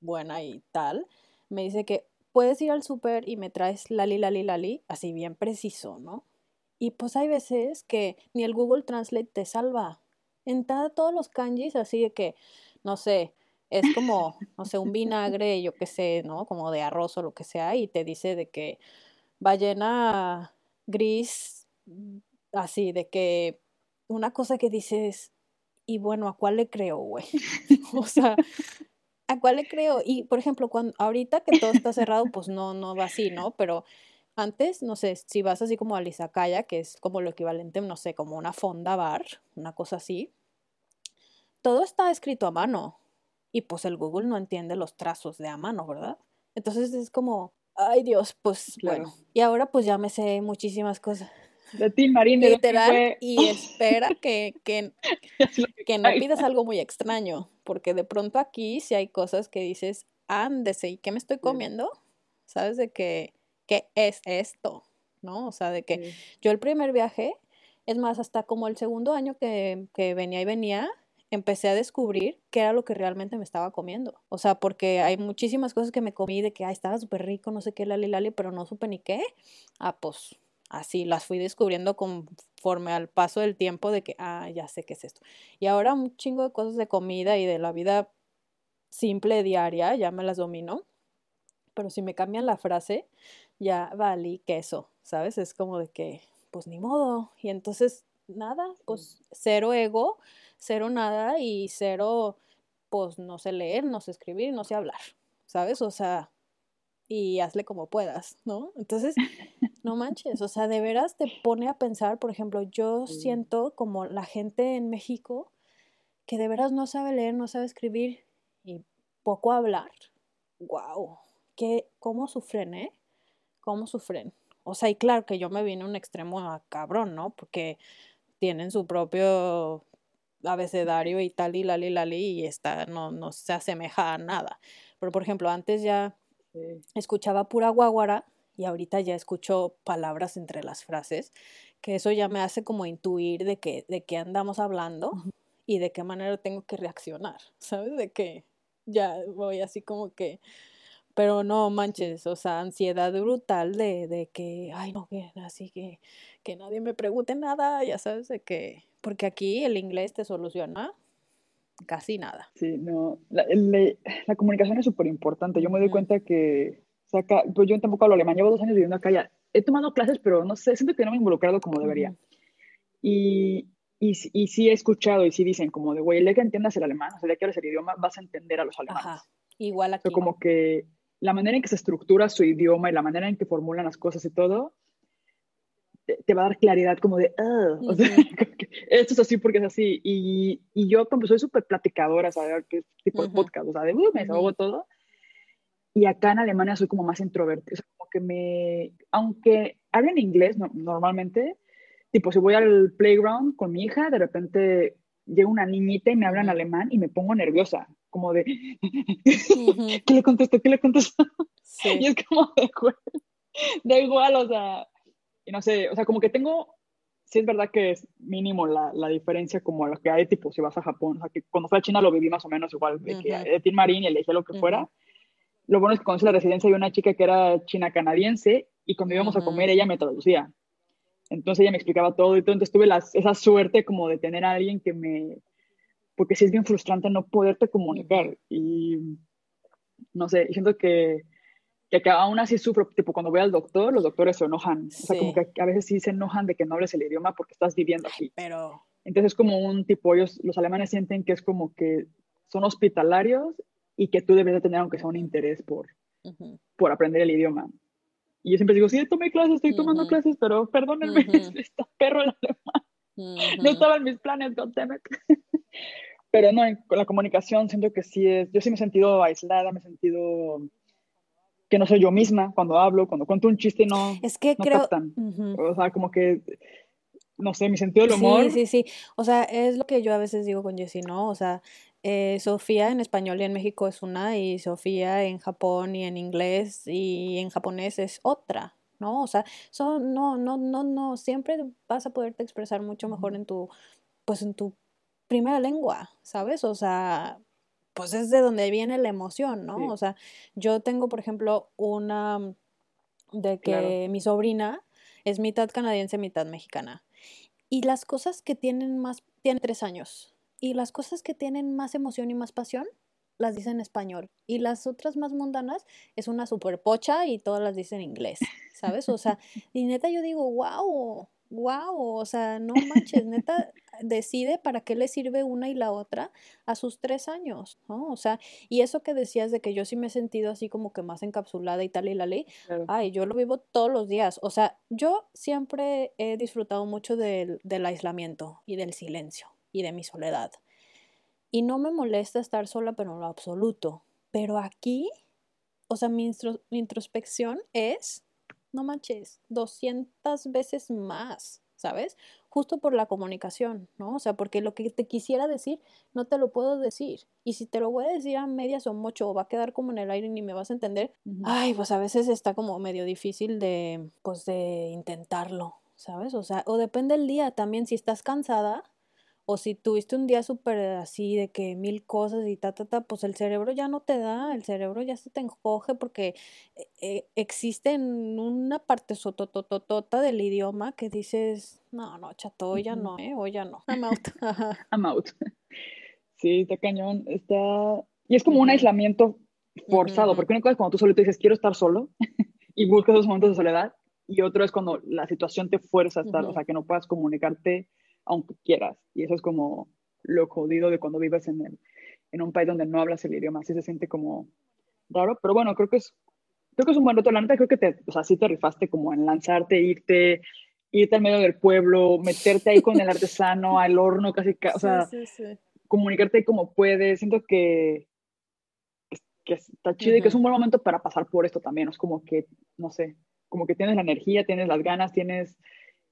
buena y tal. Me dice que puedes ir al súper y me traes lali, lali, lali, así bien preciso, ¿no? Y pues hay veces que ni el Google Translate te salva. Entra todos los kanjis así de que, no sé, es como, no sé, un vinagre, yo qué sé, ¿no? Como de arroz o lo que sea, y te dice de que ballena gris, así, de que una cosa que dices, y bueno, ¿a cuál le creo, güey? o sea, ¿a cuál le creo? Y, por ejemplo, cuando, ahorita que todo está cerrado, pues no, no va así, ¿no? Pero antes, no sé, si vas así como a Lizacaya, que es como lo equivalente, no sé, como una fonda bar, una cosa así, todo está escrito a mano y pues el Google no entiende los trazos de a mano, ¿verdad? Entonces es como, ay Dios, pues bueno. Y ahora pues ya me sé muchísimas cosas. De ti, Marina. Literal, y espera que, que, que no pidas algo muy extraño, porque de pronto aquí si hay cosas que dices, ándese, ¿y qué me estoy comiendo? ¿Sabes? De que, ¿qué es esto? ¿No? O sea, de que yo el primer viaje, es más, hasta como el segundo año que, que venía y venía, empecé a descubrir qué era lo que realmente me estaba comiendo. O sea, porque hay muchísimas cosas que me comí de que, ah, estaba súper rico, no sé qué, lali, lali, pero no supe ni qué. Ah, pues así las fui descubriendo conforme al paso del tiempo de que, ah, ya sé qué es esto. Y ahora un chingo de cosas de comida y de la vida simple diaria, ya me las domino. Pero si me cambian la frase, ya valí queso, ¿sabes? Es como de que, pues ni modo. Y entonces, nada, pues cero ego cero nada y cero, pues no sé leer, no sé escribir, no sé hablar, ¿sabes? O sea, y hazle como puedas, ¿no? Entonces, no manches, o sea, de veras te pone a pensar, por ejemplo, yo siento como la gente en México que de veras no sabe leer, no sabe escribir y poco hablar. ¡Wow! ¿Qué, ¿Cómo sufren, eh? ¿Cómo sufren? O sea, y claro que yo me vine a un extremo a cabrón, ¿no? Porque tienen su propio abecedario y tal y lali lali y está, no, no se asemeja a nada. Pero por ejemplo, antes ya escuchaba pura guaguara y ahorita ya escucho palabras entre las frases, que eso ya me hace como intuir de qué, de qué andamos hablando y de qué manera tengo que reaccionar, ¿sabes? De que ya voy así como que, pero no manches, o sea, ansiedad brutal de, de que, ay, no, que así que, que nadie me pregunte nada, ya sabes, de que, porque aquí el inglés te soluciona casi nada. Sí, no, la, la comunicación es súper importante. Yo me doy cuenta que o sea, pues yo tampoco hablo alemán, llevo dos años viviendo acá ya. He tomado clases, pero no sé, siento que no me he involucrado como debería. Y, y, y, sí he escuchado y sí dicen como de, güey, el día que entiendas el alemán, o sea, el día que hablas el idioma, vas a entender a los alemanes. Ajá. Igual aquí. Pero como que la manera en que se estructura su idioma y la manera en que formulan las cosas y todo, te, va a dar claridad como de, ah, o sea, esto es así porque es así. Y, y yo como soy súper platicadora, ¿sabes? ¿Qué tipo de podcast? O sea, de, uh, me desahogo todo y acá en Alemania soy como más introvertida, o sea, como que me, aunque hablen inglés normalmente, tipo si voy al playground con mi hija, de repente llega una niñita y me habla en alemán y me pongo nerviosa, como de, ¿qué le contesto? ¿Qué le contesto? Y es como de, da igual, o sea, y no sé, o sea, como que tengo, sí es verdad que es mínimo la, la diferencia como lo que hay, tipo, si vas a Japón, o sea, que cuando fui a China lo viví más o menos igual, de que de Tim Marín y elegí lo que fuera, lo bueno es que conocí la residencia de una chica que era china canadiense y cuando íbamos a comer ella me traducía. Entonces ella me explicaba todo y todo. Entonces tuve esa suerte como de tener a alguien que me... Porque sí es bien frustrante no poderte comunicar. Y no sé, siento que, que aún así sufro, tipo cuando voy al doctor, los doctores se enojan. O sea, como que a veces sí se enojan de que no hables el idioma porque estás viviendo aquí. Pero... Entonces es como un tipo, ellos, los alemanes sienten que es como que son hospitalarios y que tú debes de tener aunque sea un interés por, por aprender el idioma. Y yo siempre digo, sí, tomé clases, estoy tomando clases, pero perdónenme, está perro el alemán. No estaba en mis planes, goddammit. pero no, con la comunicación siento que sí es, yo sí me he sentido aislada, me he sentido que no soy yo misma cuando hablo, cuando cuento un chiste no, es que no creo, captan. O sea, como que no sé, mi sentido del humor. Sí, sí, sí. O sea, es lo que yo a veces digo con Jessie, ¿no? O sea, eh, Sofía en español y en México es una, y Sofía en Japón y en inglés y en japonés es otra, ¿no? O sea, son, no, no, no, no, siempre vas a poderte expresar mucho mejor en tu, pues en tu primera lengua, ¿sabes? O sea, pues es de donde viene la emoción, ¿no? O sea, yo tengo, por ejemplo, una de que mi sobrina es mitad canadiense, mitad mexicana. Y las cosas que tienen más, tiene tres años, y las cosas que tienen más emoción y más pasión las dice en español. Y las otras más mundanas es una super pocha y todas las dicen en inglés, ¿sabes? O sea, y neta yo digo, wow, wow, o sea, no manches, neta decide para qué le sirve una y la otra a sus tres años, ¿no? O sea, y eso que decías de que yo sí me he sentido así como que más encapsulada y tal y la ley, ay, yo lo vivo todos los días, o sea, yo siempre he disfrutado mucho del, del aislamiento y del silencio, y de mi soledad. Y no me molesta estar sola, pero en lo absoluto. Pero aquí, o sea, mi, introspección es, no manches, 200 veces más, ¿sabes? Justo por la comunicación, ¿no? O sea, porque lo que te quisiera decir, no te lo puedo decir. Y si te lo voy a decir a medias o mucho, o va a quedar como en el aire y ni me vas a entender, ay, pues a veces está como medio difícil de, pues de intentarlo, ¿sabes? O sea, o depende el día también, si estás cansada, o si tuviste un día súper así de que mil cosas y ta, ta, ta, pues el cerebro ya no te da, el cerebro ya se te encoge porque eh, eh, existe en una parte sotototota del idioma que dices, no, no, chato, ya no, ¿eh? O ya no, I'm out. I'm out. Sí, está cañón, está... Y es como un aislamiento forzado, porque una cosa es cuando tú solo te dices, quiero estar solo, y buscas esos momentos de soledad, y otro es cuando la situación te fuerza a estar, o sea, que no puedas comunicarte aunque quieras. Y eso es como lo jodido de cuando vives en, el, en un país donde no hablas el idioma. Así se siente como raro, pero bueno, creo que es, creo que es un buen reto. La neta, creo que te, o sea, sí te rifaste como en lanzarte, irte, irte al medio del pueblo, meterte ahí con el artesano, al horno, casi, o sea, comunicarte como puedes. Siento que, que está chido y que es un buen momento para pasar por esto también. Es como que, no sé, como que tienes la energía, tienes las ganas, tienes,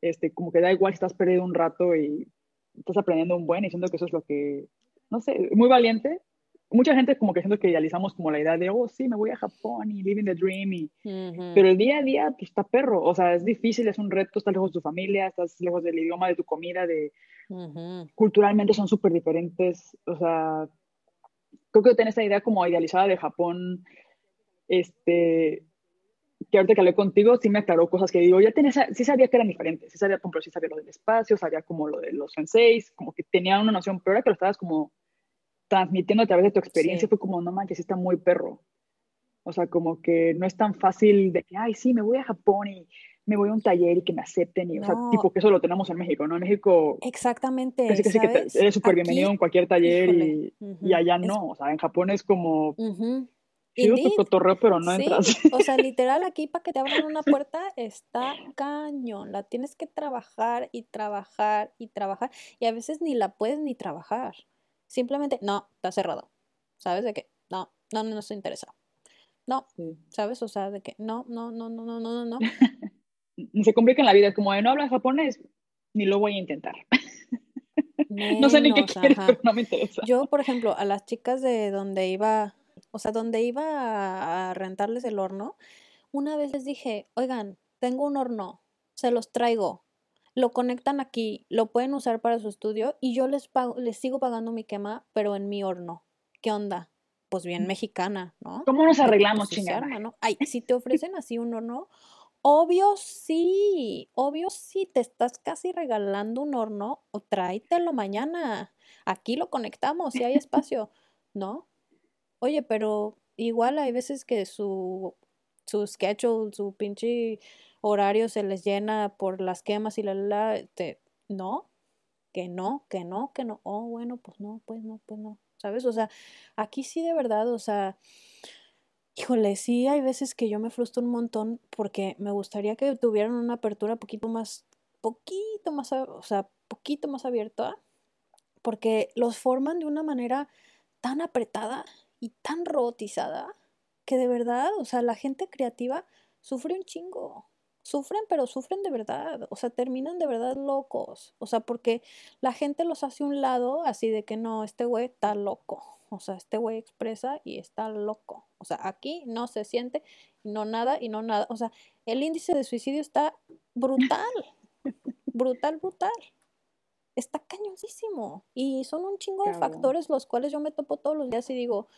este, como que da igual si estás perdido un rato y estás aprendiendo un buen y siento que eso es lo que, no sé, muy valiente. Mucha gente como que siento que idealizamos como la idea de, oh, sí, me voy a Japón y living the dream, y... pero el día a día pues está perro, o sea, es difícil, es un reto, estás lejos de tu familia, estás lejos del idioma, de tu comida, de... Culturalmente son súper diferentes, o sea, creo que tenés esta idea como idealizada de Japón, este, que ahorita que hablé contigo, sí me aclaró cosas que digo, ya tenía, sí sabía que eran diferentes, sí sabía, por sí sabía lo del espacio, sabía como lo de los senseis, como que tenía una noción, pero ahora que lo estabas como transmitiendo a través de tu experiencia, fue como, no manches, está muy perro. O sea, como que no es tan fácil de que, ay, sí, me voy a Japón y me voy a un taller y que me acepten. Y, O sea, tipo que eso lo tenemos en México, ¿no? En México. Exactamente. Casi, casi que eres súper bienvenido en cualquier taller y, y, allá no. O sea, en Japón es como. Sí, tu cotorreo, pero no entras. O sea, literal, aquí para que te abran una puerta está cañón. La tienes que trabajar y trabajar y trabajar. Y a veces ni la puedes ni trabajar. Simplemente, no, está cerrado. ¿Sabes de qué? No, no, no, no estoy interesado. No, ¿sabes? O sea, de que no, no, no, no, no, no, no. Se complica en la vida. Como de no hablas japonés, ni lo voy a intentar. no sé ni qué quieres, pero no me interesa. Yo, por ejemplo, a las chicas de donde iba o sea, donde iba a rentarles el horno, una vez les dije, oigan, tengo un horno, se los traigo, lo conectan aquí, lo pueden usar para su estudio y yo les, pago, les sigo pagando mi quema, pero en mi horno. ¿Qué onda? Pues bien mm. mexicana, ¿no? ¿Cómo nos arreglamos, pues, chingada? ¿no? Ay, si te ofrecen así un horno, obvio sí, obvio sí, te estás casi regalando un horno o tráetelo mañana. Aquí lo conectamos si hay espacio, ¿no? Oye, pero igual hay veces que su, su schedule, su pinche horario se les llena por las quemas y la, la, te, no, que no, que no, que no, oh, bueno, pues no, pues no, pues no, ¿sabes? O sea, aquí sí de verdad, o sea, híjole, sí hay veces que yo me frustro un montón porque me gustaría que tuvieran una apertura poquito más, poquito más, o sea, poquito más abierta, porque los forman de una manera tan apretada y tan robotizada que de verdad, o sea, la gente creativa sufre un chingo. Sufren, pero sufren de verdad. O sea, terminan de verdad locos. O sea, porque la gente los hace un lado así de que no, este güey está loco. O sea, este güey expresa y está loco. O sea, aquí no se siente, no nada y no nada. O sea, el índice de suicidio está brutal. brutal, brutal está cañosísimo. Y son un chingo de factores los cuales yo me topo todos los días y digo,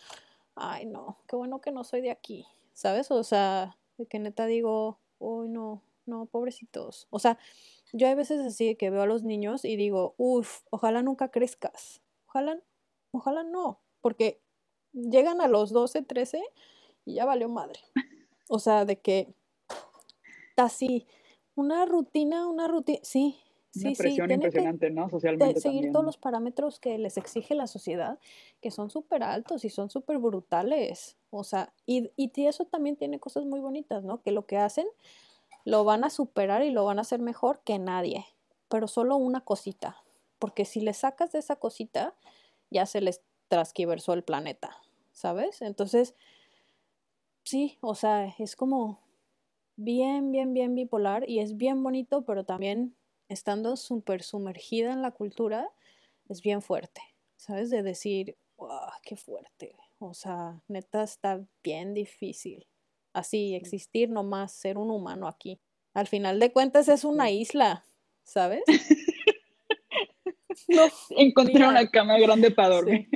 ay no, qué bueno que no soy de aquí, ¿sabes? O sea, de que neta digo, uy no, no, pobrecitos. O sea, yo hay veces así que veo a los niños y digo, uff, ojalá nunca crezcas. Ojalá, ojalá no, porque llegan a los 12, 13 y ya valió madre. O sea, de que así, una rutina, una rutina, sí, una presión impresionante, ¿no? Socialmente. seguir todos los parámetros que les exige la sociedad, que son súper altos y son súper brutales. O sea, y, y eso también tiene cosas muy bonitas, ¿no? Que lo que hacen lo van a superar y lo van a hacer mejor que nadie, pero solo una cosita. Porque si le sacas de esa cosita, ya se les trasquiversó el planeta, ¿sabes? Entonces, sí, o sea, es como bien, bien, bien bipolar y es bien bonito, pero también estando súper sumergida en la cultura, es bien fuerte, ¿sabes? De decir, wow, qué fuerte. O sea, neta está bien difícil. Así, existir nomás, ser un humano aquí. Al final de cuentas es una isla, ¿sabes? no, encontré una cama grande para dormir.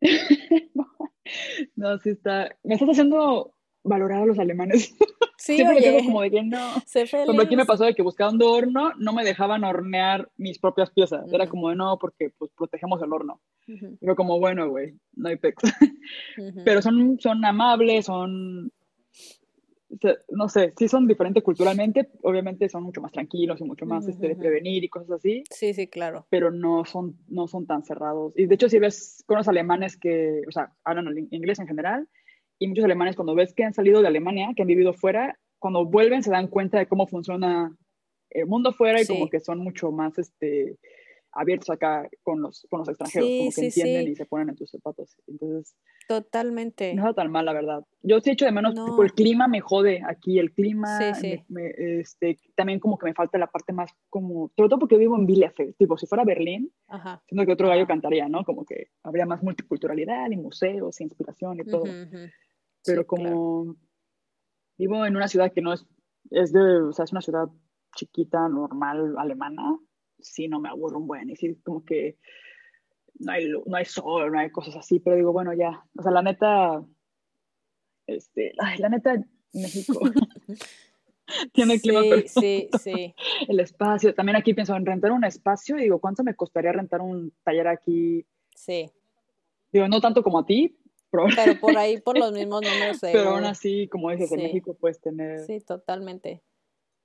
no, sí está. Me estás haciendo valorar a los alemanes. Sí, Siempre oye, como de que no. Como aquí me pasó de que buscando horno no me dejaban hornear mis propias piezas. Era como de no, porque pues protegemos el horno. Pero como, bueno, güey, no hay pex. Pero son, son amables, son, no sé, sí son diferentes culturalmente, obviamente son mucho más tranquilos y mucho más este, de prevenir y cosas así. Sí, sí, claro. Pero no son, no son tan cerrados. Y de hecho, si ves con los alemanes que, o sea, hablan inglés en general, y muchos alemanes cuando ves que han salido de Alemania, que han vivido fuera, cuando vuelven se dan cuenta de cómo funciona el mundo fuera y como que son mucho más este, abiertos acá con los, con los extranjeros, Sí, como que sí, entienden sí. y se ponen en tus zapatos. Entonces, Totalmente. no está tan mal, la verdad. Yo sí echo de menos, No. tipo, el clima me jode aquí, el clima, Sí, sí. me- me- este, también como que me falta la parte más como, sobre todo porque yo vivo en Bielefeld, tipo, si fuera Berlín, Ajá. siento que otro gallo cantaría, ¿no? Como que habría más multiculturalidad y museos y inspiración y todo. Ujú, ujú. Pero Sí, como claro. vivo en una ciudad que no es, es de, o sea, es una ciudad chiquita, normal, alemana, sí no me aburro un buen, y sí como que no hay, no hay sol, no hay cosas así, pero digo, bueno, ya, o sea, la neta, este, ay, la neta, México tiene el clima Sí, perfecto, sí, sí. el espacio, también aquí pienso en rentar un espacio, y digo, ¿cuánto me costaría rentar un taller aquí? Sí. Digo, no tanto como a ti, pero, por ahí, por los mismos números de pero aún así, como dices, en Sí. México puedes tener... Sí, totalmente.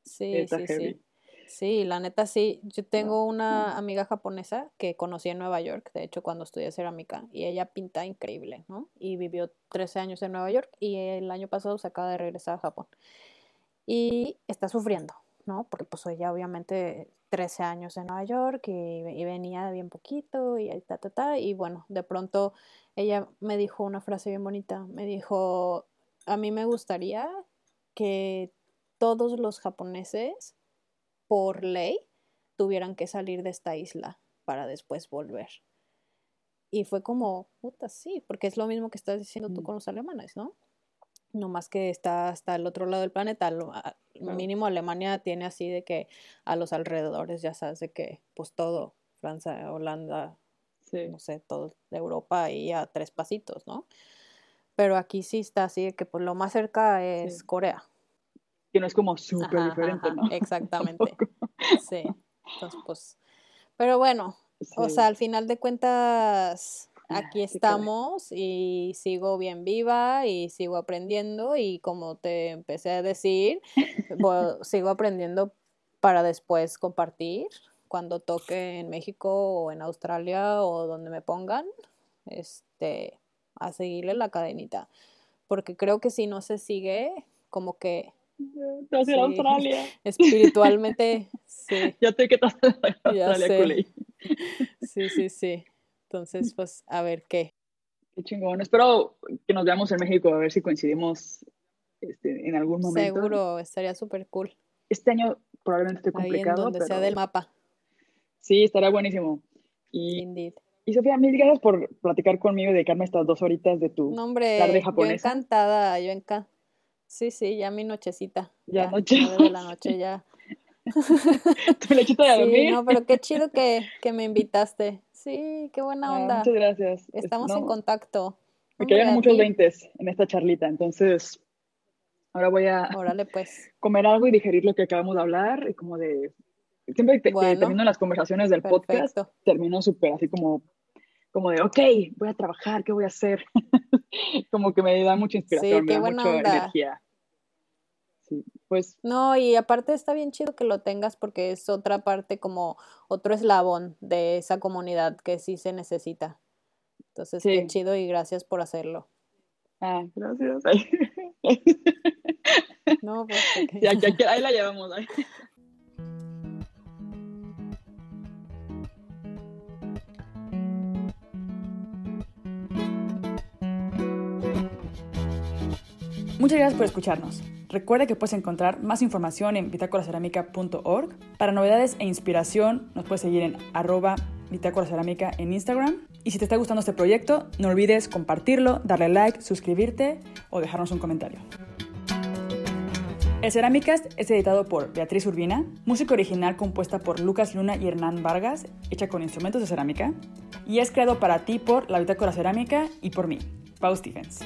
Sí, sí, heavy. sí. Sí, la neta sí. Yo tengo una amiga japonesa que conocí en Nueva York, de hecho, cuando estudié cerámica, y ella pinta increíble, ¿no? Y vivió 13 años en Nueva York y el año pasado se acaba de regresar a Japón. Y está sufriendo, ¿no? Porque pues ella obviamente 13 años en Nueva York y, y venía bien poquito y ahí ta, ta, ta. Y bueno, de pronto ella me dijo una frase bien bonita. Me dijo, a mí me gustaría que todos los japoneses, por ley, tuvieran que salir de esta isla para después volver. Y fue como, puta, sí, porque es lo mismo que estás diciendo tú Mm. con los alemanes, ¿no? No más que está hasta el otro lado del planeta. lo- a- Claro. Mínimo Alemania tiene así de que a los alrededores, ya sabes, de que pues todo, Francia, Holanda, Sí. no sé, todo de Europa y a tres pasitos, ¿no? Pero aquí sí está así de que pues lo más cerca es Sí. Corea. que no es como súper diferente, ajá, ¿no? exactamente. Tampoco. Sí. Entonces, pues, pero bueno, o sea, al final de cuentas, aquí estamos y sigo bien viva y sigo aprendiendo y como te empecé a decir, sigo aprendiendo para después compartir cuando toque en México o en Australia o donde me pongan, este, a seguirle la cadenita. Porque creo que si no se sigue, como que Te vas a ir a Sí. Australia. espiritualmente, sí, Ya te que Australia, culé. sí, sí, sí. Entonces, pues, a ver qué. Qué chingón. Espero que nos veamos en México, a ver si coincidimos este, en algún momento. Seguro, estaría súper cool. Este año probablemente esté Ahí en complicado, donde pero sea del mapa. sí, estará buenísimo. Y, Indeed. y Sofía, mil gracias por platicar conmigo y dedicarme estas dos horitas de tu No, hombre, tarde yo japonesa. encantada, yo encantada. Sí, sí, ya mi nochecita. Ya Ya, noche. de la noche ya. Tu lechita de Sí, dormir. no, pero qué chido que, que me invitaste. Sí, qué buena Ah, onda. muchas gracias. Estamos No, en contacto. Me cayeron muchos veintes en esta charlita, entonces ahora voy a Órale, pues. comer algo y digerir lo que acabamos de hablar y como de siempre que, Bueno, termino las conversaciones del podcast termino súper así como como de ok voy a trabajar qué voy a hacer como que me da mucha inspiración Sí, me da mucha onda. energía sí pues No, y aparte está bien chido que lo tengas porque es otra parte como otro eslabón de esa comunidad que sí se necesita. Entonces, qué Sí. chido y gracias por hacerlo. ah gracias No, pues, aquí- ahí la llevamos ahí. Muchas gracias por escucharnos. Recuerda que puedes encontrar más información en bitácoracerámica.org. Para novedades e inspiración nos puedes seguir en arroba bitácora cerámica en Instagram. Y si te está gustando este proyecto, no olvides compartirlo, darle like, suscribirte o dejarnos un comentario. El Cerámicast es editado por Beatriz Urbina, música original compuesta por Lucas Luna y Hernán Vargas, hecha con instrumentos de cerámica, y es creado para ti por La Bitácora Cerámica y por mí, Pau Stephens.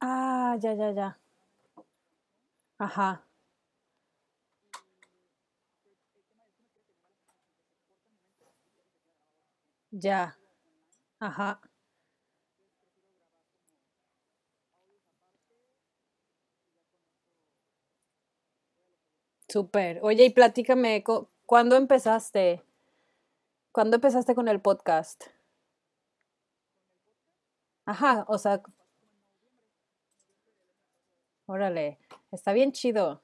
Ah, ya, ya, ya. Ajá. Ya. Ajá. Súper. Oye, y platícame, ¿cuándo empezaste? ¿Cuándo empezaste con el podcast? Ajá, o sea, órale, está bien chido.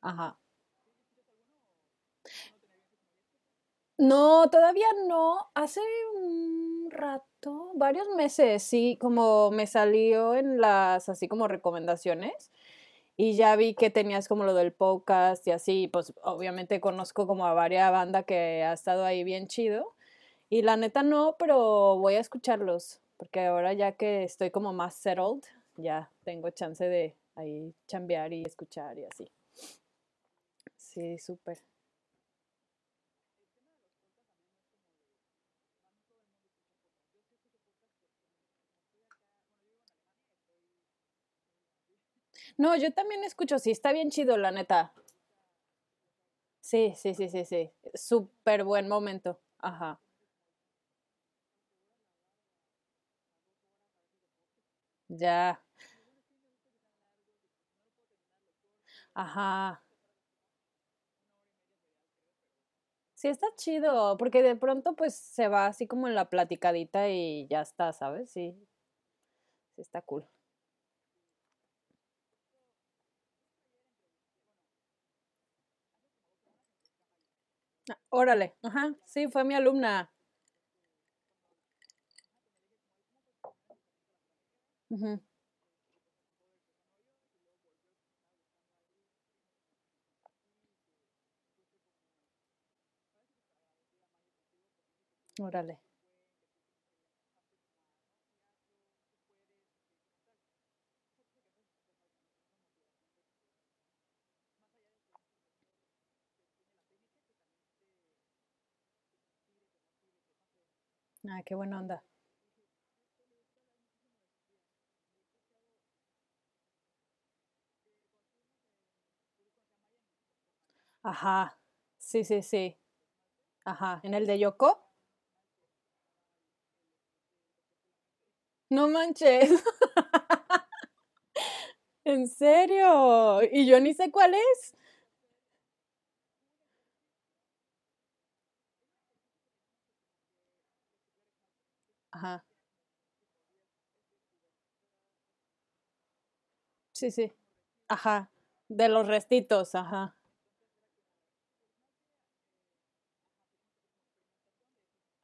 Ajá. No, todavía no. Hace un rato, varios meses, sí, como me salió en las, así como recomendaciones y ya vi que tenías como lo del podcast y así, pues obviamente conozco como a varias bandas que ha estado ahí bien chido. Y la neta no, pero voy a escucharlos, porque ahora ya que estoy como más settled, ya tengo chance de ahí chambear y escuchar y así. Sí, súper. No, yo también escucho, sí, está bien chido, la neta. Sí, sí, sí, sí, sí. Súper buen momento. Ajá. Ya. Ajá. Sí, está chido, porque de pronto pues se va así como en la platicadita y ya está, ¿sabes? Sí, sí está cool. Ah, órale, ajá, sí, fue mi alumna. Ujú, Órale. Ah, qué buena onda. Ajá, sí, sí, sí. Ajá, ¿en el de Yoko? No manches. ¿En serio? ¿Y yo ni sé cuál es? Ajá. Sí, sí. Ajá. De los restitos, ajá.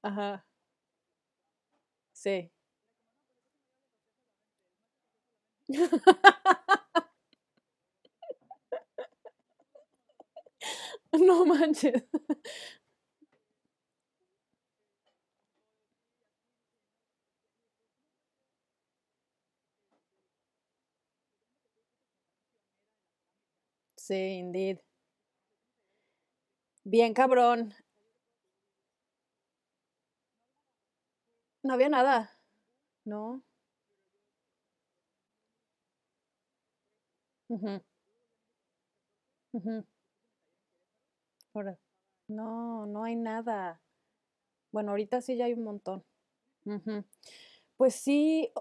Ajá. Sí. No manches. Sí, indeed. Bien cabrón. No había nada. No. Ujú, ujú. Ora- No, no hay nada. Bueno, ahorita sí ya hay un montón. Ujú. Pues sí,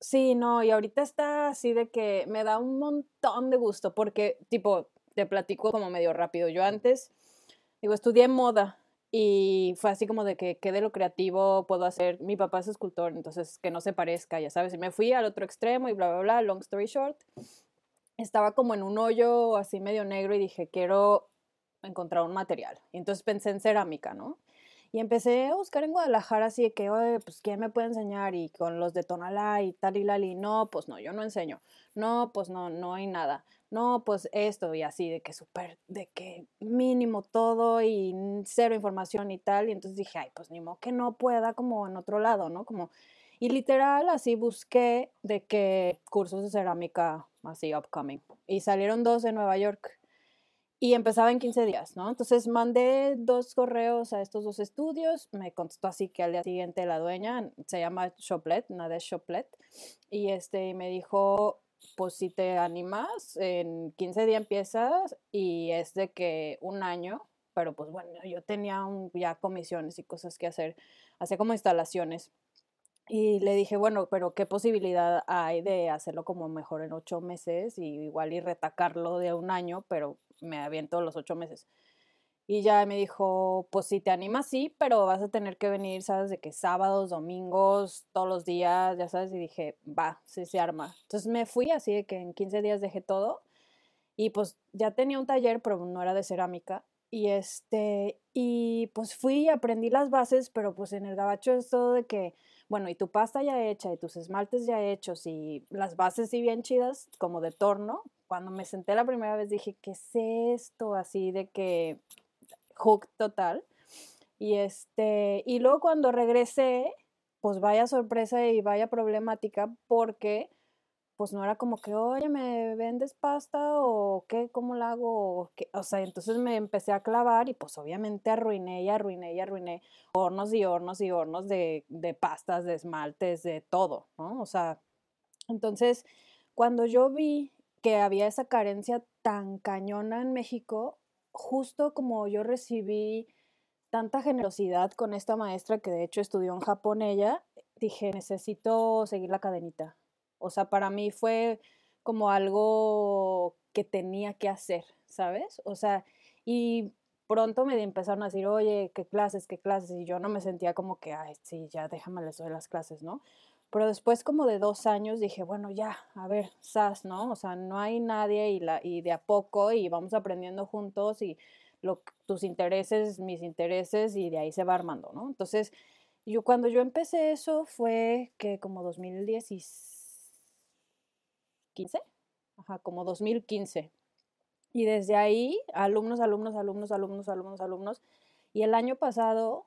sí, no, y ahorita está así de que me da un montón de gusto porque, tipo, te platico como medio rápido. Yo antes, digo, estudié moda y fue así como de que, ¿qué de lo creativo puedo hacer? Mi papá es escultor, entonces que no se parezca, ya sabes. Y me fui al otro extremo y bla, bla, bla, long story short. Estaba como en un hoyo así medio negro y dije, quiero encontrar un material. Y entonces pensé en cerámica, ¿no? Y empecé a buscar en Guadalajara así de que, oye, pues, ¿quién me puede enseñar? Y con los de Tonalá y tal y lali, no, pues no, yo no enseño. No, pues no, no hay nada. No, pues esto y así, de que súper, de que mínimo todo y cero información y tal. Y entonces dije, ay, pues ni modo que no pueda como en otro lado, ¿no? Como, y literal así busqué de que cursos de cerámica así upcoming. Y salieron dos en Nueva York. Y empezaba en 15 días, ¿no? Entonces mandé dos correos a estos dos estudios, me contestó así que al día siguiente la dueña, se llama Choplet, de Choplet, y este, me dijo, pues si te animas, en 15 días empiezas y es de que un año, pero pues bueno, yo tenía ya comisiones y cosas que hacer, hacía como instalaciones. Y le dije, bueno, pero ¿qué posibilidad hay de hacerlo como mejor en ocho meses y igual y retacarlo de un año, pero me aviento los ocho meses? Y ya me dijo, pues si te animas, sí, pero vas a tener que venir, ¿sabes? De que sábados, domingos, todos los días, ya sabes. Y dije, va, sí se arma. Entonces me fui así de que en 15 días dejé todo. Y pues ya tenía un taller, pero no era de cerámica. Y este, y pues fui y aprendí las bases, pero pues en el gabacho es todo de que bueno, y tu pasta ya hecha y tus esmaltes ya hechos y las bases sí bien chidas, como de torno. Cuando me senté la primera vez dije, ¿qué es esto? Así de que hook total. Y este, y luego cuando regresé, pues vaya sorpresa y vaya problemática porque pues no era como que, oye, ¿me vendes pasta o qué? ¿Cómo la hago? O, sea, entonces me empecé a clavar y pues obviamente arruiné y arruiné y arruiné hornos y hornos y hornos de, de pastas, de esmaltes, de todo, ¿no? O sea, entonces cuando yo vi que había esa carencia tan cañona en México, justo como yo recibí tanta generosidad con esta maestra que de hecho estudió en Japón ella, dije, necesito seguir la cadenita. O sea, para mí fue como algo que tenía que hacer, ¿sabes? O sea, y pronto me empezaron a decir, oye, qué clases, qué clases, y yo no me sentía como que, ay, sí, ya déjame les doy las clases, ¿no? Pero después como de dos años dije, bueno, ya, a ver, SAS, ¿no? O sea, no hay nadie y, la, y de a poco y vamos aprendiendo juntos y lo, tus intereses, mis intereses y de ahí se va armando, ¿no? Entonces, yo cuando yo empecé eso fue que como 2016, 15, ajá, como 2015. Y desde ahí, alumnos, alumnos, alumnos, alumnos, alumnos, alumnos. Y el año pasado,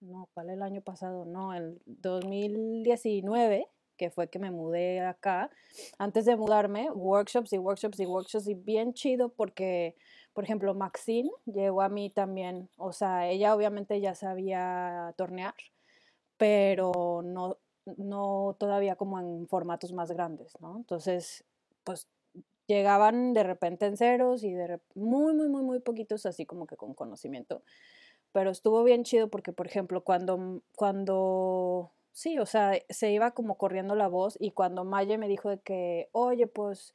no, ¿cuál el año pasado? No, el 2019, que fue que me mudé acá, antes de mudarme, workshops y workshops y workshops y bien chido porque, por ejemplo, Maxine llegó a mí también, o sea, ella obviamente ya sabía tornear, pero no, no todavía como en formatos más grandes, ¿no? Entonces, pues llegaban de repente en ceros y de muy, muy, muy, muy poquitos así como que con conocimiento. Pero estuvo bien chido porque, por ejemplo, cuando, cuando, sí, o sea, se iba como corriendo la voz y cuando Maye me dijo de que, oye, pues,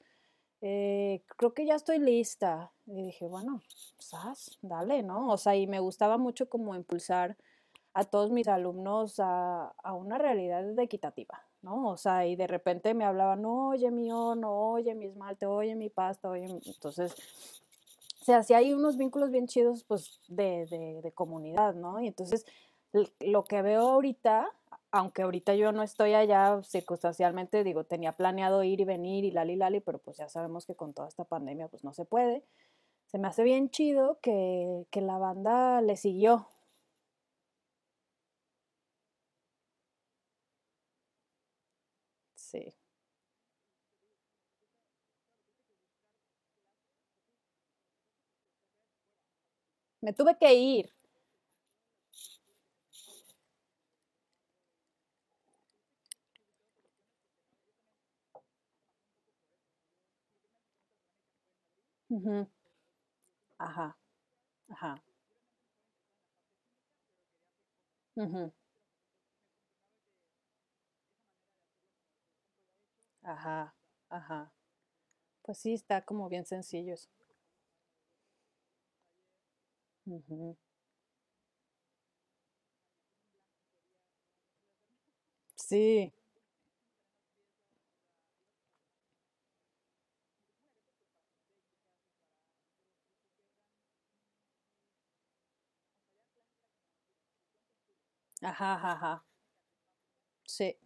eh, creo que ya estoy lista. Y dije, bueno, sas, dale, ¿no? O sea, y me gustaba mucho como impulsar a todos mis alumnos a, una realidad equitativa, ¿no? O sea, y de repente me hablaban, oye mi horno, oye mi esmalte, oye mi pasta, oye, entonces, o sea, sí hay unos vínculos bien chidos, pues, de, de comunidad, ¿no? Y entonces, lo que veo ahorita, aunque ahorita yo no estoy allá circunstancialmente, digo, tenía planeado ir y venir y lali lali, pero pues ya sabemos que con toda esta pandemia pues no se puede. Se me hace bien chido que, que la banda le siguió, Sí. Me tuve que ir. Ajá, ajá. Ajá, ajá. Pues sí, está como bien sencillo eso. Sí. Ajá, ajá. Sí.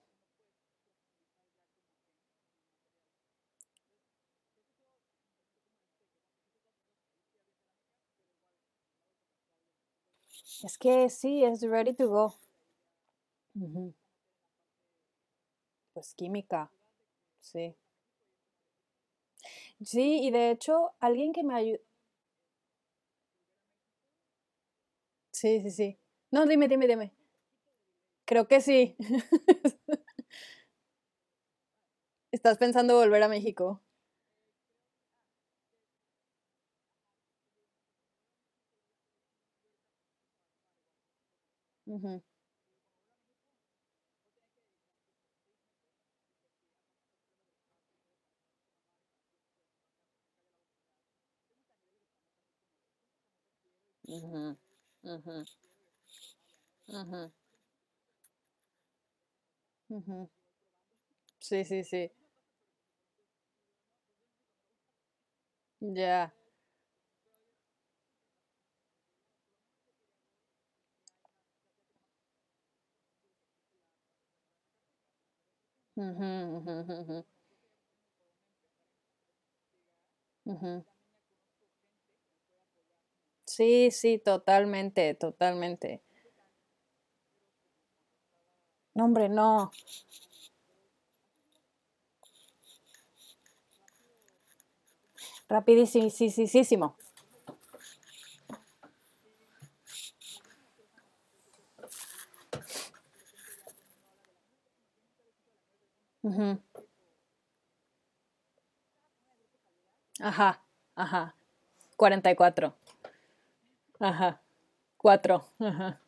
Es que sí, es ready to go. Uh. Pues química, sí. Sí, y de hecho, alguien que me ayudó. Sí, sí, sí. No, dime, dime, dime. Creo que sí. ¿Estás pensando volver a México? Ujú, ujú, ujú, ujú, ujú. Sí, sí, sí. Ya. Sí, sí, totalmente, totalmente. No, hombre, no. Rapidísimo, sí, sí, sí, Ujú. Ajá, ajá. 44. Ajá. 4. Ajá.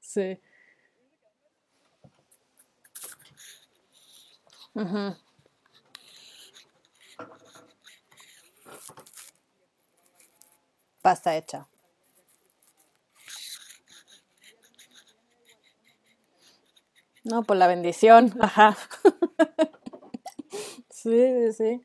Sí. Ujú. Pasta hecha. No, por la bendición. Ajá. Sí, sí, sí.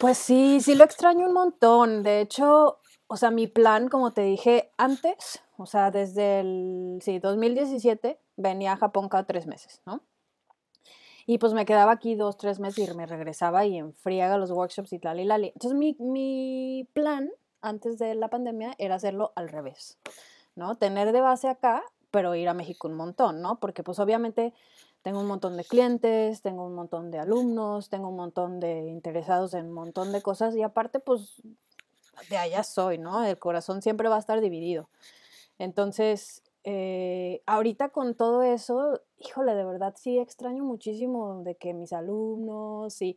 Pues sí, sí lo extraño un montón. De hecho, o sea, mi plan, como te dije antes, o sea, desde el, sí, 2017, venía a Japón cada tres meses, ¿no? Y pues me quedaba aquí dos, tres meses y me regresaba y en friega los workshops y tal y lali. Entonces mi, mi plan antes de la pandemia era hacerlo al revés, ¿no? Tener de base acá, pero ir a México un montón, ¿no? Porque pues obviamente tengo un montón de clientes, tengo un montón de alumnos, tengo un montón de interesados en un montón de cosas y aparte pues de allá soy, ¿no? El corazón siempre va a estar dividido. Entonces, eh, ahorita con todo eso, híjole, de verdad sí extraño muchísimo de que mis alumnos y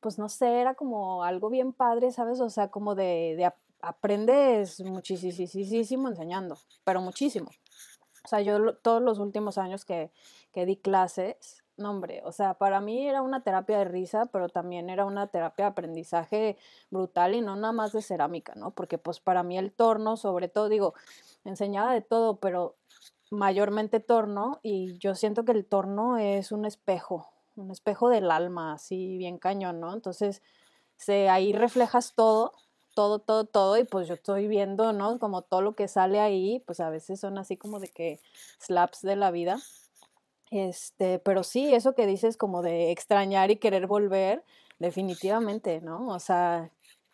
pues no sé, era como algo bien padre, ¿sabes? O sea, como de, de ap- aprendes muchísimo enseñando, pero muchísimo. O sea, yo todos los últimos años que, que di clases, no hombre, o sea, para mí era una terapia de risa, pero también era una terapia de aprendizaje brutal y no nada más de cerámica, ¿no? Porque pues para mí el torno, sobre todo, digo, enseñaba de todo, pero mayormente torno y yo siento que el torno es un espejo, un espejo del alma, así bien cañón, ¿no? Entonces, se, ahí reflejas todo, todo, todo, todo y pues yo estoy viendo, ¿no? Como todo lo que sale ahí, pues a veces son así como de que slaps de la vida. Este, pero sí, eso que dices como de extrañar y querer volver, definitivamente, ¿no? O sea,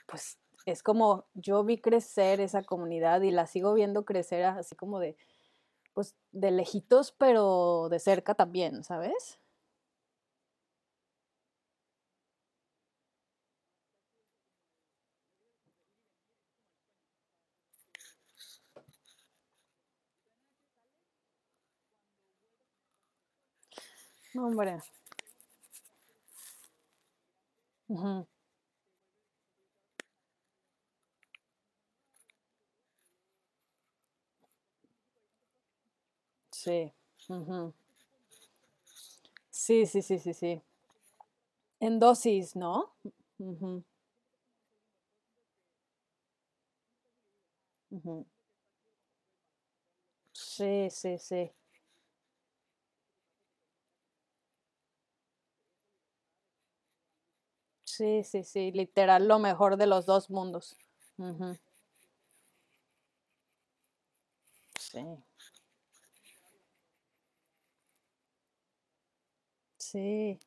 pues es como yo vi crecer esa comunidad y la sigo viendo crecer así como de, pues de lejitos, pero de cerca también, ¿sabes? Hombre. Sí. Sí, sí, sí, sí, sí. En dosis, ¿no? Ujú. Sí, sí, sí. Sí, sí, sí, literal lo mejor de los dos mundos. Ujú, Sí, sí.